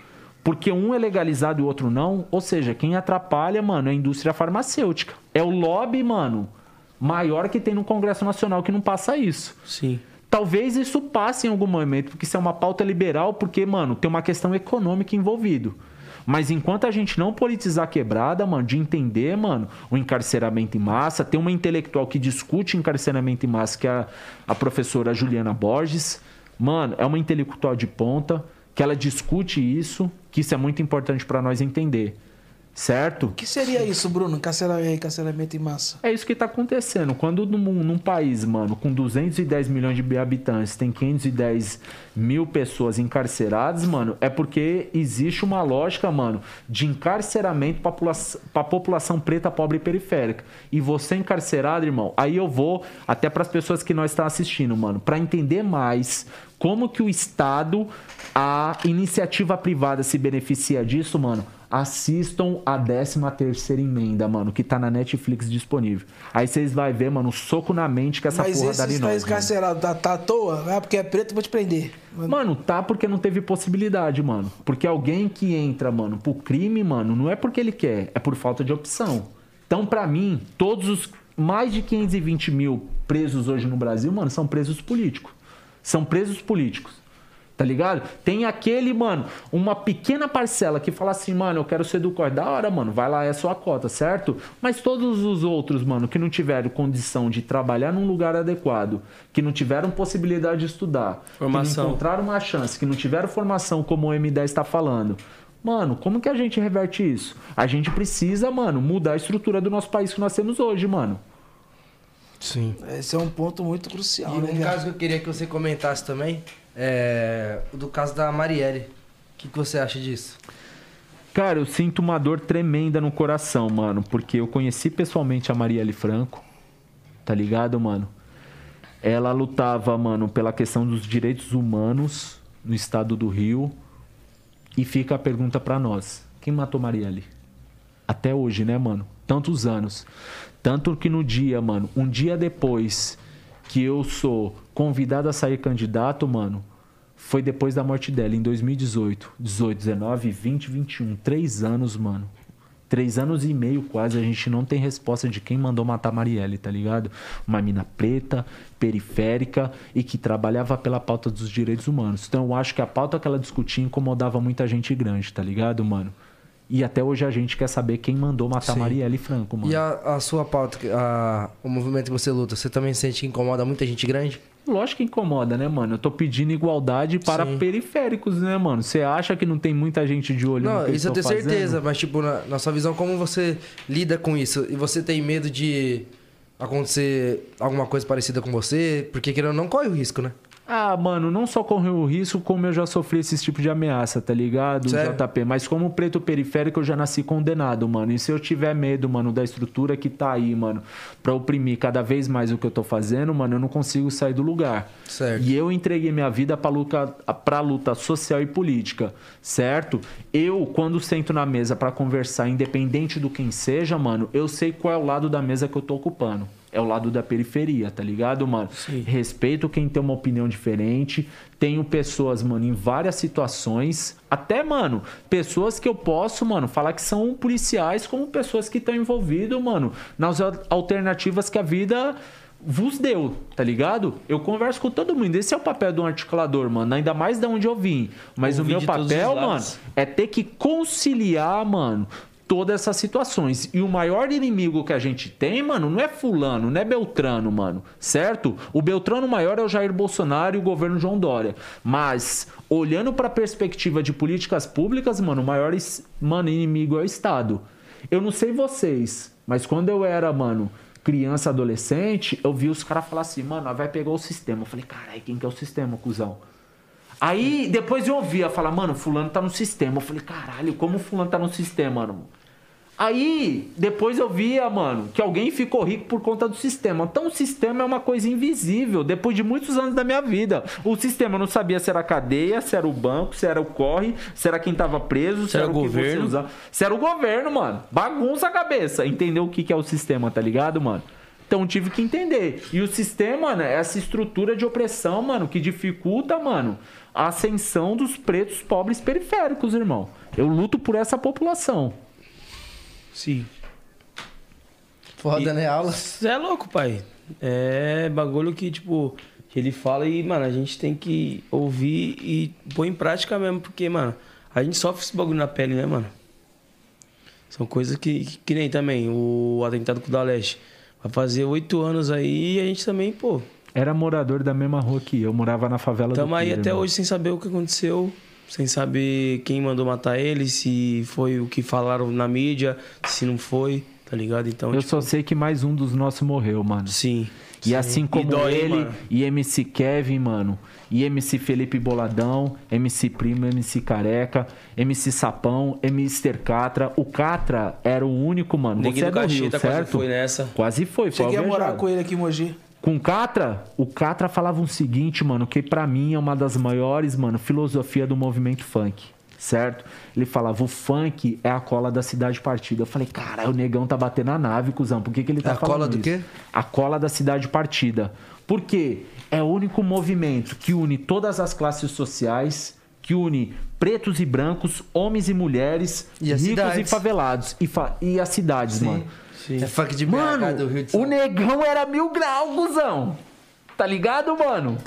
Porque um é legalizado e o outro não. Ou seja, quem atrapalha, mano, é a indústria farmacêutica. É o lobby, mano, maior que tem no Congresso Nacional que não passa isso. Sim. Talvez isso passe em algum momento, porque isso é uma pauta liberal, porque, mano, tem uma questão econômica envolvido. Mas enquanto a gente não politizar a quebrada, mano, de entender, mano, o encarceramento em massa, tem uma intelectual que discute encarceramento em massa, que é a, a professora Juliana Borges. Mano, é uma intelectual de ponta, que ela discute isso, que isso é muito importante para nós entender. Certo? O que seria isso, Bruno? Encarceramento, encarceramento em massa. É isso que tá acontecendo. Quando num, num país, mano, com 210 milhões de habitantes, tem 510 mil pessoas encarceradas, mano, é porque existe uma lógica, mano, de encarceramento pra, popula- pra população preta, pobre e periférica. E você encarcerado, irmão, aí eu vou até pras pessoas que nós estão assistindo, mano, pra entender mais como que o Estado, a iniciativa privada se beneficia disso, mano. Assistam a 13 terceira emenda, mano, que tá na Netflix disponível. Aí vocês vão ver, mano, o soco na mente que essa Mas porra esse em está nós. mano. encarcerado, tá, tá à toa? Ah, porque é preto, vou te prender. Mano, tá porque não teve possibilidade, mano. Porque alguém que entra, mano, pro crime, mano, não é porque ele quer, é por falta de opção. Então, pra mim, todos os mais de 520 mil presos hoje no Brasil, mano, são presos políticos. São presos políticos. Tá ligado? Tem aquele, mano, uma pequena parcela que fala assim, mano, eu quero ser do corte. Da hora, mano, vai lá, é a sua cota, certo? Mas todos os outros, mano, que não tiveram condição de trabalhar num lugar adequado, que não tiveram possibilidade de estudar, que Formação. não encontraram uma chance, que não tiveram formação como o M10 está falando. Mano, como que a gente reverte isso? A gente precisa, mano, mudar a estrutura do nosso país que nós temos hoje, mano. Sim. Esse é um ponto muito crucial, E né, um caso que eu queria que você comentasse também é do caso da Marielle. O que, que você acha disso? Cara, eu sinto uma dor tremenda no coração, mano, porque eu conheci pessoalmente a Marielle Franco, tá ligado, mano? Ela lutava, mano, pela questão dos direitos humanos, no estado do Rio. E fica a pergunta pra nós: quem matou Marielle? Até hoje, né, mano? Tantos anos. Tanto que no dia, mano, um dia depois que eu sou convidado a sair candidato, mano, foi depois da morte dela, em 2018. 18, 19, 20, 21. Três anos, mano. Três anos e meio quase, a gente não tem resposta de quem mandou matar Marielle, tá ligado? Uma mina preta, periférica e que trabalhava pela pauta dos direitos humanos. Então eu acho que a pauta que ela discutia incomodava muita gente grande, tá ligado, mano? E até hoje a gente quer saber quem mandou matar Sim. Marielle Franco, mano. E a, a sua pauta, a- o movimento que você luta, você também sente que incomoda muita gente grande? Lógico que incomoda, né, mano? Eu tô pedindo igualdade para Sim. periféricos, né, mano? Você acha que não tem muita gente de olho no Não, isso eu tenho fazendo? certeza, mas tipo, na, na sua visão, como você lida com isso? E você tem medo de acontecer alguma coisa parecida com você? Porque querendo ou não corre o risco, né? Ah, mano, não só correu o risco, como eu já sofri esse tipo de ameaça, tá ligado? Sério? JP. Mas como preto periférico, eu já nasci condenado, mano. E se eu tiver medo, mano, da estrutura que tá aí, mano, pra oprimir cada vez mais o que eu tô fazendo, mano, eu não consigo sair do lugar. Certo. E eu entreguei minha vida pra luta, pra luta social e política, certo? Eu, quando sento na mesa pra conversar, independente do quem seja, mano, eu sei qual é o lado da mesa que eu tô ocupando. É o lado da periferia, tá ligado, mano? Respeito quem tem uma opinião diferente. Tenho pessoas, mano, em várias situações. Até, mano, pessoas que eu posso, mano, falar que são policiais, como pessoas que estão envolvidas, mano, nas al- alternativas que a vida vos deu, tá ligado? Eu converso com todo mundo. Esse é o papel de um articulador, mano. Ainda mais da onde eu vim. Mas Ouvir o meu papel, mano, é ter que conciliar, mano, todas essas situações. E o maior inimigo que a gente tem, mano, não é fulano, não é Beltrano, mano, certo? O Beltrano maior é o Jair Bolsonaro e o governo João Dória. Mas olhando pra perspectiva de políticas públicas, mano, o maior mano, inimigo é o Estado. Eu não sei vocês, mas quando eu era, mano, criança, adolescente, eu vi os caras falar assim, mano, vai pegar o sistema. Eu falei, caralho, quem que é o sistema, cuzão? Aí depois eu ouvia falar, mano, fulano tá no sistema. Eu falei, caralho, como fulano tá no sistema, mano? Aí, depois eu via, mano, que alguém ficou rico por conta do sistema. Então o sistema é uma coisa invisível, depois de muitos anos da minha vida. O sistema eu não sabia se era a cadeia, se era o banco, se era o corre, se era quem tava preso, se, era era o o que você governo. usava. Se era o governo, mano. Bagunça a cabeça. Entendeu o que que é o sistema, tá ligado, mano? Então tive que entender. E o sistema, né, é essa estrutura de opressão, mano, que dificulta, mano, a ascensão dos pretos pobres periféricos, irmão. Eu luto por essa população. Sim. Foda, né? Aula. Você é louco, pai. É bagulho que, tipo, que ele fala e, mano, a gente tem que ouvir e pôr em prática mesmo, porque, mano, a gente sofre esse bagulho na pele, né, mano? São coisas que, que, que nem também o atentado com o da Leste. Vai fazer oito anos aí e a gente também, pô, Era morador da mesma rua que eu, morava na favela Tamo do aí Pira, até irmão. hoje sem saber o que aconteceu, sem saber quem mandou matar ele, se foi o que falaram na mídia, se não foi, tá ligado? Então, Eu tipo, só sei que mais um dos nossos morreu, mano. sim. E assim como dói, hein, ele, mano? e MC Kevin, mano, e MC Felipe Boladão, MC Primo, MC Careca, MC Sapão, MC Catra. O Catra era o único, mano. Neguinho Você é do do Rio, Cacheta quase certo? foi nessa. Quase foi, foi Cheguei a morar com ele aqui em Mogi. Com o Catra, o Catra falava o seguinte, mano, que pra mim é uma das maiores, mano, filosofia do movimento funk, certo? Ele falava, o funk é a cola da cidade partida. Eu falei, caralho, o negão tá batendo a nave, cuzão, por que, que ele tá A falando cola do isso? quê? A cola da cidade partida. Por quê? É o único movimento que une todas as classes sociais, que une pretos e brancos, homens e mulheres, E ricos e cidades. favelados. E, fa- e as cidades, mano. É funk de BH Mano, do Rio de o São negão era mil grau, cuzão. Tá ligado, mano?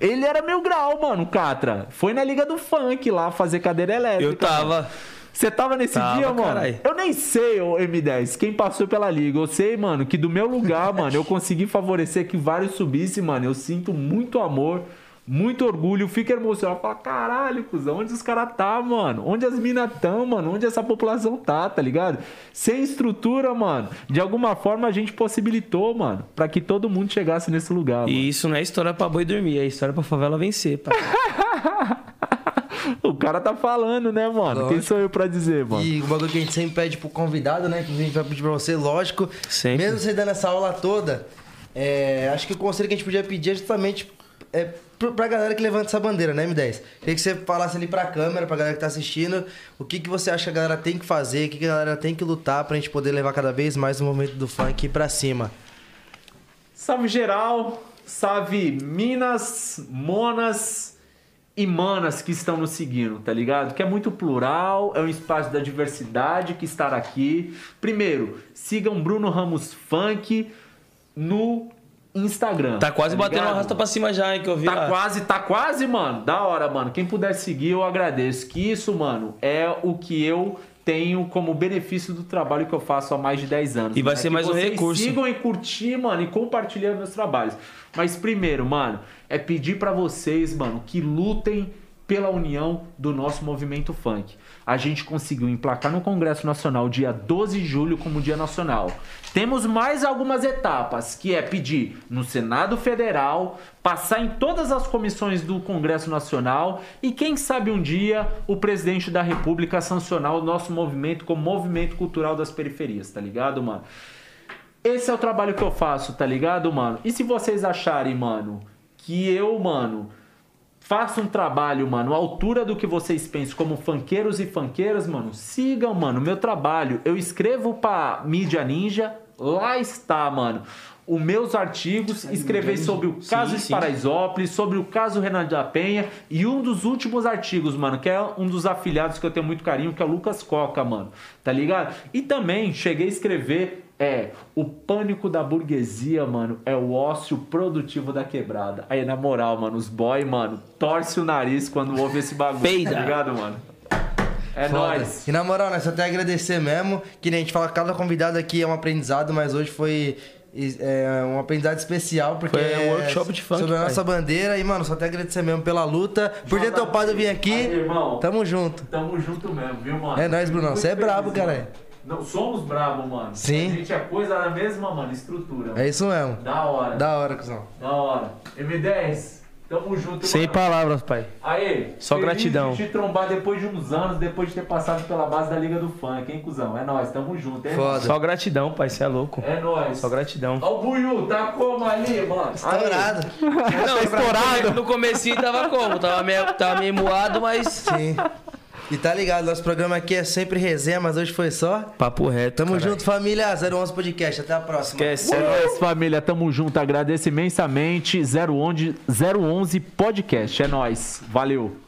Ele era mil grau, mano, o Catra. Foi na liga do funk lá fazer cadeira elétrica. Eu tava. Você tava nesse Tava, dia, mano? carai. Eu nem sei, ô M10, quem passou pela liga. Eu sei, mano, que do meu lugar, mano, eu consegui favorecer que vários subissem, mano. Eu sinto muito amor, muito orgulho. Fico emocionado. Falo, caralho, cuzão, onde os caras tá, mano? Onde as minas tão, mano? Onde essa população tá, tá ligado? Sem estrutura, mano. De alguma forma a gente possibilitou, mano, pra que todo mundo chegasse nesse lugar, mano. E isso não é história pra boi dormir, é história pra favela vencer, pai. O cara tá falando, né, mano? Quem Lógico. sou eu pra dizer, mano? E o bagulho que a gente sempre pede pro convidado, né? Que a gente vai pedir pra você, lógico. Sempre. Mesmo você dando essa aula toda, é, acho que o conselho que a gente podia pedir é justamente é pra galera que levanta essa bandeira, né, M10? Queria que você falasse ali pra câmera, pra galera que tá assistindo, o que, que você acha que a galera tem que fazer, o que, que a galera tem que lutar pra gente poder levar cada vez mais o movimento do funk pra cima. Salve geral, salve Minas, Monas e Manas que estão nos seguindo, tá ligado? Que é muito plural, é um espaço da diversidade que estar aqui. Primeiro, sigam Bruno Ramos Funk no Instagram. Tá quase batendo ligado? uma rasta pra cima já, hein, que eu vi Tá lá. quase, tá quase, mano. Da hora, mano. Quem puder seguir, eu agradeço. Que isso, mano, é o que eu tenho como benefício do trabalho que eu faço há mais de 10 anos. E vai mano. ser É que mais um vocês recurso. Sigam e curtir, mano, e compartilhar meus trabalhos. Mas primeiro, mano, é pedir pra vocês, mano, que lutem pela união do nosso movimento funk. A gente conseguiu emplacar no Congresso Nacional dia 12 de julho como Dia Nacional. Temos mais algumas etapas, que é pedir no Senado Federal, passar em todas as comissões do Congresso Nacional e quem sabe um dia o presidente da República sancionar o nosso movimento como movimento cultural das periferias, tá ligado, mano? Esse é o trabalho que eu faço, tá ligado, mano? E se vocês acharem, mano, que eu, mano, faço um trabalho, mano, à altura do que vocês pensam como funkeiros e funkeiras, mano, sigam, mano, meu trabalho. Eu escrevo pra Mídia Ninja, lá está, mano. Os meus artigos, escrevi sobre o caso Sim, sim. Paraisópolis, sobre o caso Renan da Penha e um dos últimos artigos, mano, que é um dos afiliados que eu tenho muito carinho, que é o Lucas Coca, mano, tá ligado? E também cheguei a escrever é, o pânico da burguesia, mano, é o ócio produtivo da quebrada. Aí, na moral, mano, os boy, mano, torce o nariz quando ouve esse bagulho, Peida. tá ligado, mano? É Foda. nóis. E na moral, né, só até agradecer mesmo, que nem a gente fala, cada convidado aqui é um aprendizado, mas hoje foi é, um aprendizado especial, porque Foi um é workshop de funk, sobre a pai. nossa bandeira. E, mano, só até agradecer mesmo pela luta, por ter topado vir aqui. Aí, irmão. Tamo junto. Tamo junto mesmo, viu, mano? É nóis, Brunão. Você é mano. caralho. Não, somos bravos, mano. Sim. A gente é coisa da mesma, mano, estrutura. É isso mesmo. Da hora. Da hora, cuzão. Da hora. M10, tamo junto, Sem mano. palavras, pai. Aí, Só gratidão. de te trombar depois de uns anos, depois de ter passado pela base da Liga do Funk, hein, cuzão? É nóis, tamo junto, hein? Foda. Só gratidão, pai. Você é louco. É nóis. Só gratidão. Ó o Buiu, tá como ali, mano? Estourado. Não, estourado. No comecinho tava como? Tava meio, tava meio moado, mas... Sim. E tá ligado, nosso programa aqui é sempre resenha, mas hoje foi só. Papo reto, Tamo caralho. junto, família 011 Podcast. Até a próxima. Esquece. É nóis, família, tamo junto. Agradeço imensamente. 011, 011 Podcast. É nóis. Valeu.